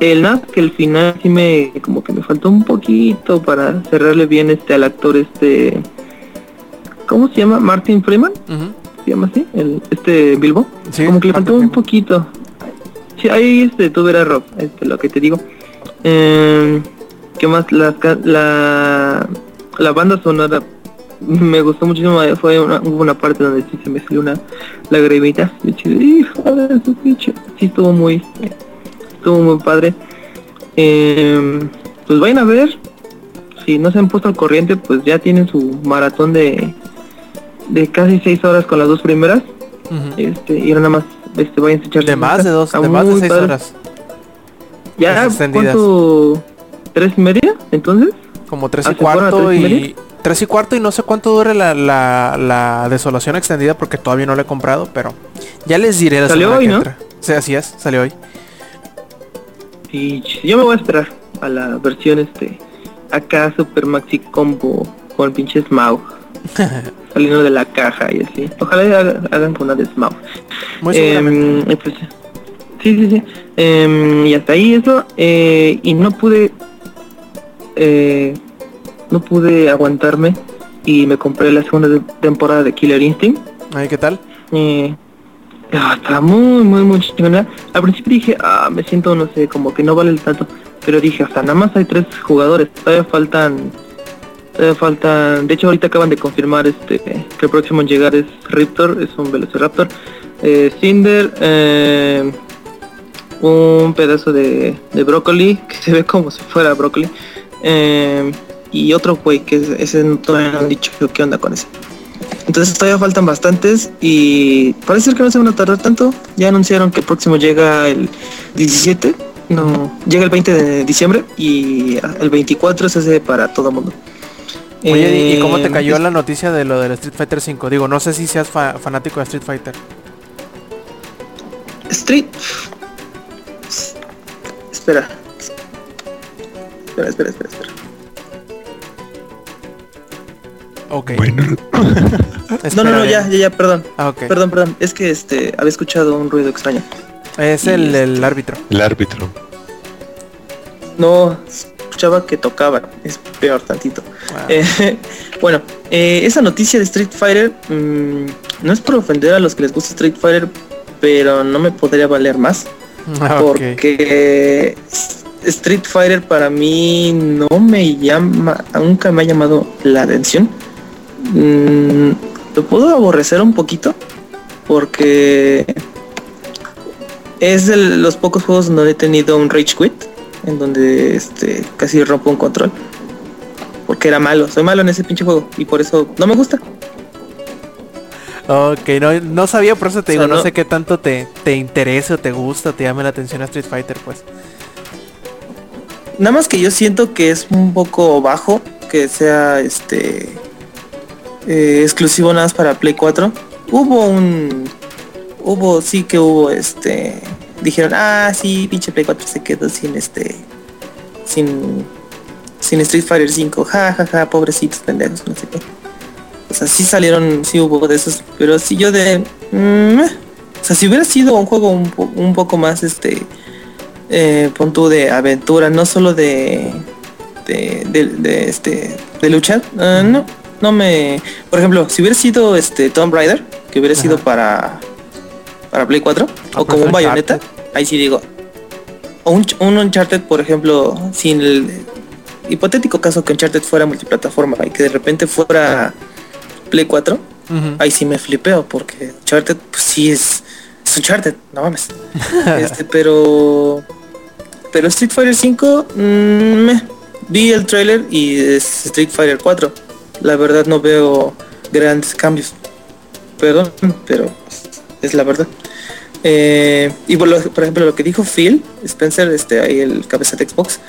el nada que el final sí me como que me faltó un poquito para cerrarle bien este al actor este ¿cómo se llama? Martin Freeman, se llama así, el este Bilbo. Sí, como que le faltó un poquito. Sí, ahí este tú verás Rob, este lo que te digo. Eh, ¿Qué más? La, la la banda sonora me gustó muchísimo, eh, fue una, hubo una parte donde sí se me salió una lagrimita. Y dije, hijo de su pinche. Sí estuvo muy estuvo muy padre. Eh, pues vayan a ver. Si no se han puesto al corriente, pues ya tienen su maratón de de casi seis horas con las dos primeras. Este, y ahora nada más este vayan a echar De más de dos, de más de seis padre. horas. Ya. ¿cuánto? ¿Tres y media? Entonces, Como tres Ah, y ¿se fueron a cuarto tres y y... media? Tres y cuarto y no sé cuánto dure la, la, la desolación extendida porque todavía no la he comprado, pero ya les diré la Salió hoy, que ¿no? entra. Sí, así es, salió hoy. Yo me voy a esperar a la versión este acá Super Maxi Combo con pinche Smaug saliendo de la caja y así. Ojalá haga- hagan con una de Smaug. Muy pues, sí, sí, sí. Em, y hasta ahí eso. eh, y no pude, eh, no pude aguantarme y me compré la segunda temporada de Killer Instinct. Ay, ¿qué tal? Está muy, muy, muy. Al principio dije, ah, me siento, no sé, como que no vale el tanto. Pero dije, hasta nada más hay tres jugadores. Todavía faltan, todavía faltan. De hecho, ahorita acaban de confirmar este que el próximo en llegar es Riptor, es un Velociraptor. Eh, Cinder, eh, un pedazo de, de brócoli que se ve como si fuera brócoli. Eh, y otro güey que es- ese todavía no han dicho qué onda con ese. Entonces todavía faltan bastantes y parece ser que no se van a tardar tanto. Ya anunciaron que el próximo llega el 17, no, llega el 20 de diciembre y el 24 se hace para todo mundo. Oye, ¿y- ¿y cómo te Eh, cayó es- la noticia de lo del Street Fighter 5? Digo, no sé si seas fa- fanático de Street Fighter. Street. Espera. Espera, espera, espera, espera. Ok. Bueno, No, no, no, ya, ya, ya, perdón. Ah, ok. Perdón, perdón. Es que este había escuchado un ruido extraño. Es Y el, este- el árbitro. el árbitro. No, escuchaba que tocaban. Es peor tantito. Eh, bueno, eh, esa noticia de Street Fighter mm, no es por ofender a los que les gusta Street Fighter, pero no me podría valer más ah, porque Street Fighter para mí no me llama, nunca me ha llamado la atención. Mm, lo puedo aborrecer un poquito porque es de los pocos juegos donde he tenido un rage quit en donde este casi rompo un control. Porque era malo, soy malo en ese pinche juego y por eso no me gusta. Ok, no, no sabía, por eso te O digo, no- sé qué tanto te, te interese o te gusta, te llame la atención a Street Fighter, pues. Nada más que yo siento que es un poco bajo que sea este eh, exclusivo nada más para Play 4. Hubo un hubo sí que hubo este dijeron, "Ah, sí, pinche Play 4 se quedó sin este sin sin Street Fighter 5. Ja, ja, ja, pobrecitos pendejos, no sé qué." O sea, sí salieron, sí hubo de esos, pero sí yo de mm, eh. o sea, si hubiera sido un juego un, po- un poco más este eh, pon tú de aventura, no solo de de, este de luchar, ah, no, no me, por ejemplo, si hubiera sido este Tomb Raider, que hubiera sido para para Play 4 Ah, o pues como un Uncharted. Bayonetta, ahí sí digo, o un, un Uncharted, por ejemplo, sin el hipotético caso que Uncharted fuera multiplataforma y que de repente fuera Play 4, Ujú. ahí sí me flipeo porque Uncharted pues sí es, es Uncharted, no mames. este, pero pero Street Fighter 5 mm, meh. vi el trailer y es Street Fighter 4. La verdad no veo grandes cambios. Perdón, pero es la verdad. Eh, y por, lo- por ejemplo lo que dijo Phil Spencer, este ahí el cabeza de Xbox,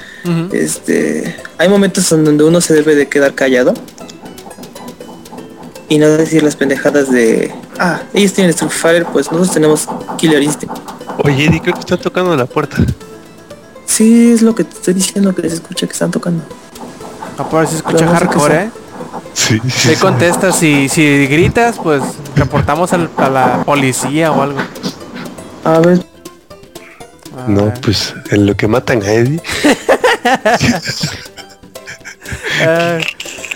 este hay momentos en donde uno se debe de quedar callado y no decir las pendejadas de ah ellos tienen Street Fighter pues nosotros tenemos Killer Instinct Oye, Eddie, creo que está tocando la puerta. sí es lo que te estoy diciendo que se escucha que están tocando A ver si escucha hardcore. ¿eh? Sí, sí. contestas, si, si gritas, pues reportamos al- a la policía o algo. a ver A No, ver. pues en lo que matan a Eddie, Ah,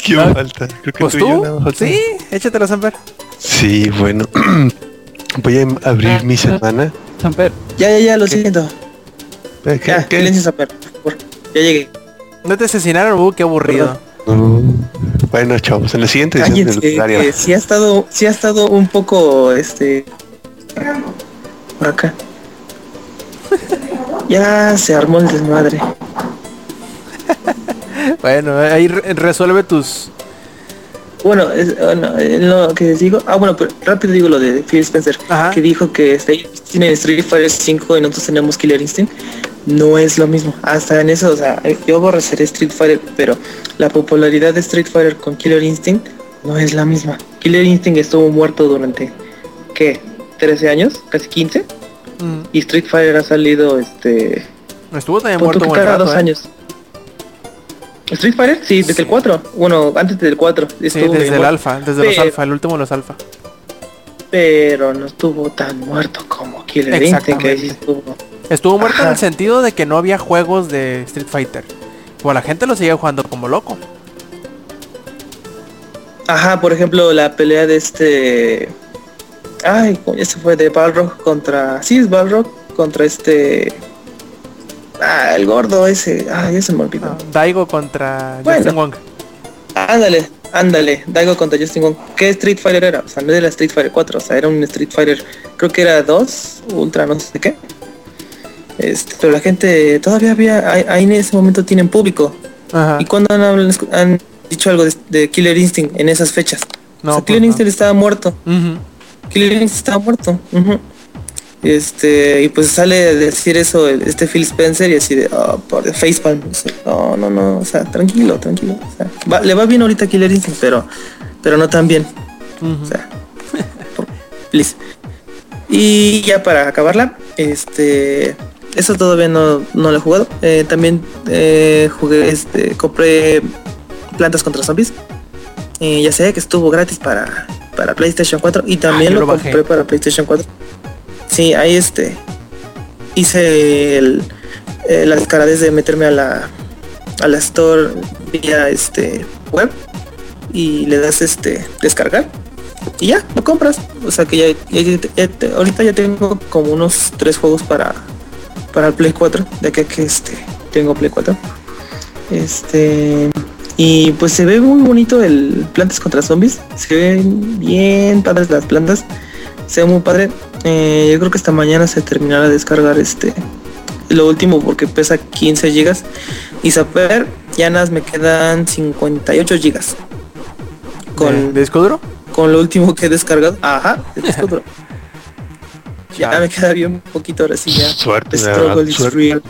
¿quién No, falta? Creo que pues tú y yo tú, sí, échatela, Samper. Sí, bueno. Voy a abrir mi semana. Samper, ya ya ya lo siento ¿Qué? ya qué? silencio Samper, ya llegué No te asesinaron, uh, qué aburrido. Bueno, chavos, en la siguiente edición Cállense, sí ha estado sí ha estado un poco este por acá ya se armó el desmadre Bueno, ahí re- resuelve tus... Bueno, es, bueno, eh, lo que digo, ah bueno, pero rápido digo lo de Phil Spencer, Ajá. que dijo que este, tienen Street Fighter 5 y nosotros tenemos Killer Instinct. No es lo mismo. Hasta en eso, o sea, yo aborreceré Street Fighter, pero la popularidad de Street Fighter con Killer Instinct no es la misma. Killer Instinct estuvo muerto durante, ¿qué? 13 años, casi 15. Mm, Y Street Fighter ha salido, este, Estuvo también muerto que un buen cada rato, dos ¿eh? años. Street Fighter, sí, desde el 4. Bueno, antes del 4. Sí, desde el muerto. alfa, desde los Pero- alfa, el último de los alfa. pero no estuvo tan muerto como Killer Instinct que sí estuvo. Estuvo muerto en el sentido de que no había juegos de Street Fighter. Pues la gente lo seguía jugando como loco. Ajá, por ejemplo, la pelea de este Ay, ese fue de Balrog contra sí es Balrog contra este Ah, el gordo ese. Ah, ya se me olvidó. Ah, Daigo contra Bueno. Justin Wong. Ándale, ándale, Daigo contra Justin Wong. ¿Qué Street Fighter era? O sea, no era Street Fighter 4, o sea, era un Street Fighter, creo que era 2, Ultra, no sé qué. Este, pero la gente todavía había, ahí, en ese momento tienen público. Ajá. ¿Y cuando han, han dicho algo de, de Killer Instinct en esas fechas? No, o sea, pues Killer no. Instinct estaba muerto. Killer Instinct estaba muerto. Este, y pues sale a decir eso este Phil Spencer y así de, oh, por de facepalm. No, no, no, o sea, tranquilo, tranquilo. o sea, va- le va bien ahorita a Killer Instinct, pero, pero no tan bien. Ujú. O sea, por- please. Y ya para acabarla, este, eso todavía no, no lo he jugado. Eh, también eh, jugué, este, compré Plantas contra Zombies. Eh, ya sé que estuvo gratis para, para PlayStation 4 y también Ah, lo, compré para PlayStation 4. Sí, ahí este hice el, eh, la descaradez de meterme a la a la store vía este web y le das este descargar y ya lo compras o sea que ya, ya- ya te- ahorita ya tengo como unos tres juegos para para el play 4 de que, que este tengo play 4 este y pues se ve muy bonito el plantas contra zombies se ven bien padres las plantas se ve muy padre Eh, yo creo que esta mañana se terminará de descargar este lo último porque pesa 15 gigas. Y Zaper, ya nada me quedan 58 gigas. Con, ¿De disco duro? con lo último que he descargado. Ajá, de disco duro. Ya me queda bien poquito ahora sí ya. Suerte, de Struggle verdad, is suerte, real.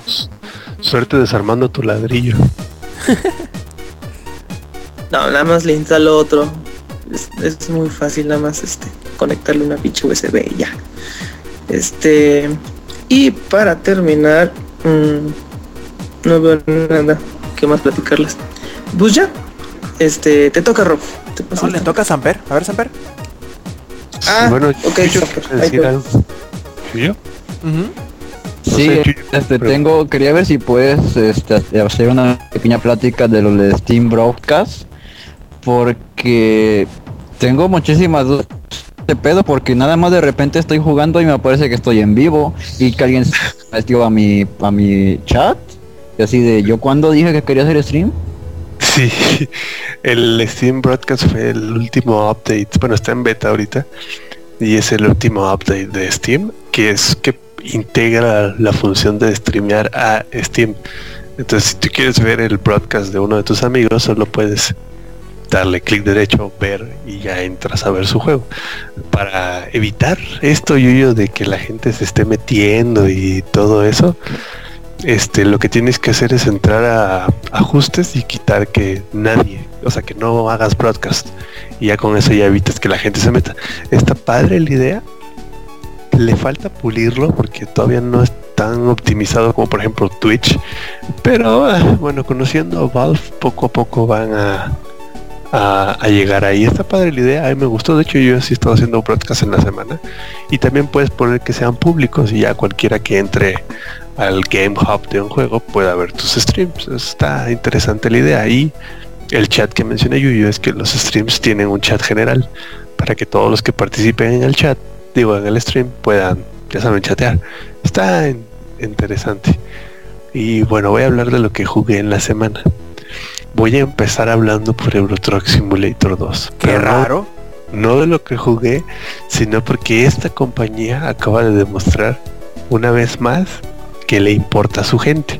suerte desarmando tu ladrillo. No, nada más le instalo otro. Es, es muy fácil nada más este conectarle una pinche USB y ya. Este y para terminar mm, no veo nada que más platicarles. Pues ya. Este, te toca Rob. Te No, le toca a Samper. A ver, Samper. Ah, bueno, ok, yo quiero decir No Sí, sé, Chuyo, este, pero- tengo, quería ver si puedes este, hacer una pequeña plática de lo de Steam Broadcast, porque tengo muchísimas dudas de pedo, porque nada más de repente estoy jugando y me parece que estoy en vivo y que alguien se metió a mi, a mi chat, y así de, ¿yo cuando dije que quería hacer stream? Sí, el Steam Broadcast fue el último update. Bueno, está en beta ahorita. Y es el último update de Steam, que es que integra la función de streamear a Steam. Entonces, si tú quieres ver el broadcast de uno de tus amigos, solo puedes darle clic derecho, ver y ya entras a ver su juego. Para evitar esto, Yuyo, de que la gente se esté metiendo y todo eso, este, lo que tienes que hacer es entrar a ajustes y quitar que nadie, o sea, que no hagas broadcast. Y ya con eso ya evitas que la gente se meta. Está padre la idea. Le falta pulirlo porque todavía no es tan optimizado como por ejemplo Twitch. Pero ah, bueno, conociendo a Valve, poco a poco van a, a, a llegar ahí. Está padre la idea, a mí me gustó. De hecho, yo sí he estado haciendo broadcast en la semana. Y también puedes poner que sean públicos y ya cualquiera que entre al Game Hub de un juego pueda ver tus streams. Está interesante la idea. Y el chat que mencioné Yuyo es que los streams tienen un chat general para que todos los que participen en el chat, digo en el stream, puedan, ya saben, chatear. Está in- interesante. Y bueno, voy a hablar de lo que jugué en la semana. Voy a empezar hablando por Euro Truck Simulator 2. Qué pero no- raro. no de lo que jugué, sino porque esta compañía acaba de demostrar una vez más que le importa a su gente.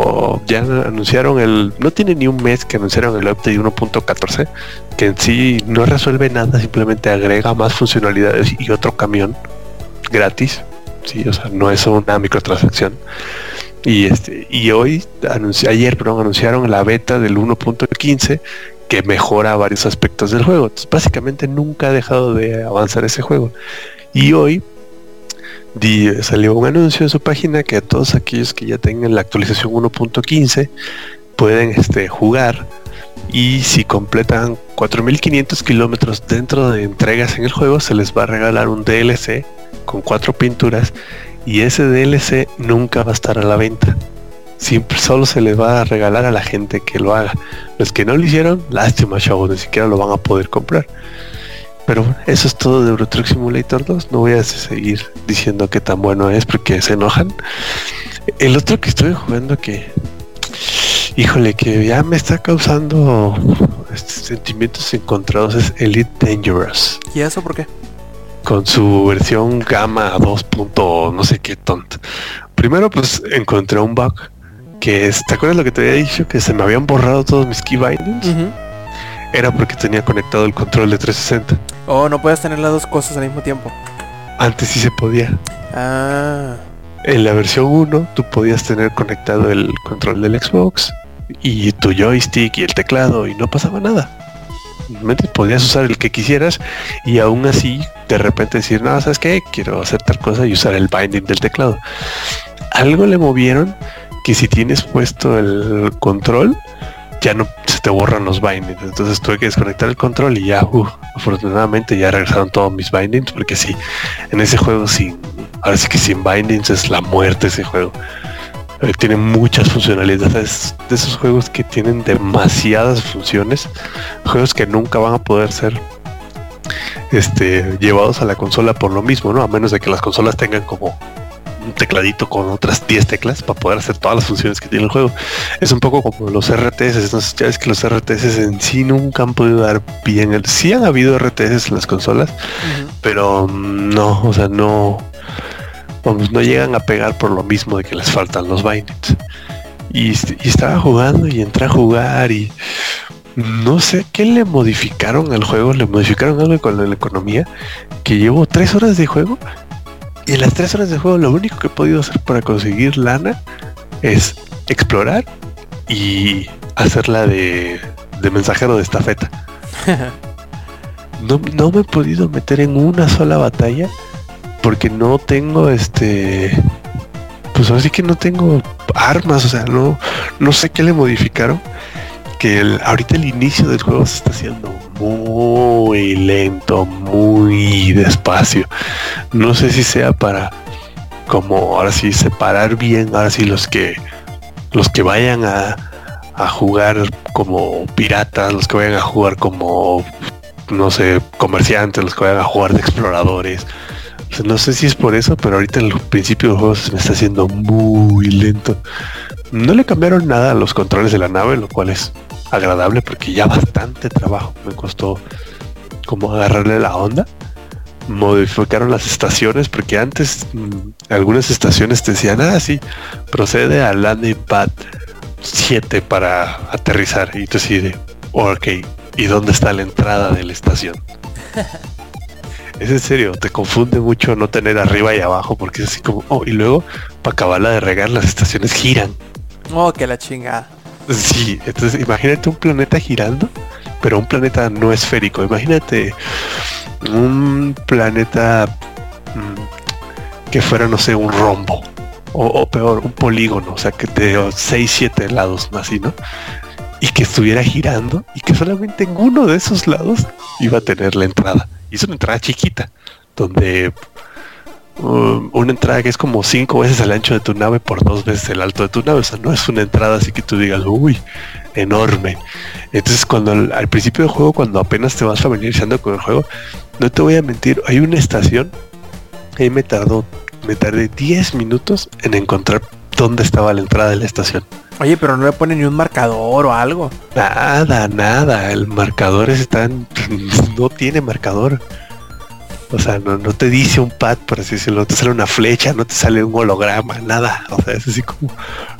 O ya anunciaron el, no tiene ni un mes que anunciaron el update 1.14, que en sí no resuelve nada, simplemente agrega más funcionalidades y otro camión gratis. Sí, o sea, no es una microtransacción. Y este, y hoy ayer perdón, anunciaron la beta del 1.15 que mejora varios aspectos del juego. Entonces, básicamente nunca ha dejado de avanzar ese juego. Y hoy salió un anuncio en su página que a todos aquellos que ya tengan la actualización 1.15 pueden este, jugar y si completan 4.500 kilómetros dentro de entregas en el juego se les va a regalar un DLC con cuatro pinturas y ese DLC nunca va a estar a la venta. Siempre solo se les va a regalar a la gente que lo haga. Los que no lo hicieron, lástima, chavos, ni siquiera lo van a poder comprar. Pero bueno, eso es todo de Euro Truck Simulator 2. No voy a seguir diciendo qué tan bueno es porque se enojan. El otro que estoy jugando que, híjole, que ya me está causando este, sentimientos encontrados es Elite Dangerous ¿Y eso por qué? con su versión gamma 2. punto no sé qué tonto. Primero pues encontré un bug que es, ¿te acuerdas lo que te había dicho? Que se me habían borrado todos mis key bindings. Ujú. Era porque tenía conectado el control de 360. Oh, no puedes tener las dos cosas al mismo tiempo. Antes sí se podía. Ah. En la versión 1 tú podías tener conectado el control del Xbox y tu joystick y el teclado y no pasaba nada. Realmente podías usar el que quisieras y aún así de repente decir, no, ¿sabes qué? Quiero hacer tal cosa y usar el binding del teclado. Algo le movieron que si tienes puesto el control ya no se te borran los bindings. Entonces tuve que desconectar el control y ya, uh, afortunadamente ya regresaron todos mis bindings porque sí, en ese juego sin, ahora sí que sin bindings es la muerte ese juego. Eh, tiene muchas funcionalidades de esos juegos que tienen demasiadas funciones, juegos que nunca van a poder ser este llevados a la consola por lo mismo, ¿no? A menos de que las consolas tengan como un tecladito con otras 10 teclas para poder hacer todas las funciones que tiene el juego. Es un poco como los RTS, entonces ya ves que los RTS en sí nunca han podido dar bien. El, sí han habido RTS en las consolas, pero mm, no, o sea, no vamos, no llegan a pegar por lo mismo de que les faltan los bindings. Y, y estaba jugando y entré a jugar y no sé qué le modificaron al juego, le modificaron algo con la economía, que llevo tres horas de juego y en las tres horas de juego lo único que he podido hacer para conseguir lana es explorar y hacerla de, de mensajero de estafeta. No, no me he podido meter en una sola batalla porque no tengo este pues así que no tengo armas, o sea, no, no sé qué le modificaron que el, ahorita el inicio del juego se está haciendo muy lento, muy despacio. No sé si sea para como ahora sí separar bien, ahora sí los que los que vayan a, a jugar como piratas, los que vayan a jugar como no sé, comerciantes, los que vayan a jugar de exploradores. no sé si es por eso, pero ahorita el principio del juego se me está haciendo muy lento. No le cambiaron nada a los controles de la nave, lo cual es agradable porque ya bastante trabajo me costó como agarrarle la onda. Modificaron las estaciones porque antes mm, algunas estaciones te decían, ah, sí, procede al landing pad 7 para aterrizar. Y tú de, ok, ¿y dónde está la entrada de la estación? es en serio, te confunde mucho no tener arriba y abajo porque es así como, oh, y luego para acabarla de regar las estaciones giran. Oh, que la chingada. Sí, entonces imagínate un planeta girando, pero un planeta no esférico. Imagínate un planeta mm, que fuera, no sé, un rombo. O, peor, un polígono, o sea, que de 6, 7 lados, así, ¿no? Y que estuviera girando y que solamente en uno de esos lados iba a tener la entrada. Y es una entrada chiquita, donde Um, una entrada que es como cinco veces el ancho de tu nave por dos veces el alto de tu nave. O sea, no es una entrada así que tú digas, uy, enorme. Entonces, cuando al principio del juego, cuando apenas te vas familiarizando con el juego, no te voy a mentir, hay una estación. Ahí me tardó, me tardé 10 minutos en encontrar dónde estaba la entrada de la estación. Oye, pero no le pone ni un marcador o algo. Nada, nada. El marcador está, no tiene marcador. O sea, no, no te dice un pad, por así decirlo, no te sale una flecha, no te sale un holograma, nada. O sea, es así como,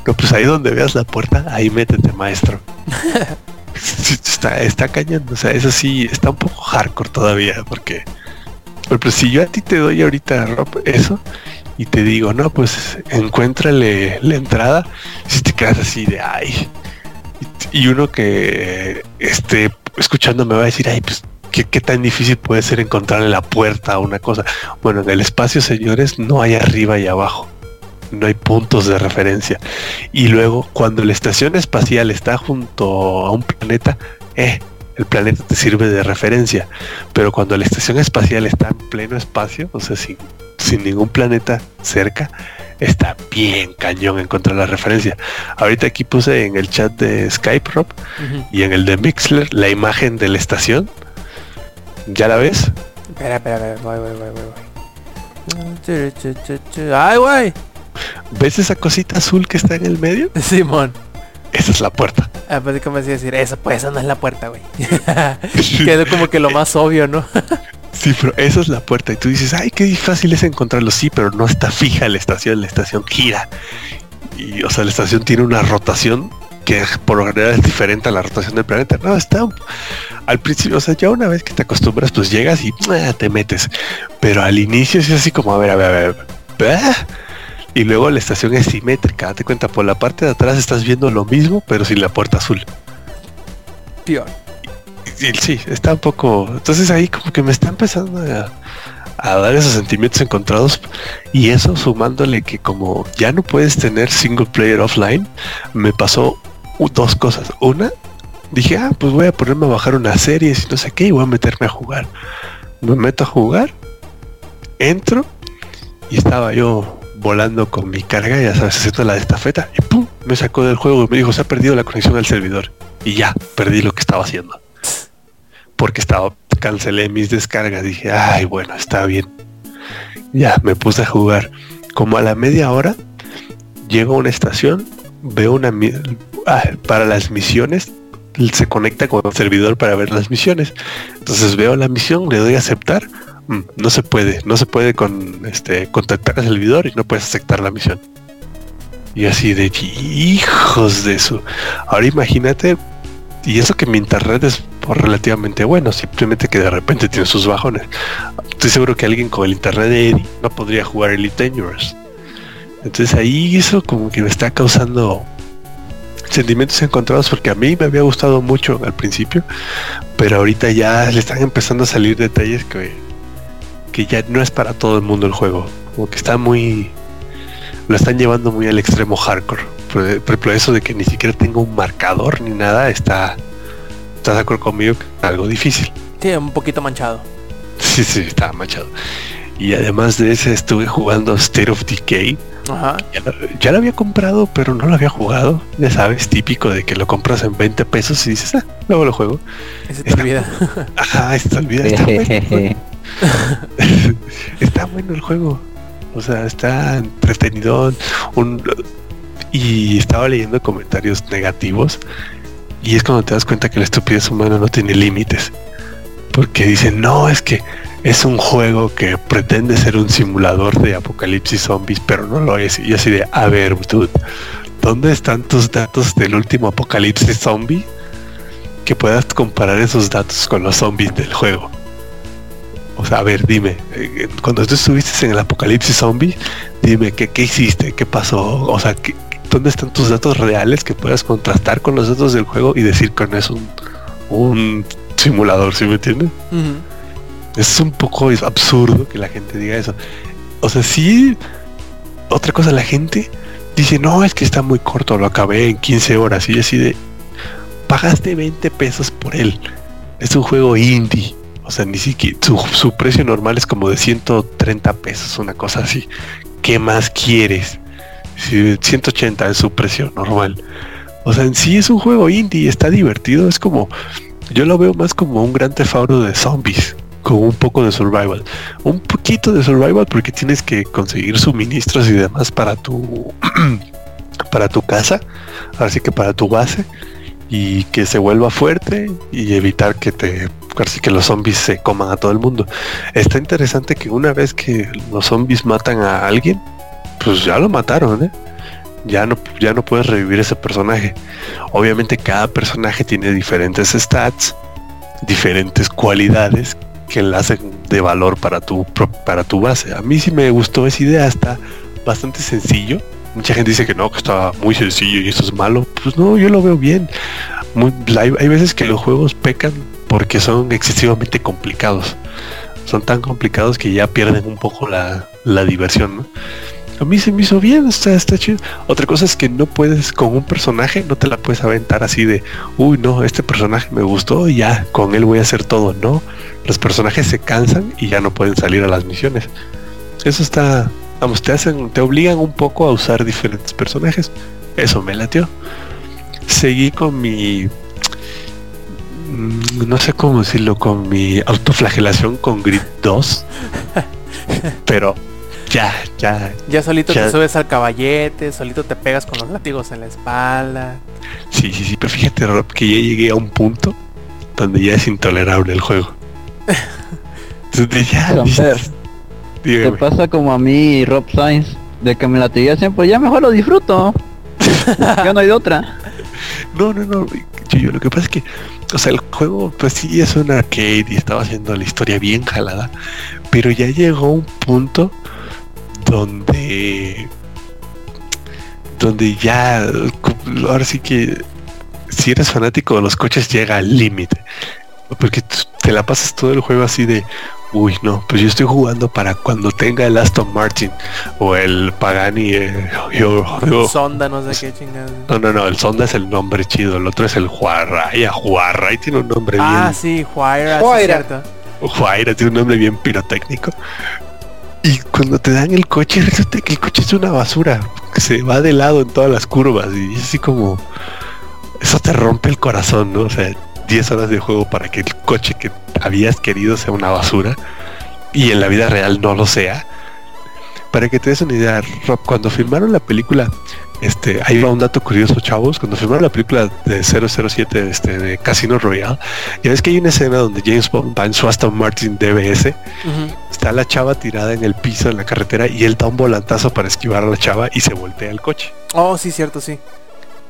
no, pues ahí donde veas la puerta, ahí métete, maestro. está, está cañón, o sea, eso sí, está un poco hardcore todavía, porque, pero si yo a ti te doy ahorita, Rob, eso, y te digo, no, pues encuéntrale la entrada, si te quedas así de, ay, y uno que esté escuchando me va a decir, ay, pues ¿Qué, tan difícil puede ser encontrarle la puerta a una cosa? Bueno, en el espacio, señores, no hay arriba y abajo. No hay puntos de referencia. Y luego, cuando la estación espacial está junto a un planeta, eh, el planeta te sirve de referencia. Pero cuando la estación espacial está en pleno espacio, o sea, sin, sin ningún planeta cerca, está bien cañón encontrar la referencia. Ahorita aquí puse en el chat de Skype, Rob, y en el de Mixler, la imagen de la estación ¿Ya la ves? Espera, espera, espera, voy, voy, voy, voy. ¡Ay, güey! ¿Ves esa cosita azul que está en el medio? Simón. Esa es la puerta. Ah, pues como decía decir, eso pues esa no es la puerta, güey. Quedó como que lo más obvio, ¿no? sí, pero esa es la puerta. Y tú dices, ay, qué fácil es encontrarlo. Sí, pero no está fija la estación, la estación gira. Y, o sea, la estación tiene una rotación que por lo general es diferente a la rotación del planeta. No, está al principio, o sea, ya una vez que te acostumbras, pues llegas y ah, te metes. Pero al inicio es así como, a ver, a ver, a ver. Ah". Y luego la estación es simétrica, date cuenta, por la parte de atrás estás viendo lo mismo, pero sin la puerta azul. Sí, está un poco. Entonces ahí como que me está empezando a, a dar esos sentimientos encontrados y eso sumándole que como ya no puedes tener single player offline, me pasó dos cosas. Una, dije, ah, pues voy a ponerme a bajar una serie y no sé qué y voy a meterme a jugar. Me meto a jugar, entro y estaba yo volando con mi carga, ya sabes, haciendo la estafeta y pum, me sacó del juego y me dijo, se ha perdido la conexión al servidor. Y ya, perdí lo que estaba haciendo. Porque estaba, cancelé mis descargas, dije, ay, bueno, está bien. Ya, me puse a jugar. Como a la media hora, llego a una estación, veo una, Ah, para las misiones se conecta con el servidor para ver las misiones. Entonces veo la misión, le doy a aceptar, "Mm, no se puede, no se puede con este contactar al servidor y no puedes aceptar la misión. Y así de hijos de eso. Ahora imagínate, y eso que mi internet es relativamente bueno, simplemente que de repente tiene sus bajones. Estoy seguro que alguien con el internet de Eddie no podría jugar Elite Dangerous. Entonces ahí eso como que me está causando sentimientos encontrados porque a mí me había gustado mucho al principio, pero ahorita ya le están empezando a salir detalles que, que ya no es para todo el mundo el juego. Como que está muy... Lo están llevando muy al extremo hardcore. Por, por ejemplo, eso de que ni siquiera tenga un marcador ni nada, está... ¿Estás de acuerdo conmigo? Algo difícil. Sí, un poquito manchado. Sí, sí, estaba manchado. Y además de ese estuve jugando State of Decay. Ajá. Ya lo, ya lo había comprado, pero no lo había jugado. Ya sabes, típico de que lo compras en 20 pesos y dices, ah, luego lo juego. Ese te olvida. Ajá, está olvida. Está bueno, está bueno el juego. O sea, está entretenido. Un, y estaba leyendo comentarios negativos. Y es cuando te das cuenta que la estupidez humana no tiene límites. Porque dicen, no, es que es un juego que pretende ser un simulador de apocalipsis zombies, pero no lo es. Y así de, a ver, dude, ¿dónde están tus datos del último apocalipsis zombie? Que puedas comparar esos datos con los zombies del juego. O sea, a ver, dime, eh, cuando tú estuviste en el apocalipsis zombie, dime, ¿qué, qué hiciste? ¿Qué pasó? O sea, ¿qué, ¿dónde están tus datos reales que puedas contrastar con los datos del juego y decir que no es un, un simulador, ¿sí me entiendes? Es un poco absurdo que la gente diga eso. O sea, sí. Otra cosa, la gente dice, no, es que está muy corto, lo acabé en 15 horas. Y así de, pagaste 20 pesos por él. Es un juego indie. O sea, ni siquiera, su, su precio normal es como de 130 pesos, una cosa así. ¿Qué más quieres? Si 180 es su precio normal. O sea, en sí es un juego indie, está divertido. Es como, yo lo veo más como un gran tefauro de zombies con un poco de survival. Un poquito de survival porque tienes que conseguir suministros y demás para tu para tu casa, así que para tu base y que se vuelva fuerte y evitar que te así que los zombies se coman a todo el mundo. Está interesante que una vez que los zombies matan a alguien, pues ya lo mataron, ¿eh? Ya no, ya no puedes revivir ese personaje. Obviamente cada personaje tiene diferentes stats, diferentes cualidades que la hacen de valor para tu para tu base. A mí sí me gustó esa idea, está bastante sencillo. Mucha gente dice que no, que está muy sencillo y eso es malo. Pues no, yo lo veo bien. Hay, hay veces que los juegos pecan porque son excesivamente complicados. Son tan complicados que ya pierden un poco la, la diversión. A mí se me hizo bien, está, está chido. Otra cosa es que no puedes con un personaje, no te la puedes aventar así de, uy, no, este personaje me gustó y ya, con él voy a hacer todo. No, los personajes se cansan y ya no pueden salir a las misiones. Eso está, vamos, te hacen, te obligan un poco a usar diferentes personajes. Eso me latió. Seguí con mi, mm, no sé cómo decirlo, con mi autoflagelación con Grid 2. Pero ya, ya, Ya solito Ya. te subes al caballete, solito te pegas con los látigos en la espalda. Sí, sí, sí, pero fíjate, Rob, que ya llegué a un punto donde ya es intolerable el juego. Entonces ya, Te pasa como a mí y Rob Sainz, de que me la tiré siempre, ya mejor lo disfruto. ya no hay de otra. No, no, no, yo, lo que pasa es que, o sea, el juego, pues sí es un arcade y estaba haciendo la historia bien jalada, pero ya llegó un punto donde, donde ya, ahora sí que, si eres fanático de los coches llega al límite, porque te la pasas todo el juego así de, uy, no, pues yo estoy jugando para cuando tenga el Aston Martin o el Pagani, eh, yo- yo- Sonda, no sé qué chingados. no, no, no, el Sonda es el nombre chido, el otro es el Juarraya. Juarray tiene un nombre Ah, sí, Juaira, sí, cierto. bien. Juaira tiene un nombre bien pirotécnico. Y cuando te dan el coche, resulta que el coche es una basura. Que se va de lado en todas las curvas. Y es así como. Eso te rompe el corazón, ¿no? O sea, 10 horas de juego para que el coche que habías querido sea una basura. Y en la vida real no lo sea. Para que te des una idea, Rob, cuando filmaron la película Este, ahí va un dato curioso, chavos. Cuando filmaron la película de 007 este, de Casino Royale, ya ves que hay una escena donde James Bond va en su Aston Martin DBS. Está la chava tirada en el piso en la carretera y él da un volantazo para esquivar a la chava y se voltea el coche. Oh, sí, cierto, sí.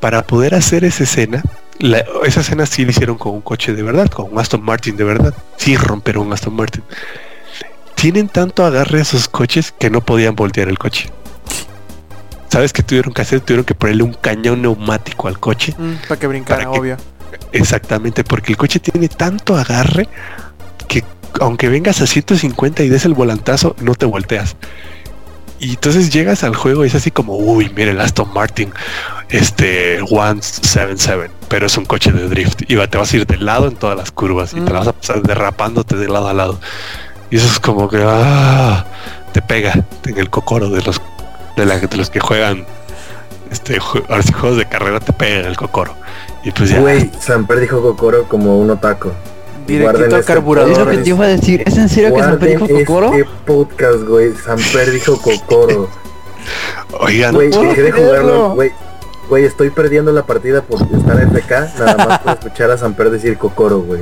Para poder hacer esa escena, la- esa escena sí la hicieron con un coche de verdad, con un Aston Martin de verdad. Sí romperon un Aston Martin. Tienen tanto agarre esos coches que no podían voltear el coche. ¿Sabes qué tuvieron que hacer? Tuvieron que ponerle un cañón neumático al coche. para que brincara, Para que- obvio. Exactamente, porque el coche tiene tanto agarre que aunque vengas a 150 y des el volantazo, no te volteas. Y entonces llegas al juego y es así como, uy, mira el Aston Martin, este 177, pero es un coche de drift. Y te vas a ir de lado en todas las curvas y te la vas a pasar derrapándote de lado a lado. Y eso es como que, ah, te pega en el cocoro de los, de, la- de los que juegan, este, juegos de carrera te pega en el cocoro. Y pues ya. Güey, Samper dijo Kokoro como un otaco. Directito Guarden al este carburador. Es lo que te iba a decir. ¿Es en serio que Guarden dijo Kokoro? este podcast, güey. Samper dijo Kokoro. Oigan, Güey, dejé de jugarlo, güey. Güey, estoy perdiendo la partida por estar FK, nada más por escuchar a Samper decir Kokoro, güey.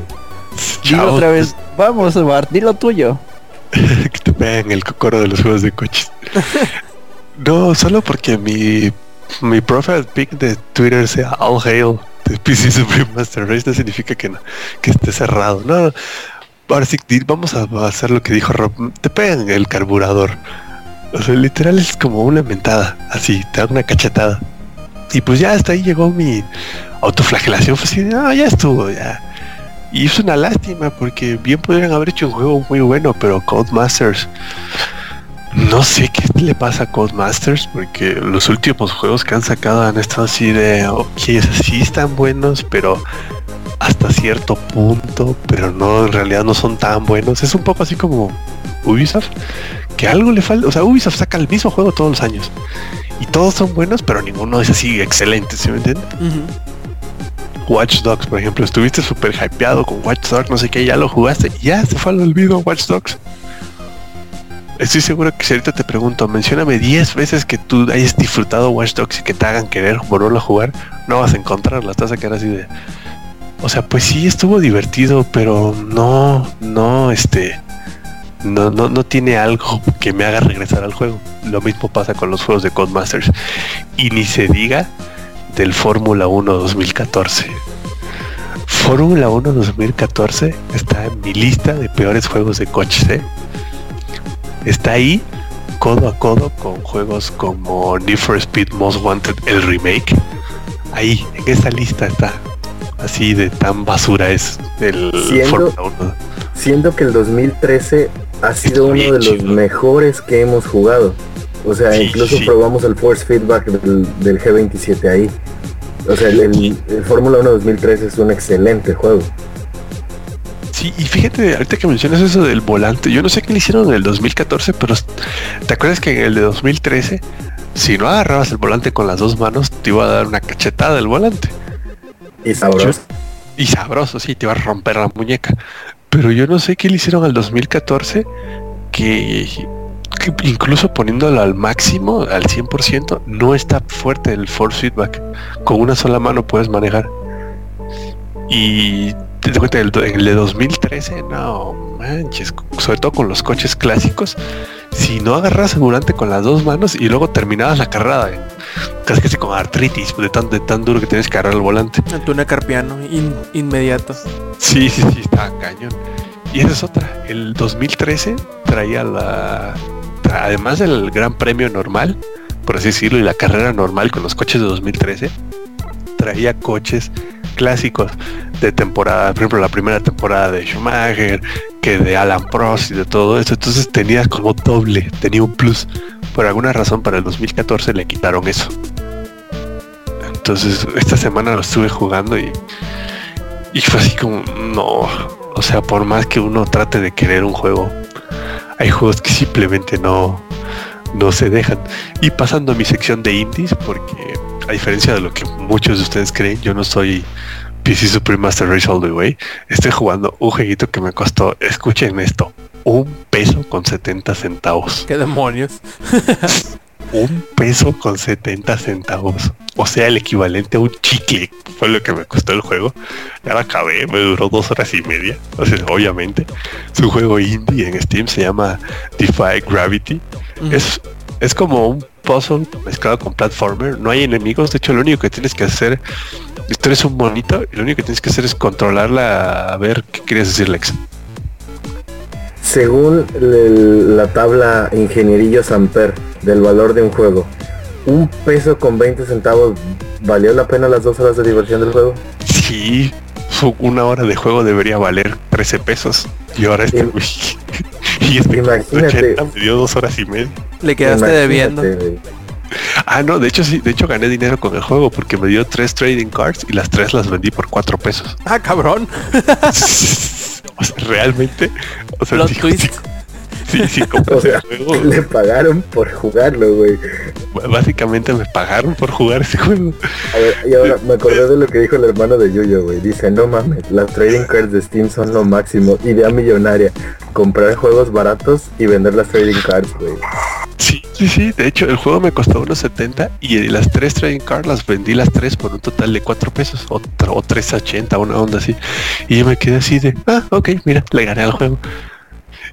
Dilo otra vez. Vamos, Bart, dilo tuyo. que te pegan el cocoro de los juegos de coches. no, solo porque mi, mi profile pic de Twitter sea All Hail de PC Supreme Master Race no significa que no, que esté cerrado. No, ahora sí, vamos a hacer lo que dijo Rob. Te pegan el carburador. O sea, literal es como una mentada. Así, te dan una cachetada. Y pues ya hasta ahí llegó mi autoflagelación. Fue así, ah, ya estuvo, ya. Y es una lástima porque bien podrían haber hecho un juego muy bueno, pero Codemasters no sé qué le pasa a Codemasters porque los últimos juegos que han sacado han estado así de ok, sí están buenos, pero hasta cierto punto, pero no en realidad no son tan buenos. Es un poco así como Ubisoft, que algo le falta, o sea, Ubisoft saca el mismo juego todos los años y todos son buenos, pero ninguno es así excelente, ¿sí me entiendes? Watch Dogs, por ejemplo, estuviste súper hypeado con Watch Dogs, no sé qué, ya lo jugaste, y ya se fue al olvido Watch Dogs. Estoy seguro que si ahorita te pregunto, mencióname 10 veces que tú hayas disfrutado Watch Dogs y que te hagan querer volverlo a jugar, no vas a encontrarla, vas a quedar así de... O sea, pues sí estuvo divertido, pero no, no, este... No, no, no tiene algo que me haga regresar al juego. Lo mismo pasa con los juegos de Codemasters. Y ni se diga del Fórmula 1 2014. Fórmula 1 2014 está en mi lista de peores juegos de coches. ¿eh? Está ahí codo a codo con juegos como Need for Speed Most Wanted, el remake. Ahí, en esa lista está. Así de tan basura es el Siendo- Fórmula 1. Siendo que el 2013 ha sido uno de los mejores que hemos jugado. O sea, Sí, incluso sí. probamos el force feedback del, del G27 ahí. O sea, el, el- el Fórmula 1 2013 es un excelente juego. Sí, y fíjate, ahorita que mencionas eso del volante, yo no sé qué le hicieron en el 2014, pero ¿te acuerdas que en el de 2013, si no agarrabas el volante con las dos manos, te iba a dar una cachetada el volante? Y sabroso. Y sabroso, sí, te iba a romper la muñeca. Pero yo no sé qué le hicieron al 2014, que, que incluso poniéndolo al máximo, al 100%, no está fuerte el force feedback. Con una sola mano puedes manejar. Y te cuenta, el, de 2013, no manches, sobre todo con los coches clásicos, si no agarras el volante con las dos manos y luego terminabas la carrera, eh, casi casi con artritis, de tan, de tan duro que tienes que agarrar el volante. Antuna Carpiano, in- inmediato. Sí, sí, sí, estaba cañón. Y esa es otra. El 2013 traía la. tra- Además del gran premio normal, por así decirlo, y la carrera normal con los coches de 2013, traía coches clásicos de temporada, por ejemplo, la primera temporada de Schumacher, que de Alan Prost y de todo eso. Entonces tenía como doble, tenía un plus. Por alguna razón para el 2014 le quitaron eso. Entonces esta semana lo estuve jugando y, y fue así como, no, o sea, por más que uno trate de querer un juego, hay juegos que simplemente no, no se dejan. Y pasando a mi sección de indies, porque a diferencia de lo que muchos de ustedes creen, yo no soy PC Supreme Master Race All the Way. Estoy jugando un jueguito que me costó, escuchen esto, un peso con 70 centavos. ¿Qué demonios? un peso con 70 centavos. O sea, el equivalente a un chicle. Fue lo que me costó el juego. Ya la acabé, me duró dos horas y media. O sea, obviamente. Es un juego indie en Steam, se llama Defy Gravity. Es, es como un puzzle mezclado con platformer. No hay enemigos. De hecho, lo único que tienes que hacer. Esto es un monito y lo único que tienes que hacer es controlarla. A ver qué querías decir, Lex. Según el- la tabla Ingenierillo Samper del valor de un juego, un peso con 20 centavos valió la pena las dos horas de diversión del juego. Sí, una hora de juego debería valer 13 pesos. Y ahora este. Y Imagínate. 80 me dio dos horas y media. Le quedaste Imagínate, debiendo. Ah, no, de hecho sí, de hecho gané dinero con el juego porque me dio tres trading cards y las tres las vendí por cuatro pesos. Ah, cabrón. o sea, realmente. O sea. Sí, sí, O sea, juego. le pagaron por jugarlo, güey. Básicamente me pagaron por jugar ese juego. A ver, y ahora me acordé de lo que dijo el hermano de Yuyo, güey. Dice, no mames, las trading cards de Steam son lo máximo. Idea millonaria. Comprar juegos baratos y vender las trading cards, güey. Sí, sí, sí. De hecho, el juego me costó unos 70 y las tres trading cards las vendí las tres por un total de 4 pesos o, o 3.80, una onda así. Y yo me quedé así de, ah, ok, mira, le gané al juego.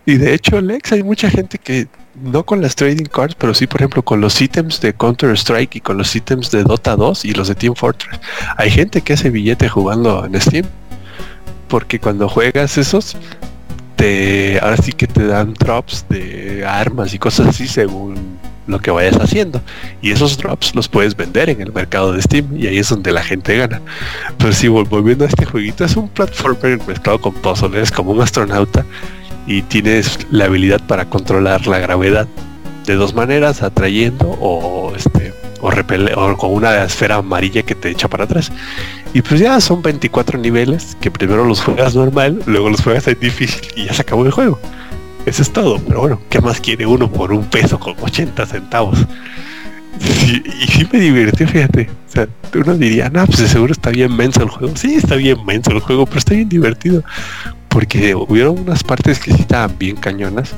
Y de hecho, Lex, hay mucha gente que no con las trading cards, pero sí, por ejemplo, con los ítems de Counter Strike y con los ítems de Dota 2 y los de Team Fortress. Hay gente que hace billete jugando en Steam. Porque cuando juegas esos, te, ahora sí que te dan drops de armas y cosas así según lo que vayas haciendo. Y esos drops los puedes vender en el mercado de Steam y ahí es donde la gente gana. Pero sí, vol- volviendo a este jueguito, es un platformer mezclado con puzzle, es como un astronauta y tienes la habilidad para controlar la gravedad de dos maneras, atrayendo o este o, repele- o con una esfera amarilla que te echa para atrás. Y pues ya son 24 niveles que primero los juegas normal, luego los juegas en difícil y ya se acabó el juego. Eso es todo, pero bueno, ¿qué más quiere uno por un peso con 80 centavos? Y sí me divertí, fíjate. O sea, uno diría, no, pues seguro está bien menso el juego. Sí, está bien menso el juego, pero está bien divertido. Porque hubieron unas partes que sí estaban bien cañonas.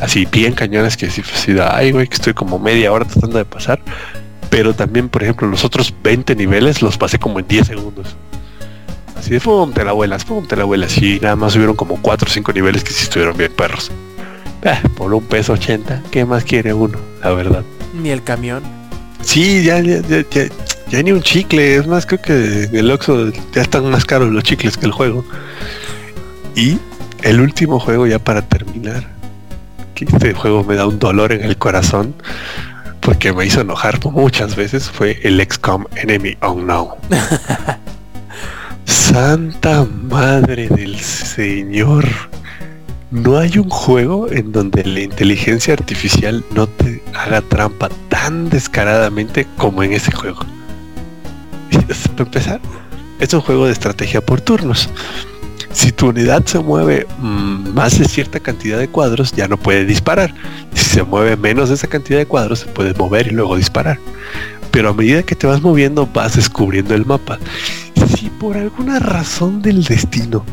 Así, bien cañonas que sí fue así de, ay, güey, que estoy como media hora tratando de pasar. Pero también, por ejemplo, los otros 20 niveles los pasé como en 10 segundos. Así de, pum, te la vuelas, pum, te la vuelas. Y nada más hubieron como 4 o 5 niveles que sí estuvieron bien perros. Ah, por un peso 80, ¿qué más quiere uno? La verdad. Ni el camión. Sí, ya, ya, ya, ya, ya ni un chicle. Es más, creo que el Oxxo ya están más caros los chicles que el juego. Y el último juego ya para terminar. Que este juego me da un dolor en el corazón. Porque me hizo enojar muchas veces. Fue el XCOM Enemy Unknown. Santa madre del Señor. No hay un juego en donde la inteligencia artificial no te haga trampa tan descaradamente como en ese juego. Para empezar, es un juego de estrategia por turnos. Si tu unidad se mueve mm, más de cierta cantidad de cuadros, ya no puede disparar. Si se mueve menos de esa cantidad de cuadros, se puede mover y luego disparar. Pero a medida que te vas moviendo, vas descubriendo el mapa. Si por alguna razón del destino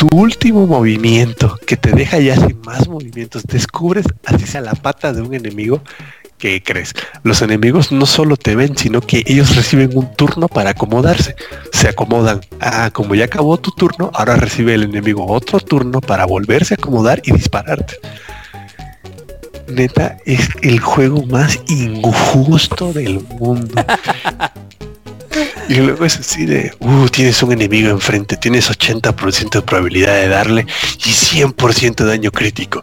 tu último movimiento que te deja ya sin más movimientos, descubres así sea la pata de un enemigo, ¿qué crees? Los enemigos no solo te ven, sino que ellos reciben un turno para acomodarse. Se acomodan. Ah, como ya acabó tu turno, ahora recibe el enemigo otro turno para volverse a acomodar y dispararte. Neta, es el juego más injusto del mundo. Y luego es así de, uh, tienes un enemigo enfrente, tienes 80% de probabilidad de darle y 100% de daño crítico.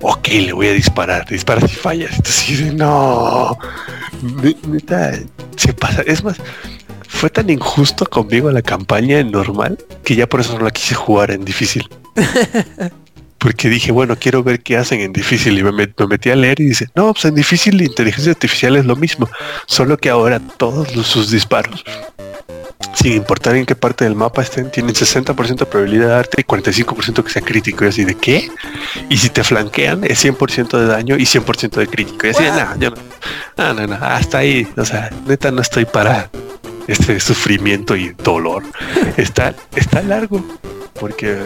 Ok, le voy a disparar, dispara si fallas. De, no. Ne- Neta, se pasa. Es más, fue tan injusto conmigo la campaña en normal que ya por eso no la quise jugar en difícil. Porque dije, bueno, quiero ver qué hacen en difícil y me, met- me metí a leer y dice, no, pues en difícil la inteligencia artificial es lo mismo, solo que ahora todos sus disparos, sin importar en qué parte del mapa estén, tienen 60% de probabilidad de darte y 45% que sea crítico. Y así de qué? Y si te flanquean es 100% de daño y 100% de crítico. Y así de, no, yo no, no, no, no, hasta ahí, o sea, neta no estoy para este sufrimiento y dolor. Está, está largo porque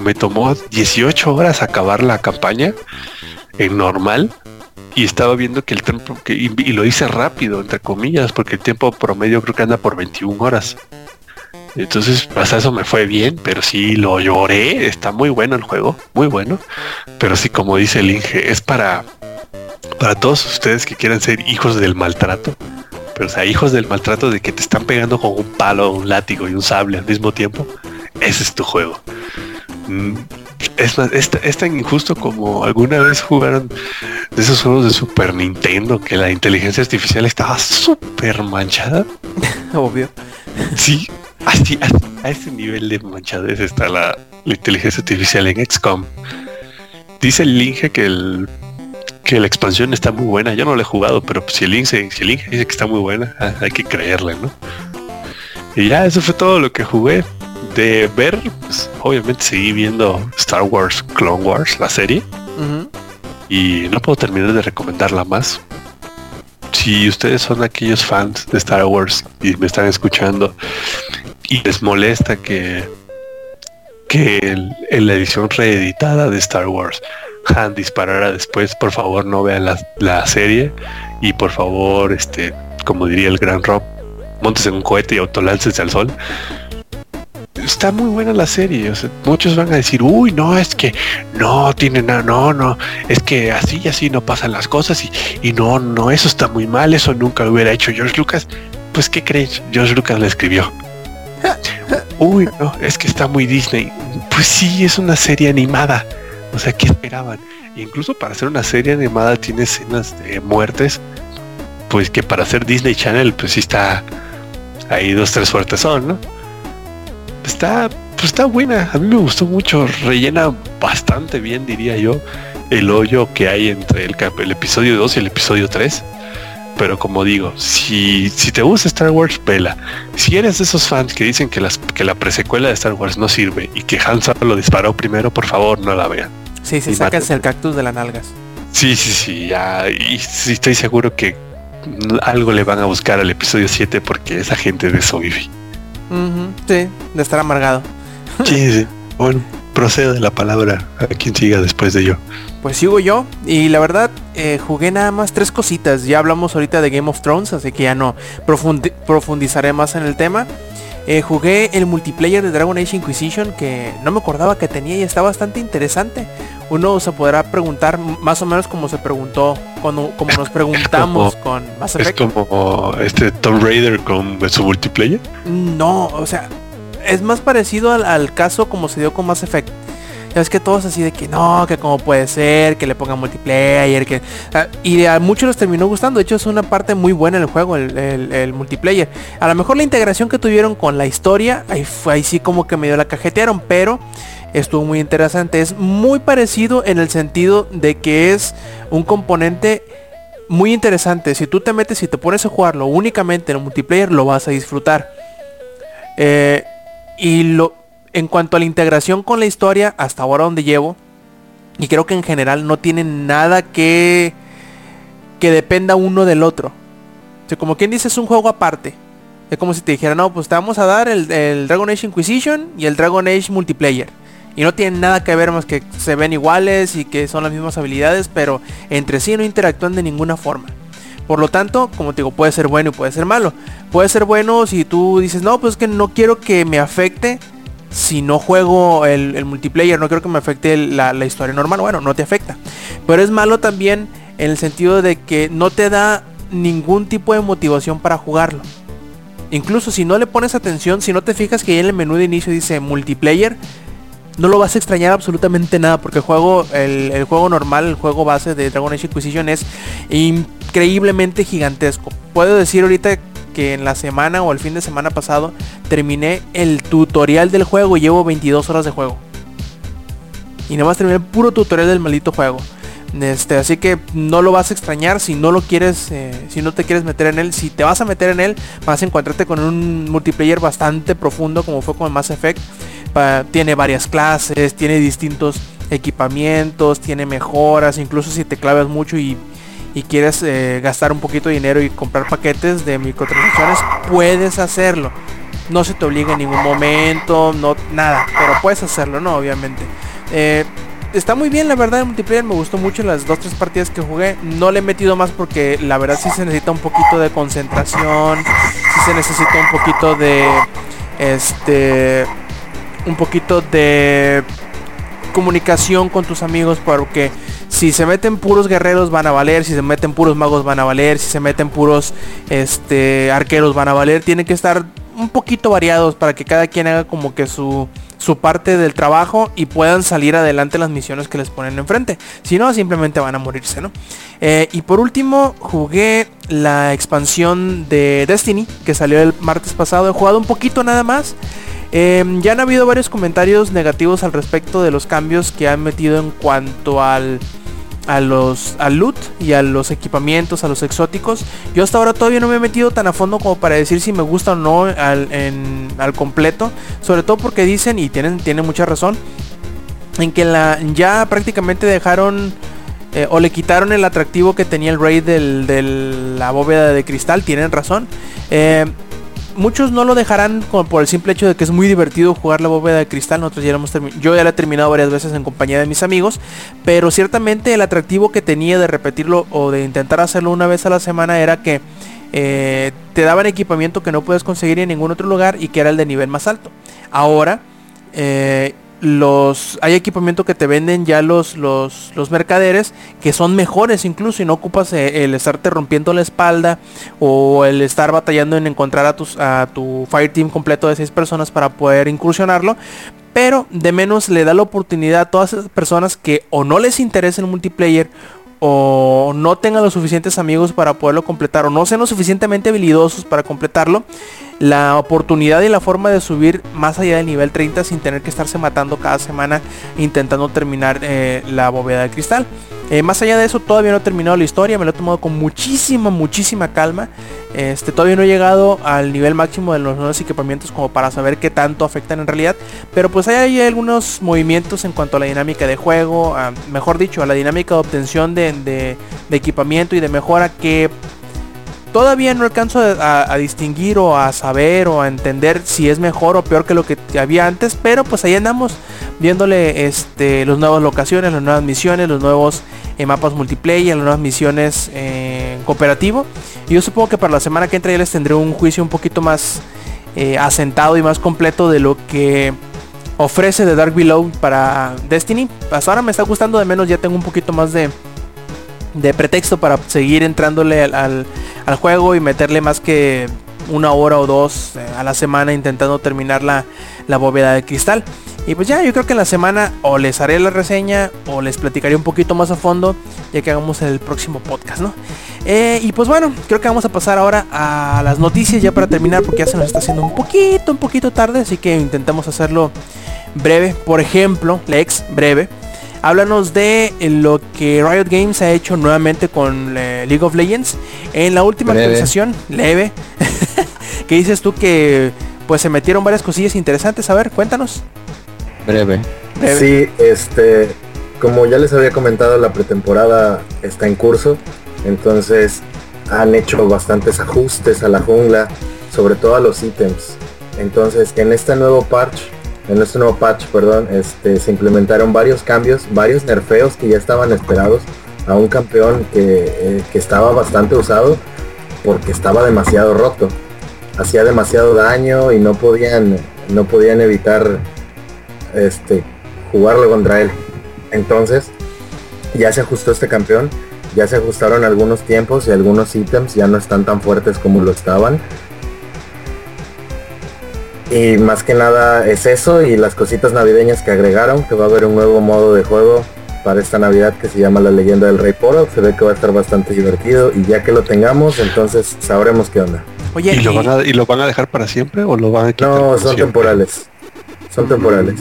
me tomó 18 horas acabar la campaña en normal y estaba viendo que el tiempo, que, y, lo hice rápido, entre comillas, porque el tiempo promedio creo que anda por 21 horas. Entonces, pues eso me fue bien, pero sí lo lloré. Está muy bueno el juego, muy bueno. Pero sí, como dice el Inge, es para, para todos ustedes que quieran ser hijos del maltrato. Pero o sea, hijos del maltrato de que te están pegando con un palo, un látigo y un sable al mismo tiempo. Ese es tu juego. Mm, Es, más, es, es tan injusto como alguna vez jugaron de esos juegos de Super Nintendo que la inteligencia artificial estaba súper manchada. Obvio. Sí, así, así, a ese nivel de manchadez está la, la inteligencia artificial en XCOM. Dice el Inge que el que la expansión está muy buena. Yo no la he jugado, pero pues si el Inge, si el Inge dice que está muy buena, ah, hay que creerle, ¿no? Y ya, eso fue todo lo que jugué. De ver, pues, obviamente seguí viendo Star Wars Clone Wars, la serie, y no puedo terminar de recomendarla más. Si ustedes son aquellos fans de Star Wars y me están escuchando y les molesta que, que el- en la edición reeditada de Star Wars Han disparara después, por favor no vean la, la serie y por favor, este, como diría el gran Rob, montes en un cohete y autoláncense al sol. Está muy buena la serie. o sea, muchos van a decir, uy, no, es que no tiene nada, no, no, es que así y así no pasan las cosas y, y no, no, eso está muy mal, eso nunca lo hubiera hecho George Lucas. Pues, ¿qué crees? George Lucas la escribió. Uy, no, es que está muy Disney. Pues sí, es una serie animada. O sea, ¿qué esperaban? Incluso para hacer una serie animada tiene escenas de muertes. Pues que para hacer Disney Channel, pues sí está ahí dos, tres fuertes son, ¿no? Está, pues está buena. A mí me gustó mucho. Rellena bastante bien, diría yo, el hoyo que hay entre el, el episodio 2 y el episodio 3. Pero como digo, si, si te gusta Star Wars, vela. Si eres de esos fans que dicen que, las, que la presecuela de Star Wars no sirve y que Han Solo lo disparó primero, por favor no la vean. Sí, sí, sacas el cactus de las nalgas. Sí, sí, sí, ya. Y sí estoy seguro que algo le van a buscar al episodio 7 porque esa gente de eso vive. Sí, de estar amargado. Sí, sí. Bueno, procedo de la palabra a quien siga después de yo. Pues sigo yo y la verdad eh, jugué nada más tres cositas. Ya hablamos ahorita de Game of Thrones, así que ya no profundi- profundizaré más en el tema. Eh, jugué el multiplayer de Dragon Age Inquisition que no me acordaba que tenía y está bastante interesante. Uno se podrá preguntar más o menos como se preguntó, cuando, como nos preguntamos con Mass Es Effect. como este Tomb Raider con su multiplayer. No, o sea, es más parecido al, al caso como se dio con Mass Effect. Ya es que todos así de que no, que como puede ser, que le pongan multiplayer, que... ah, y a muchos les terminó gustando, de hecho es una parte muy buena juego, el, el- el multiplayer. A lo mejor la integración que tuvieron con la historia, ahí, fue, ahí sí como que medio la cajetearon, pero estuvo muy interesante. Es muy parecido en el sentido de que es un componente muy interesante. Si tú te metes y te pones a jugarlo únicamente en el multiplayer, lo vas a disfrutar. Eh, y lo, en cuanto a la integración con la historia, hasta ahora donde llevo, y creo que en general no tiene nada que, que dependa uno del otro. O sea, como quien dice, es un juego aparte. Es como si te dijera, no, pues te vamos a dar el, el Dragon Age Inquisition y el Dragon Age Multiplayer. Y no tienen nada que ver más que se ven iguales y que son las mismas habilidades, pero entre sí no interactúan de ninguna forma. Por lo tanto, como te digo, puede ser bueno y puede ser malo. Puede ser bueno si tú dices, no, pues es que no quiero que me afecte si no juego el, el multiplayer, no quiero que me afecte la, la historia normal. Bueno, no te afecta. Pero es malo también en el sentido de que no te da ningún tipo de motivación para jugarlo. Incluso si no le pones atención, si no te fijas que en el menú de inicio dice multiplayer, no lo vas a extrañar absolutamente nada porque el juego, el, el juego normal, el juego base de Dragon Age Inquisition es increíblemente gigantesco. Puedo decir ahorita que en la semana o el fin de semana pasado terminé el tutorial del juego y llevo 22 horas de juego. Y nada más terminé el puro tutorial del maldito juego. Este, así que no lo vas a extrañar si no lo quieres, eh, si no te quieres meter en él. Si te vas a meter en él, vas a encontrarte con un multiplayer bastante profundo como fue con Mass Effect. Tiene varias clases, tiene distintos equipamientos, tiene mejoras, incluso si te clavas mucho y, y quieres eh, gastar un poquito de dinero y comprar paquetes de microtransacciones, puedes hacerlo. No se te obliga en ningún momento, no nada, pero puedes hacerlo, ¿no? Obviamente. Eh, está muy bien, la verdad, el multiplayer me gustó mucho las dos, tres partidas que jugué. No le he metido más porque la verdad sí se necesita un poquito de concentración, sí se necesita un poquito de, este, un poquito de comunicación con tus amigos porque si se meten puros guerreros van a valer, si se meten puros magos van a valer, si se meten puros este arqueros van a valer, tienen que estar un poquito variados para que cada quien haga como que su su parte del trabajo y puedan salir adelante las misiones que les ponen enfrente. Si no, simplemente van a morirse, ¿no? Eh, y por último, jugué la expansión de Destiny, que salió el martes pasado. He jugado un poquito nada más. Em, ya han habido varios comentarios negativos al respecto de los cambios que han metido en cuanto al a los al loot y a los equipamientos, a los exóticos. Yo hasta ahora todavía no me he metido tan a fondo como para decir si me gusta o no al, al completo. Sobre todo porque dicen, y tienen, tienen mucha razón, en que la, ya prácticamente dejaron eh, o le quitaron el atractivo que tenía el raid de la bóveda de cristal. Tienen razón. Eh, muchos no lo dejarán por el simple hecho de que es muy divertido jugar la bóveda de cristal. Nosotros ya hemos yo ya la he terminado varias veces en compañía de mis amigos. Pero ciertamente el atractivo que tenía de repetirlo o de intentar hacerlo una vez a la semana era que eh, te daban equipamiento que no puedes conseguir en ningún otro lugar y que era el de nivel más alto. Ahora, eh, los hay equipamiento que te venden ya los, los, los mercaderes que son mejores incluso y no ocupas eh, el estarte rompiendo la espalda o el estar batallando en encontrar a, tus, a tu fire team completo de seis personas para poder incursionarlo. Pero de menos le da la oportunidad a todas esas personas que o no les interesa el multiplayer o no tengan los suficientes amigos para poderlo completar o no sean lo suficientemente habilidosos para completarlo la oportunidad y la forma de subir más allá del nivel 30 sin tener que estarse matando cada semana intentando terminar eh, la bóveda de cristal. Eh, más allá de eso, todavía no he terminado la historia, me lo he tomado con muchísima, muchísima calma. Este, todavía no he llegado al nivel máximo de los nuevos equipamientos como para saber qué tanto afectan en realidad. Pero pues hay, algunos movimientos en cuanto a la dinámica de juego, mejor dicho, a la dinámica de obtención de, de equipamiento y de mejora que todavía no alcanzo a, distinguir o a saber o a entender si es mejor o peor que lo que había antes, pero pues ahí andamos viéndole este, las nuevas locaciones, las nuevas misiones, los nuevos eh, mapas multiplayer, las nuevas misiones eh, cooperativo. Y yo supongo que para la semana que entra ya les tendré un juicio un poquito más eh, asentado y más completo de lo que ofrece de Dark Below para Destiny. Hasta ahora me está gustando de menos, ya tengo un poquito más de, de pretexto para seguir entrándole al al juego y meterle más que una hora o dos eh, a la semana intentando terminar la, bóveda de cristal. Y pues ya, yo creo que en la semana o les haré la reseña o les platicaré un poquito más a fondo ya que hagamos el próximo podcast, ¿no? Eh, y pues bueno, creo que vamos a pasar ahora a las noticias ya para terminar porque ya se nos está haciendo un poquito, un poquito tarde, así que intentamos hacerlo breve. Por ejemplo, Lex, breve. Háblanos de lo que Riot Games ha hecho nuevamente con eh, League of Legends. En la última actualización, leve, que dices tú que pues se metieron varias cosillas interesantes. A ver, cuéntanos. Breve. Sí, este, como ya les había comentado, la pretemporada está en curso. Entonces han hecho bastantes ajustes a la jungla, sobre todo a los ítems. Entonces en este nuevo parch en este nuevo patch, perdón, este, se implementaron varios cambios, varios nerfeos que ya estaban esperados a un campeón que, eh, estaba bastante usado porque estaba demasiado roto. Hacía demasiado daño y no podían, no podían evitar este, jugarlo contra él. Entonces, ya se ajustó este campeón, ya se ajustaron algunos tiempos y algunos ítems ya no están tan fuertes como lo estaban y más que nada es eso y las cositas navideñas que agregaron, que va a haber un nuevo modo de juego para esta Navidad que se llama La leyenda del Rey Poro. Se ve que va a estar bastante divertido y ya que lo tengamos, entonces sabremos qué onda. Oye, ¿Y, lo van a, ¿y lo van a dejar para siempre o lo van a quitar No, son temporales. Son temporales.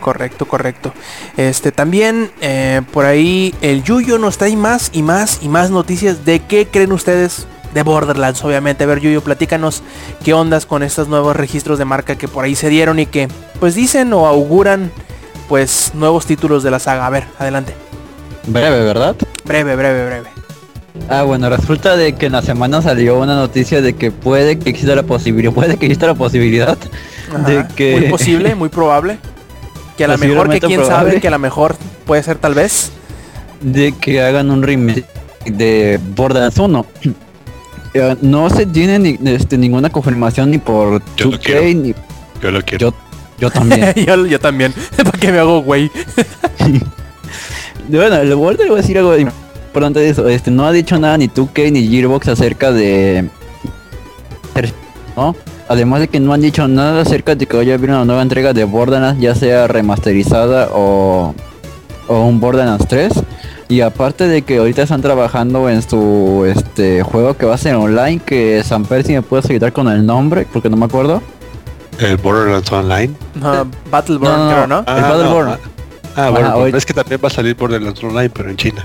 Correcto, correcto. Este también eh, por ahí el Yuyo nos trae más y más y más noticias de qué creen ustedes de Borderlands, obviamente. A ver, Yuyo, platícanos qué ondas con estos nuevos registros de marca que por ahí se dieron y que pues dicen o auguran pues nuevos títulos de la saga. A ver, adelante. Breve, ¿verdad? Breve, breve, breve. Ah, bueno, resulta de que en la semana salió una noticia de que puede que exista la posibilidad, puede que exista la posibilidad de que... Muy posible, muy probable. Que a lo mejor, que quién sabe, que a lo mejor puede ser tal vez. de que hagan un remake de Borderlands 1. Eh, no se tiene ni, este, ninguna confirmación ni por Yo lo 2K quiero. ni Yo lo quiero. yo, yo también. yo, yo también. ¿Para qué me hago güey? bueno, le voy a decir algo importante de eso. Este, no ha dicho nada ni 2K ni Gearbox acerca de... ¿no? Además de que no han dicho nada acerca de que vaya a haber una nueva entrega de Borderlands, ya sea remasterizada o, o un Borderlands 3. Y aparte de que ahorita están trabajando en su este juego que va a ser online, que Samper si me puedes ayudar con el nombre, porque no me acuerdo. El Borderlands Online. No, Battleborn, No, no, creo, ¿no? El Battleborn. Ah, ah, bueno, Ajá, hoy- es que también va a salir Borderlands Online, pero en China.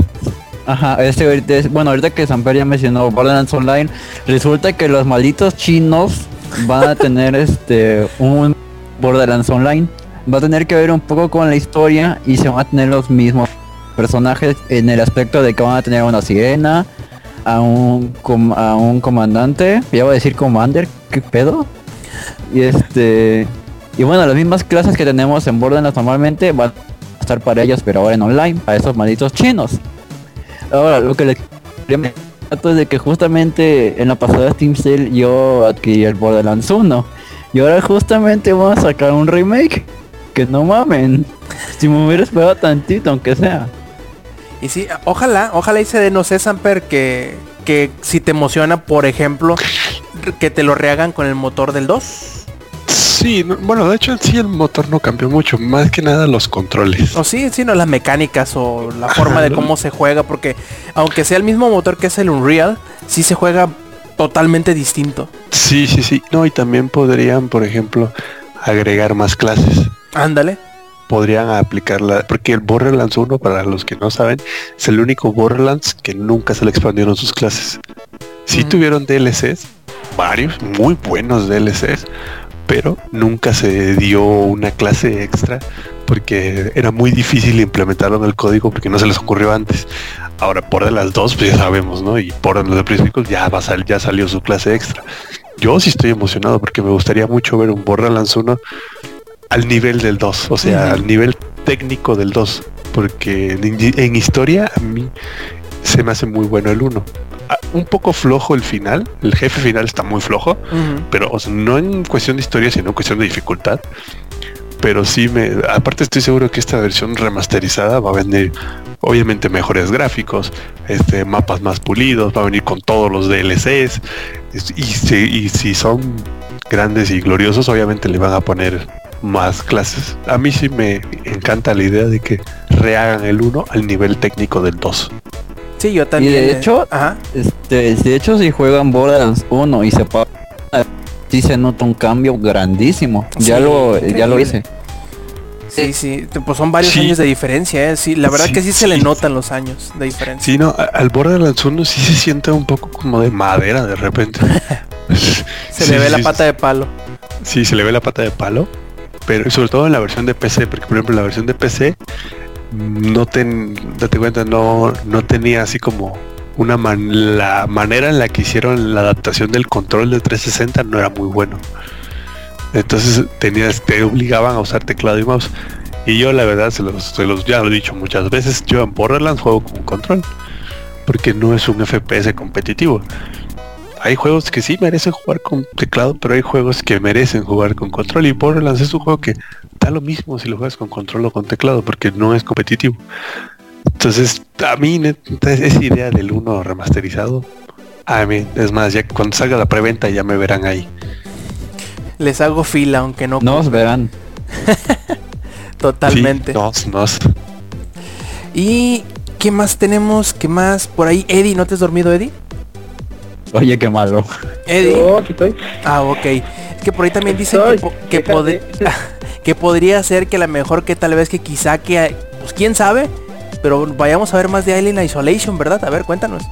Ajá, este ahorita es- bueno, ahorita que Samper ya mencionó Borderlands Online, resulta que los malditos chinos van a tener este un Borderlands Online. Va a tener que ver un poco con la historia y se van a tener los mismos personajes en el aspecto de que van a tener una sirena, a un com- a un comandante, ya voy a decir commander, ¿qué pedo? Y este y bueno, las mismas clases que tenemos en Borderlands normalmente van a estar para ellos, pero ahora en online, a esos malditos chinos. Ahora, lo que les mencionar es de que justamente en la pasada Steam Sale yo adquirí el Borderlands 1. Y ahora justamente vamos a sacar un remake. Que no mamen. Si me hubiera esperado tantito, aunque sea. Y sí, ojalá, ojalá y se no sé, Samper, que, que si te emociona, por ejemplo, que te lo rehagan con el motor del 2. Sí, no- bueno, de hecho sí el motor no cambió mucho, más que nada los controles. O sí, sí, no, las mecánicas o la forma de cómo se juega, porque aunque sea el mismo motor que es el Unreal, sí se juega totalmente distinto. Sí, sí, sí. No, y también podrían, por ejemplo, agregar más clases. Ándale. Podrían aplicarla, porque el Borderlands 1, para los que no saben, es el único Borderlands que nunca se le expandieron sus clases. Sí tuvieron DLCs, varios, muy buenos DLCs, pero nunca se dio una clase extra porque era muy difícil implementarlo en el código porque no se les ocurrió antes. Ahora por las dos pues ya sabemos, ¿no? Y por los de Prismicos ya va a sal- ya salió su clase extra. Yo sí estoy emocionado porque me gustaría mucho ver un Borderlands 1 al nivel del 2, o sea, al nivel técnico del 2, porque en, en historia a mí se me hace muy bueno el 1. Ah, Un poco flojo el final, el jefe final está muy flojo, pero o sea, no en cuestión de historia, sino en cuestión de dificultad. Pero sí me, aparte estoy seguro que esta versión remasterizada va a venir obviamente mejores gráficos, este, mapas más pulidos, va a venir con todos los DLCs y, si, y si son grandes y gloriosos, obviamente le van a poner más clases. A mí sí me encanta la idea de que rehagan el 1 al nivel técnico del 2. Sí, yo también. de eh, hecho- ajá. Este, de hecho, si juegan Borderlands 1 y se pa- sí se nota un cambio grandísimo. Ya lo, ya lo hice. Sí, sí, pues son varios Sí. años de diferencia, ¿eh? Sí, la verdad Sí, que sí, se le notan los años de diferencia. Sí, no, al Borderlands 1 sí se siente un poco como de madera de repente. Se Sí, le ve sí, la sí. pata de palo. Sí, se le ve la pata de palo. Pero sobre todo en la versión de PC, porque por ejemplo en la versión de PC no ten, date cuenta, no, no tenía así como una man- la manera en la que hicieron la adaptación del control de 360 no era muy bueno. Entonces tenías, te obligaban a usar teclado y mouse. Y yo la verdad se los, se los ya lo he dicho muchas veces, yo en Borderlands juego con control. Porque no es un FPS competitivo. Hay juegos que sí merecen jugar con teclado, pero hay juegos que merecen jugar con control. Y Borderlands es un juego que da lo mismo si lo juegas con control o con teclado, porque no es competitivo. Entonces, a mí esa idea del 1 remasterizado, a mí, es más, ya cuando salga la preventa ya me verán ahí. Les hago fila, aunque no. Nos verán. Totalmente. Sí, nos, nos. ¿Y qué más tenemos? ¿Qué más? Por ahí, Eddie, ¿no te has dormido, Eddie? Oye, qué malo. Eddie. Oh, aquí estoy. Ah, ok. Es que por ahí también dicen que, po- que, fíjate. pod- que podría ser que a lo mejor que tal vez que quizá que, pues quién sabe, pero vayamos a ver más de Alien Isolation, ¿verdad? A ver, cuéntanos.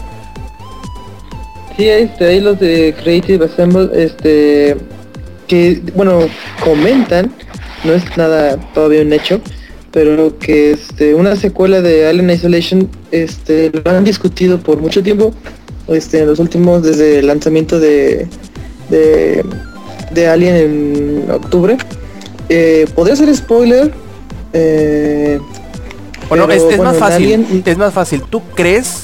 Sí, este, ahí los de Creative Assemble, este, que, bueno, comentan, no es nada todavía un hecho, pero que este, una secuela de Alien Isolation, este, lo han discutido por mucho tiempo, este, los últimos, desde el lanzamiento de, de, de Alien en octubre. Eh, podría ser spoiler, eh, Bueno, Pero, es, es bueno, más fácil. Alien- Es más fácil. ¿Tú crees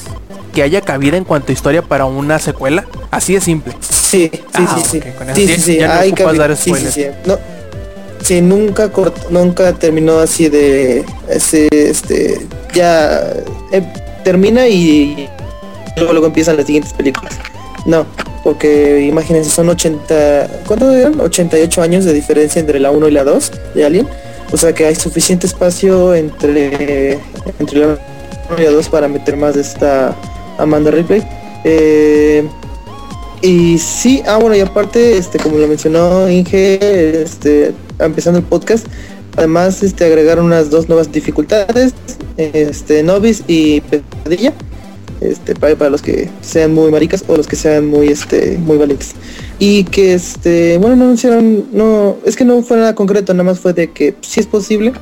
que haya cabida en cuanto a historia para una secuela? Así de simple. Sí, sí, Ah, sí, sí. ok, con eso Sí, ya- sí, sí. ya no hay dar sí, sí, spoilers. sí. No, sí, nunca cort- nunca terminó así de ese, este, ya eh, termina y luego empiezan las siguientes películas. No, porque imagínense, son 80, ¿cuánto eran? 88 años de diferencia entre la 1 y la 2 de Alien. O sea que hay suficiente espacio entre, entre la 1 y la 2 para meter más de esta Amanda Ripley. Eh, y sí, ah bueno, y aparte, este, como lo mencionó Inge, este, empezando el podcast, además este agregaron unas dos nuevas dificultades, este, Novice y Pesadilla, este, para, para los que sean muy maricas o los que sean muy este, muy valientes. Y que este, bueno no anunciaron, no, es que no fue nada concreto, nada más fue de que sí es posible.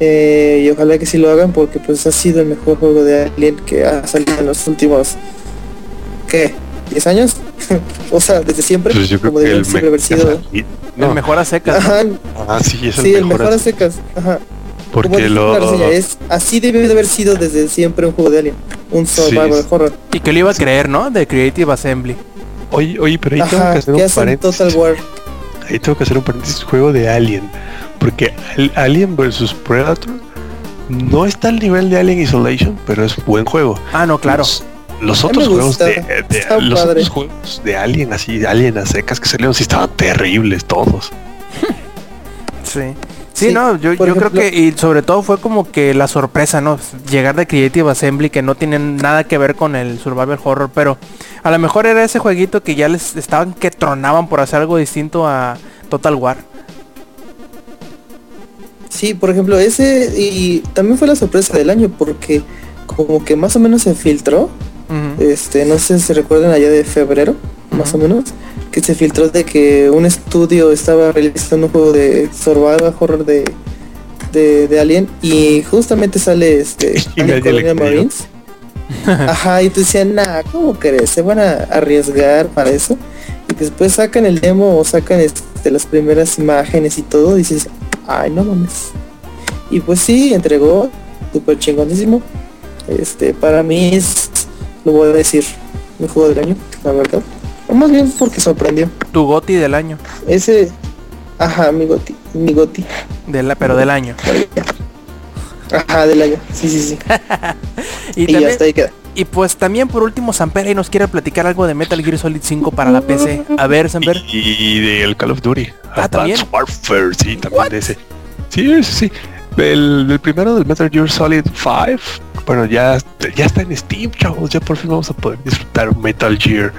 eh, y ojalá que sí lo hagan porque pues ha sido el mejor juego de Alien que ha salido en los últimos ¿qué? ¿10 años? o sea, desde siempre, Pues yo creo como que el siempre haber sido. No, El mejor a secas. ¿no? Ajá, ah, sí, es el sí, el mejor. mejor a secas. Ajá. Porque lo reseña, es, así debe de haber sido desde siempre un juego de Alien. Un survival Sí. horror. Y que lo iba a creer, ¿no? De Creative Assembly. Oye, oye, pero ahí tengo que hacer un paréntesis. Total War. Ahí tengo que hacer un paréntesis. Juego de Alien. Porque Al- Alien vs Predator no está al nivel de Alien Isolation, pero es buen juego. Ah, no, claro. Los, otros juegos de, de- los otros juegos de Alien así, de Alien a secas que salieron sí estaban terribles todos. Sí. Sí, Sí, no, yo, creo que, y sobre todo fue como que la sorpresa, ¿no? Llegar de Creative Assembly que no tienen nada que ver con el Survival Horror, pero a lo mejor era ese jueguito que ya les estaban que tronaban por hacer algo distinto a Total War. Sí, por ejemplo, ese y también fue la sorpresa del año porque como que más o menos se filtró, este, no sé si recuerdan allá de febrero, más o menos, que se filtró de que un estudio estaba realizando un juego de survival horror de, de, de Alien y justamente sale este Alien. Marines. Ajá, y tú decías, nah, ¿cómo crees? ¿Se van a arriesgar para eso? Y después sacan el demo o sacan este, las primeras imágenes y todo, y dices, ay, no mames. Y pues sí, entregó, súper chingonísimo. Este, para mí es, lo voy a decir, mi juego del año, la verdad. O más bien porque sorprendió. Tu Goti del año. Ese, ajá, mi goti, mi goti. De la, pero del año. Ajá, del año. Sí, sí, sí. Y, Y, también- hasta ahí queda. y pues también por último Samper ahí nos quiere platicar algo de Metal Gear Solid 5 para la PC. A ver, Samper. Y del Call of Duty. Ah, ¿también? Advanced Warfare, sí, también de ese. Sí, sí, sí. El, el primero del Metal Gear Solid 5. Bueno, ya, ya está en Steam, chavos. Ya por fin vamos a poder disfrutar Metal Gear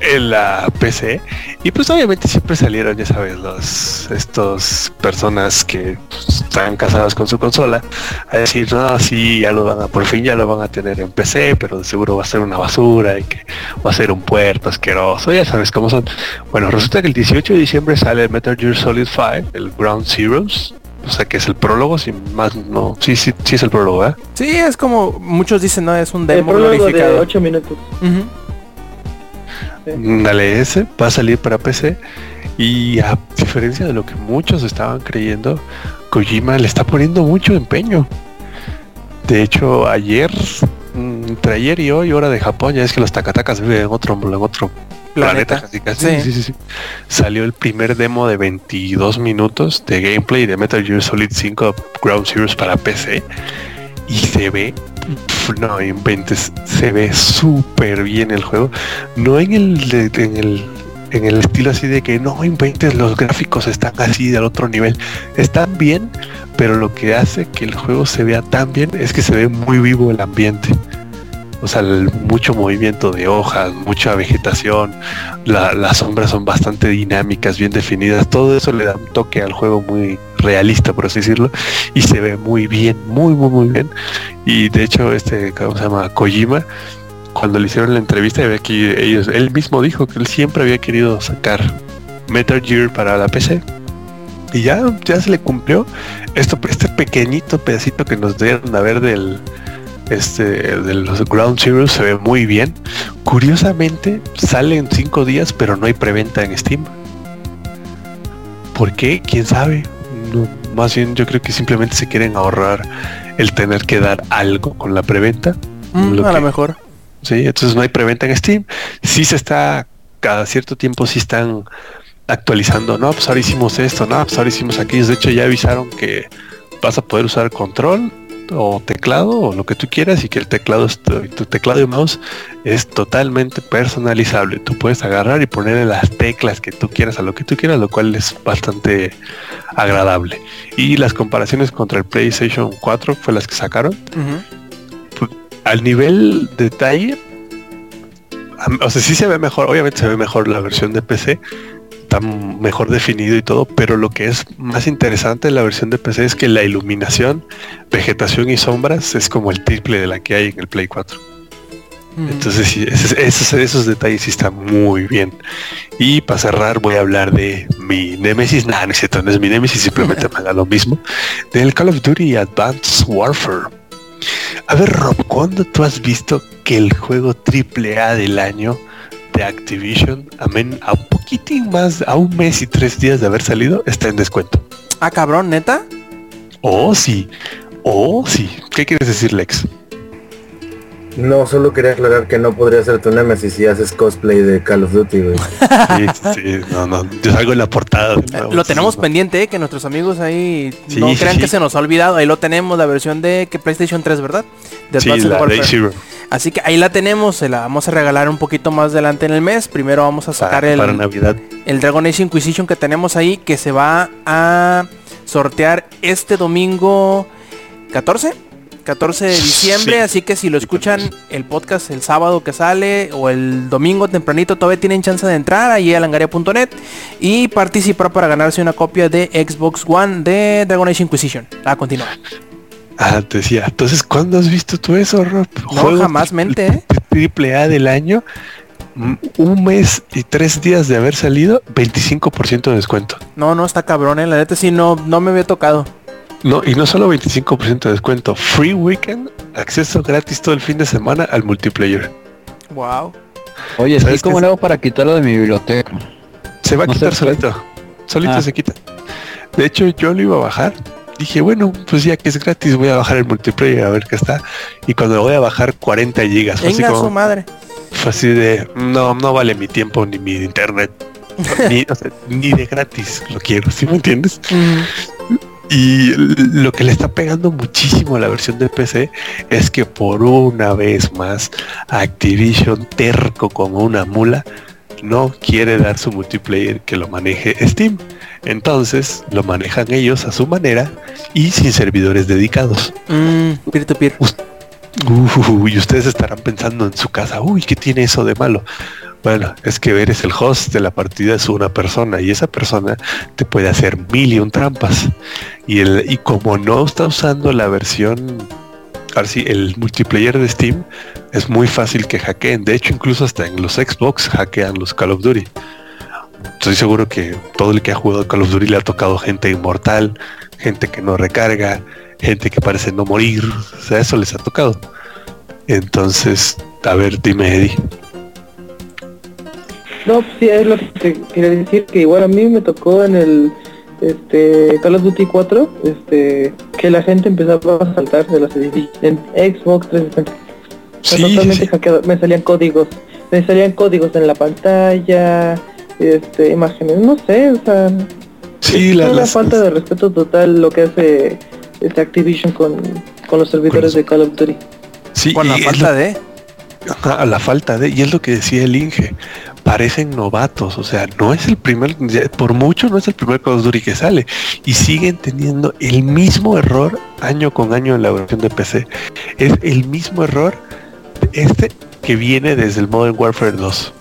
en la PC. Y pues obviamente siempre salieron, ya sabes, los estos personas que pues, están casadas con su consola a decir, no, sí, ya lo van a, por fin ya lo van a tener en PC, pero de seguro va a ser una basura y que va a ser un puerto asqueroso, ya sabes cómo son. Bueno, resulta que el 18 de diciembre sale el Metal Gear Solid 5, el Ground Zeroes. O sea que es el prólogo, sin más no. Sí, sí, sí es el prólogo, ¿eh? Sí, es como muchos dicen, ¿no? Es un El demo de glorificado. 8 minutos. Dale ese, va a salir para PC. Y a diferencia de lo que muchos estaban creyendo, Kojima le está poniendo mucho empeño. De hecho, ayer, mm, entre ayer y hoy, hora de Japón, ya es que los Takatakas viven en otro, en otro planeta, casi. Sí, sí, sí. Salió el primer demo de 22 minutos de gameplay de Metal Gear Solid 5 Ground Zeroes para PC. Y se ve, no inventes, se ve súper bien el juego. No en el, en el en el estilo así de que no inventes los gráficos están así del otro nivel. Están bien, pero lo que hace que el juego se vea tan bien es que se ve muy vivo el ambiente. O sea, mucho movimiento de hojas, mucha vegetación, la- las sombras son bastante dinámicas, bien definidas, todo eso le da un toque al juego muy realista, por así decirlo, y se ve muy bien, muy, muy, muy bien. Y de hecho, este, ¿cómo se llama? Kojima, cuando le hicieron la entrevista, que ellos, él mismo dijo que él siempre había querido sacar Metal Gear para la PC. Y ya, ya se le cumplió. Esto, este pequeñito pedacito que nos dieron a ver del este de los Ground Zero se ve muy bien. Curiosamente, sale en cinco días, pero no hay preventa en Steam. ¿Por qué? ¿Quién sabe? No, más bien yo creo que simplemente se quieren ahorrar el tener que dar algo con la preventa. Mm, Lo a lo mejor. Sí, entonces no hay preventa en Steam. Sí se está, cada cierto tiempo sí están actualizando. No, pues ahora hicimos esto, no, pues ahora hicimos aquello. De hecho ya avisaron que vas a poder usar control o teclado o lo que tú quieras y que el teclado, tu, teclado y mouse es totalmente personalizable. Tú puedes agarrar y ponerle las teclas que tú quieras a lo que tú quieras, lo cual es bastante agradable. Y las comparaciones contra el PlayStation 4 fue las que sacaron Ujú. al nivel detalle, o sea, sí se ve mejor, obviamente se ve mejor la versión de PC, está mejor definido y todo, pero lo que es más interesante de la versión de PC es que la iluminación, vegetación y sombras es como el triple de la que hay en el Play 4. Mm. Entonces sí, esos, esos, esos detalles sí están muy bien. Y para cerrar voy a hablar de mi Nemesis, nada, no es cierto, no es mi Nemesis, simplemente me da lo mismo, del Call of Duty Advanced Warfare. A ver, Rob, ¿cuándo tú has visto que el juego AAA del año de Activision, amén, a un poquitín más, a un mes y tres días de haber salido, está en descuento? Ah, cabrón, neta. Oh, sí. Oh, sí. ¿Qué quieres decir, Lex? No, solo quería aclarar que no podría ser tu Nemesis si haces cosplay de Call of Duty, güey. Sí, sí, no, no. Yo salgo en la portada. de Eh, Lo tenemos sí, pendiente, eh, que nuestros amigos ahí Sí, no crean sí. que se nos ha olvidado. Ahí lo tenemos, la versión de que PlayStation 3, ¿verdad? De Sí, Advanced la Warfare. Así que ahí la tenemos, se la vamos a regalar un poquito más adelante en el mes. Primero vamos a sacar Para, el, para Navidad. el Dragon Age Inquisition que tenemos ahí, que se va a sortear este domingo 14. 14 de diciembre, Sí. así que si lo escuchan el podcast el sábado que sale o el domingo tempranito todavía tienen chance de entrar ahí a langaria.net y participar para ganarse una copia de Xbox One de Dragon Age Inquisition. A continuar. Ah, te decía. Entonces, ¿cuándo has visto tú eso, Rob? No, jamás mente, ¿eh? Triple A del año. Un mes y tres días de haber salido, 25% de descuento. No, no, está cabrón, eh. La neta sí no, no me había tocado. No, y no solo 25% de descuento, free weekend, acceso gratis todo el fin de semana al multiplayer. Wow. Oye, ¿sí ¿Sabes ¿cómo qué? le hago para quitarlo de mi biblioteca? Se va a No quitar solito. Solito Ah. se quita. De hecho, yo lo iba a bajar. Dije, bueno, pues ya que es gratis, voy a bajar el multiplayer a ver qué está. Y cuando lo voy a bajar 40 gigas, fue así, su madre. fue así de, no, no vale mi tiempo ni mi internet. ni, o sea, ni de gratis lo quiero, ¿sí me entiendes? Y lo que le está pegando muchísimo a la versión de PC es que por una vez más Activision terco como una mula no quiere dar su multiplayer que lo maneje Steam. Entonces lo manejan ellos a su manera y sin servidores dedicados. Mm, peer to peer. Uh, y ustedes estarán pensando en su casa, uy, ¿qué tiene eso de malo? Bueno, es que eres el host de la partida es una persona y esa persona te puede hacer mil y un trampas. Y, el, y como no está usando la versión, ahora sí, el multiplayer de Steam, es muy fácil que hackeen. De hecho, incluso hasta en los Xbox hackean los Call of Duty. Estoy seguro que todo el que ha jugado Call of Duty le ha tocado gente inmortal, gente que no recarga, gente que parece no morir. O sea, eso les ha tocado. Entonces, a ver, dime Eddie. No, pues sí, es lo que te quería decir, que igual a mí me tocó en el este Call of Duty 4, este que la gente empezaba a saltar de los edificios en Xbox 360. Fue Sí, totalmente sí, sí. hackeado, me salían códigos, me salían códigos en la pantalla, este imágenes, no sé, o sea, Sí, es la- una las- falta de respeto total lo que hace este Activision con, con los servidores los- de Call of Duty. sí, Con la falta lo- de... A la falta de, y es lo que decía el Inge, parecen novatos, o sea, no es el primer, por mucho no es el primer Call of Duty que sale, y siguen teniendo el mismo error año con año en la versión de PC, es el mismo error este que viene desde el Modern Warfare 2.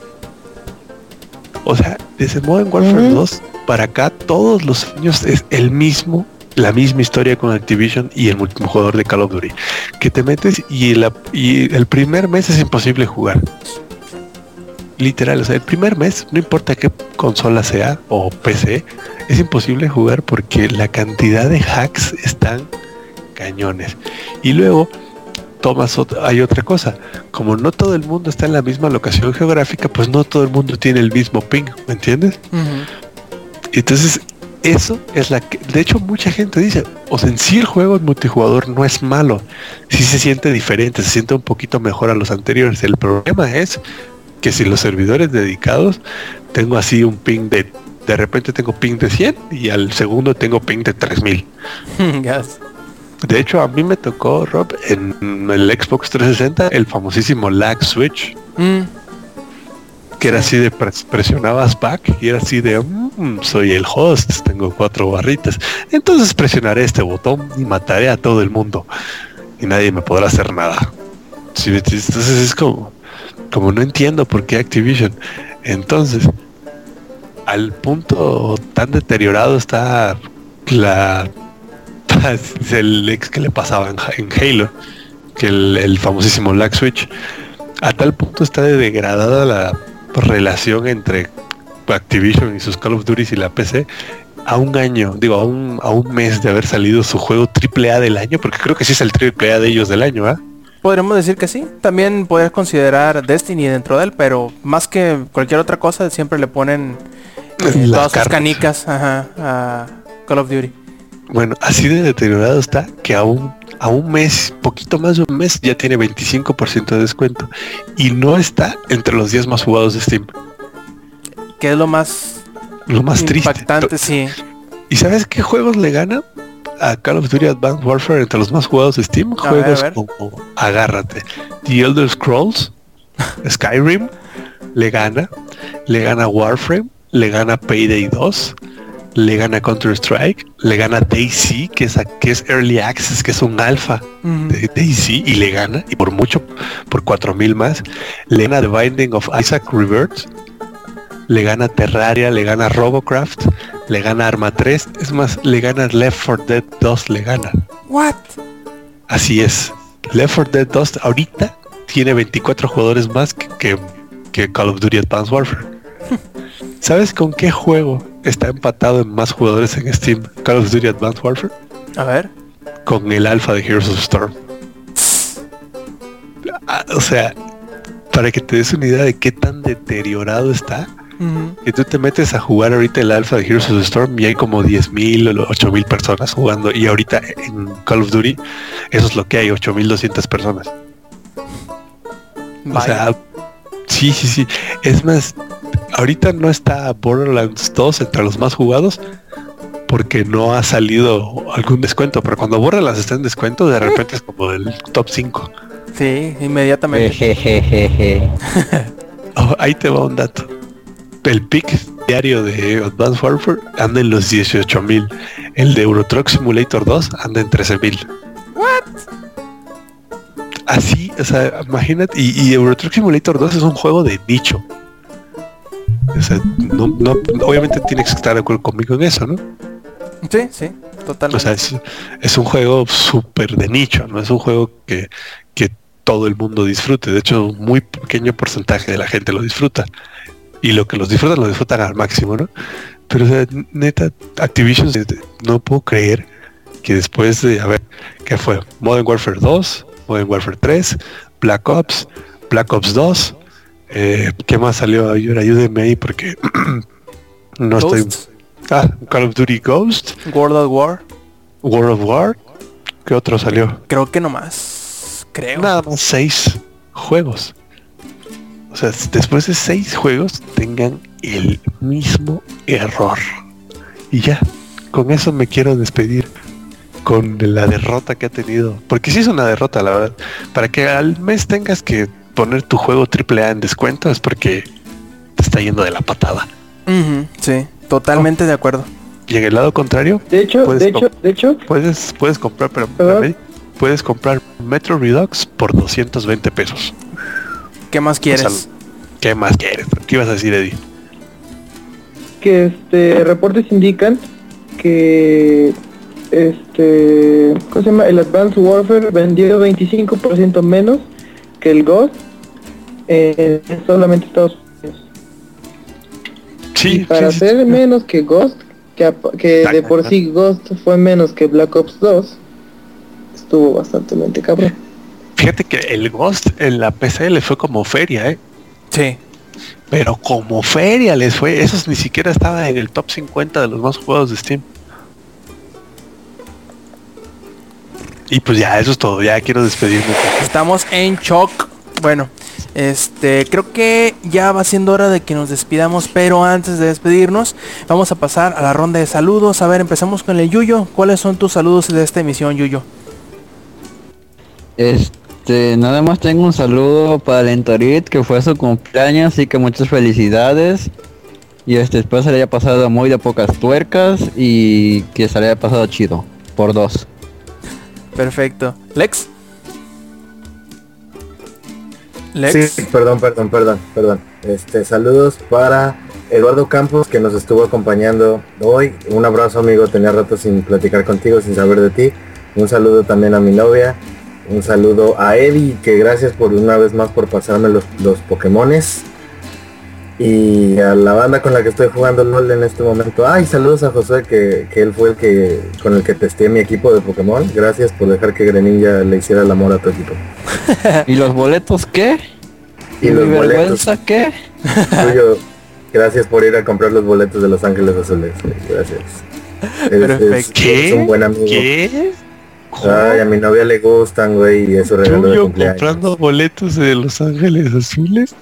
O sea, desde Modern Warfare Ujú. 2 para acá todos los años es el mismo, la misma historia con Activision y el multijugador de Call of Duty. Que te metes y, la- y el primer mes es imposible jugar. Literal, o sea, el primer mes, no importa qué consola sea o PC, es imposible jugar porque la cantidad de hacks están cañones. Y luego tomas otra, hay otra cosa, como no todo el mundo está en la misma locación geográfica, pues no todo el mundo tiene el mismo ping, ¿me entiendes? Entonces, eso es la que, de hecho mucha gente dice, o sea, en sí el juego en multijugador no es malo, sí se siente diferente, se siente un poquito mejor a los anteriores. El problema es que si los servidores dedicados tengo así un ping de, de repente tengo ping de 100 y al segundo tengo ping de 3000. Gas. De hecho, a mí me tocó, Rob, en el Xbox 360, el famosísimo lag switch, Mm, que era así de pres- presionabas back y era así de, "Mm, soy el host, tengo cuatro barritas. Entonces presionaré este botón y mataré a todo el mundo y nadie me podrá hacer nada. Entonces es como, como no entiendo por qué Activision. Entonces, al punto tan deteriorado está la el ex que le pasaba en, Halo, que el, famosísimo lag switch, a tal punto está de degradada la relación entre Activision y sus Call of Duty y la PC a un año, digo, a un, a un mes de haber salido su juego triple A del año, porque creo que sí es el triple A de ellos del año, ¿ah? Podríamos decir que sí. También podrías considerar Destiny dentro de él, pero más que cualquier otra cosa, siempre le ponen eh, todas sus canicas ajá, a Call of Duty. Bueno, así de deteriorado está que a un, a un mes, poquito más de un mes, ya tiene 25% de descuento. Y no está entre los 10 más jugados de Steam. Que es lo más Lo más triste. impactante, sí. ¿Y sabes qué juegos le ganan a Call of Duty Advanced Warfare entre los más jugados de Steam? A ver, juegos a ver. como Agárrate, The Elder Scrolls, Skyrim, le gana, le gana Warframe, le gana Payday 2, le gana Counter Strike, le gana DayZ, que es, a- que es Early Access, que es un alfa Ujú. de DayZ y le gana, y por mucho, por 4000 más, le gana The Binding of Isaac Rebirth, le gana Terraria, le gana Robocraft, le gana Arma 3, es más, le gana Left 4 Dead 2, le gana. What? Así es. Left 4 Dead 2 ahorita tiene 24 jugadores más que, que, que Call of Duty Advanced Warfare. ¿Sabes con qué juego está empatado en más jugadores en Steam Call of Duty Advanced Warfare? A ver. Con el alfa de Heroes of Storm. Ah, o sea, para que te des una idea de qué tan deteriorado está, Ujú. que tú te metes a jugar ahorita el alfa de Heroes of the Storm y hay como 10.000 o 8.000 personas jugando y ahorita en Call of Duty eso es lo que hay, 8.200 personas. O sea, sí, sí, sí. Es más, ahorita no está Borderlands 2 entre los más jugados porque no ha salido algún descuento, pero cuando Borderlands está en descuento de repente es como del top 5. Sí, inmediatamente. Oh, ahí te va un dato. El pick diario de Advanced Warfare anda en los 18.000. El de Euro Truck Simulator 2 anda en 13.000. Así, o sea, imagínate, y, y Euro Truck Simulator 2 es un juego de nicho. O sea, no, no- obviamente tienes que estar de acuerdo conmigo en eso, ¿no? Sí, sí, totalmente. O sea, es, es un juego súper de nicho, no es un juego que, que todo el mundo disfrute. De hecho, un muy pequeño porcentaje de la gente lo disfruta. Y lo que los disfrutan, lo disfrutan al máximo, ¿no? Pero, o sea, neta, Activision, eh, no puedo creer que después de, a ver, ¿qué fue? Modern Warfare 2, Modern Warfare 3, Black Ops, Black Ops 2, eh, ¿qué más salió? Ayú- Ayúdenme ahí porque no estoy... Ah, Call of Duty Ghost, World of War. World of War. ¿Qué otro salió? Creo que nomás. Creo. Nada más seis juegos. O sea, después de seis juegos tengan el mismo error. Y ya, con eso me quiero despedir. Con la derrota que ha tenido. Porque sí es una derrota, la verdad. Para que al mes tengas que poner tu juego AAA en descuento es porque te está yendo de la patada. Sí, totalmente de acuerdo. Y en el lado contrario, De hecho, Puedes de hecho, de hecho, puedes, puedes comprar, pero puedes comprar Metro Redux por 220 pesos. ¿Qué más quieres? O sea, ¿Qué más quieres? ¿Qué ibas a decir, Eddie? que este reportes indican que este ¿cómo se llama? el Advanced Warfare vendió 25% menos que el Ghost en solamente Estados Unidos. Sí, y para sí, ser sí. menos que Ghost, que, ap- que de por sí Ghost fue menos que Black Ops 2, estuvo bastante cabrón. Fíjate que el Ghost en la PC le fue como feria, ¿eh? Sí. Pero como feria les fue, esos ni siquiera estaban en el top 50 de los más jugados de Steam. Y pues ya, eso es todo, ya quiero despedirme. Estamos en shock. Bueno, este, creo que ya va siendo hora de que nos despidamos, pero antes de despedirnos, vamos a pasar a la ronda de saludos. A ver, empezamos con el Yuyo. ¿Cuáles son tus saludos de esta emisión, Yuyo? Este, nada más tengo un saludo para Lentorit, que fue su cumpleaños, así que muchas felicidades. Y este, espero se le haya pasado muy de pocas tuercas y que se le haya pasado chido. Por dos. Perfecto. Lex. Lex. Sí, perdón, perdón, perdón, perdón. Este, saludos para Eduardo Campos que nos estuvo acompañando hoy. Un abrazo amigo, tenía rato sin platicar contigo, sin saber de ti. Un saludo también a mi novia. Un saludo a Eddie, que gracias por una vez más por pasarme los, los Pokémones. Y a la banda con la que estoy jugando LOL en este momento. Ay, saludos a José, que, que él fue el que con el que testé mi equipo de Pokémon. Gracias por dejar que Greninja le hiciera el amor a tu equipo. ¿Y los boletos qué? Y los mi boletos. vergüenza qué? Tuyo, gracias por ir a comprar los boletos de Los Ángeles Azules. Gracias. Eres- Perfecto. eres- eres un buen amigo. ¿Qué? Ay, a mi novia le gustan, güey, y eso regalo de cumpleaños. comprando boletos de Los Ángeles Azules.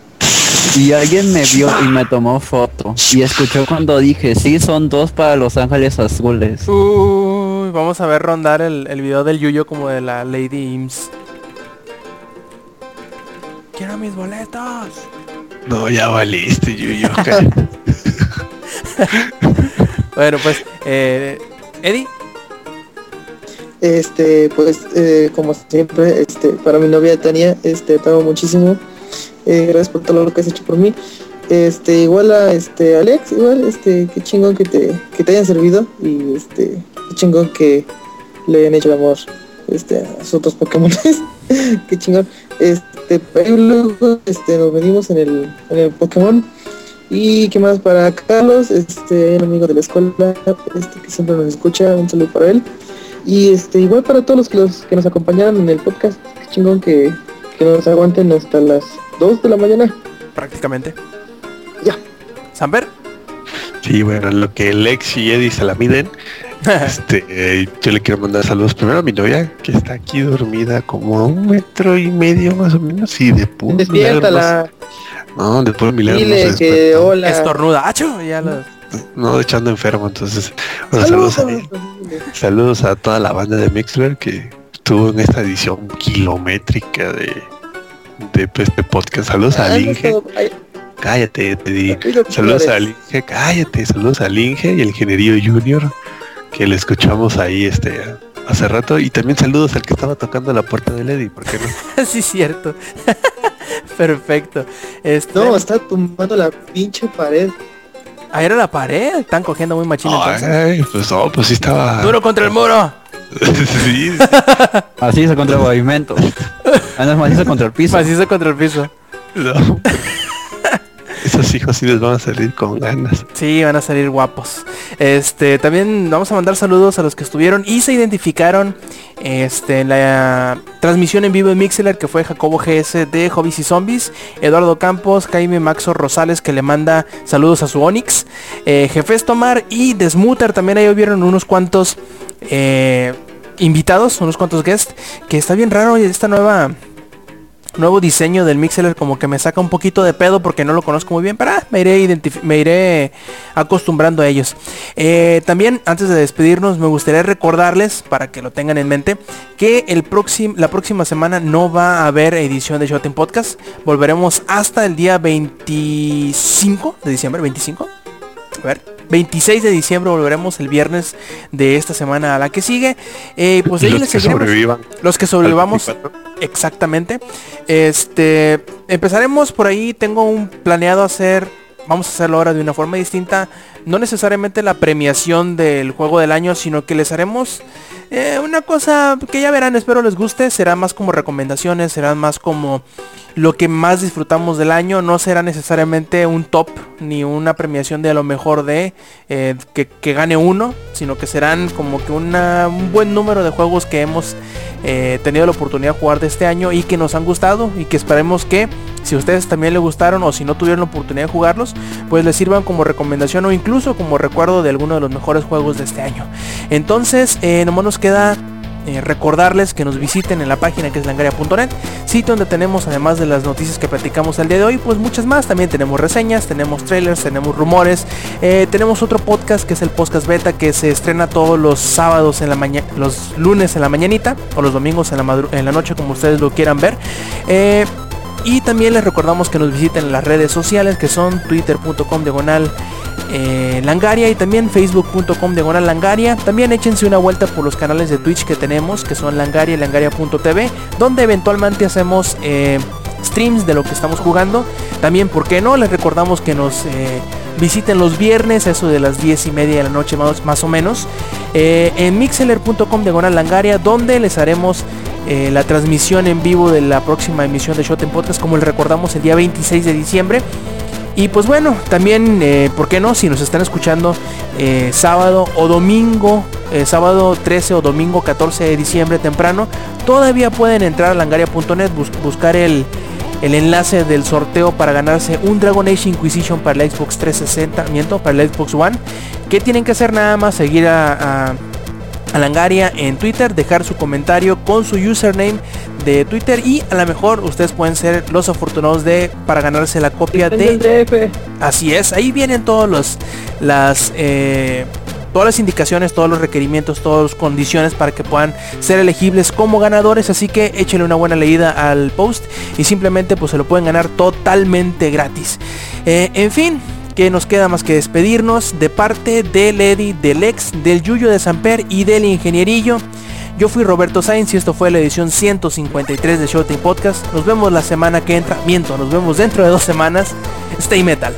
Y alguien me vio y me tomó foto. Y escuchó cuando dije, sí, son dos para Los Ángeles Azules. Uy, vamos a ver rondar el, el video del Yuyo como de la Lady Ims. Quiero mis boletos. No, ya valiste, Yuyo. Bueno, pues, eh, Eddie. Este, pues, eh, como siempre, este, para mi novia Tania, este, te amo muchísimo. Eh, gracias por todo lo que has hecho por mí. Este, igual a este Alex, igual, este, qué chingón que te, que te hayan servido y este, qué chingón que le hayan hecho el amor este, a sus otros Pokémon. qué chingón. Este, luego este, nos venimos en el, en el Pokémon. Y qué más para Carlos, este, amigo de la escuela, este, que siempre nos escucha, un saludo para él. Y este, igual para todos los que, los que nos acompañaron en el podcast, qué chingón que, que nos aguanten hasta las 2 de la mañana. Prácticamente. Ya. Samper. Sí, bueno, en lo que Lex y Eddie se la miden, este, eh, yo le quiero mandar saludos primero a mi novia, que está aquí dormida como a un metro y medio más o menos, y de puro milagro Despiértala, no- No, de puro milagro no dile que despertó. hola. Estornuda. ¡Acho! Ya lo- No, echando enfermo, entonces, bueno, saludos a. Saludos a toda la banda de Mixler que estuvo en esta edición kilométrica de, de este podcast. Saludos a Ah, Linge. Cállate, te di. Saludos que a Linge, cállate. Saludos a Linge y el Ingenierillo Junior que le escuchamos ahí este hace rato. Y también saludos al que estaba tocando la puerta de Lady, ¿por qué no? sí, cierto. Perfecto. Este, No, está tumbando la pinche pared. Ahí era la pared. Están cogiendo muy entonces. Ay, pues no, pues sí estaba. Duro contra el muro. sí, Así se contra el pavimento. Ah, no, es macizo contra el piso. Macizo contra el piso. no. Esos hijos sí les van a salir con ganas. Sí, van a salir guapos. Este, también vamos a mandar saludos a los que estuvieron y se identificaron este, en la transmisión en vivo de Mixeler que fue Jacobo GS de Hobbies y Zombies, Eduardo Campos, Jaime Maxo Rosales que le manda saludos a su Onix, eh, Jefes Tomar y Desmuter también ahí vieron unos cuantos eh, invitados, unos cuantos guests, que está bien raro esta nueva nuevo diseño del Mixeler como que me saca un poquito de pedo porque no lo conozco muy bien, pero ah, me iré me iré acostumbrando a ellos. Eh, también antes de despedirnos me gustaría recordarles para que lo tengan en mente que el la próxima semana no va a haber edición de Shot Podcast. Volveremos hasta el día 25 de diciembre, 25. A ver, 26 de diciembre volveremos el viernes de esta semana a la que sigue. Eh, pues ahí los les que seguiremos. sobrevivan. Los que sobrevivamos 24. Exactamente. Este, empezaremos por ahí. Tengo un planeado hacer, vamos a hacerlo ahora de una forma distinta. No necesariamente la premiación del juego del año, sino que les haremos eh, una cosa que ya verán, espero les guste. Será más como recomendaciones, será más como lo que más disfrutamos del año. No será necesariamente un top ni una premiación de a lo mejor de eh, que, gane uno, sino que serán como que un buen número de juegos que hemos eh, tenido la oportunidad de jugar de este año y que nos han gustado y que esperemos que si ustedes también les gustaron o si no tuvieron la oportunidad de jugarlos, pues les sirvan como recomendación o incluso como recuerdo de alguno de los mejores juegos de este año. Entonces, eh, nomás nos queda eh, recordarles que nos visiten en la página que es langaria.net, sitio donde tenemos además de las noticias que platicamos el día de hoy, pues muchas más. También tenemos reseñas, tenemos trailers, tenemos rumores, eh, tenemos otro podcast que es el podcast beta que se estrena todos los sábados en la mañana, los lunes en la mañanita o los domingos en la, en la noche como ustedes lo quieran ver. Y también les recordamos que nos visiten en las redes sociales que son twitter.com diagonal eh, Langaria y también facebook.com diagonal Langaria. También échense una vuelta por los canales de Twitch que tenemos, que son Langaria y Langaria.tv, donde eventualmente hacemos eh, streams de lo que estamos jugando. También, ¿por qué no? Les recordamos que nos eh, visiten los viernes, eso de las 10 y media de la noche más, o menos, en mixeler.com diagonal Langaria, donde les haremos la transmisión en vivo de la próxima emisión de Shot en Podcast, como les recordamos el día 26 de diciembre. Y pues bueno, también, eh, ¿por qué no? Si nos están escuchando eh, sábado o domingo, eh, sábado 13 o domingo 14 de diciembre temprano, todavía pueden entrar a langaria.net, buscar el, el enlace del sorteo para ganarse un Dragon Age Inquisition para la Xbox 360, miento, para la Xbox One. ¿Qué tienen que hacer? Nada más seguir a Langaria en Twitter, dejar su comentario con su username de Twitter y a lo mejor ustedes pueden ser los afortunados de para ganarse la copia de así es ahí vienen todos los las eh, todas las indicaciones todos los requerimientos todas las condiciones para que puedan ser elegibles como ganadores así que échenle una buena leída al post y simplemente pues se lo pueden ganar totalmente gratis. Eh, en fin que nos queda más que despedirnos de parte del Eddie, del ex, del Yuyo de Samper y del Ingenierillo. Yo fui Roberto Sainz y esto fue la edición 153 de Showtime Podcast. Nos vemos la semana que entra. Miento, nos vemos dentro de dos semanas. Stay Metal.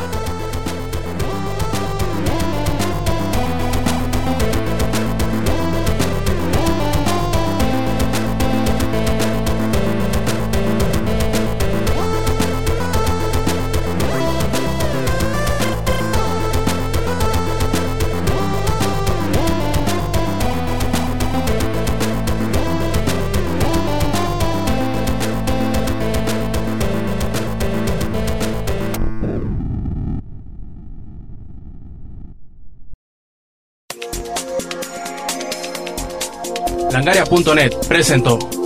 Langaria.net presentó.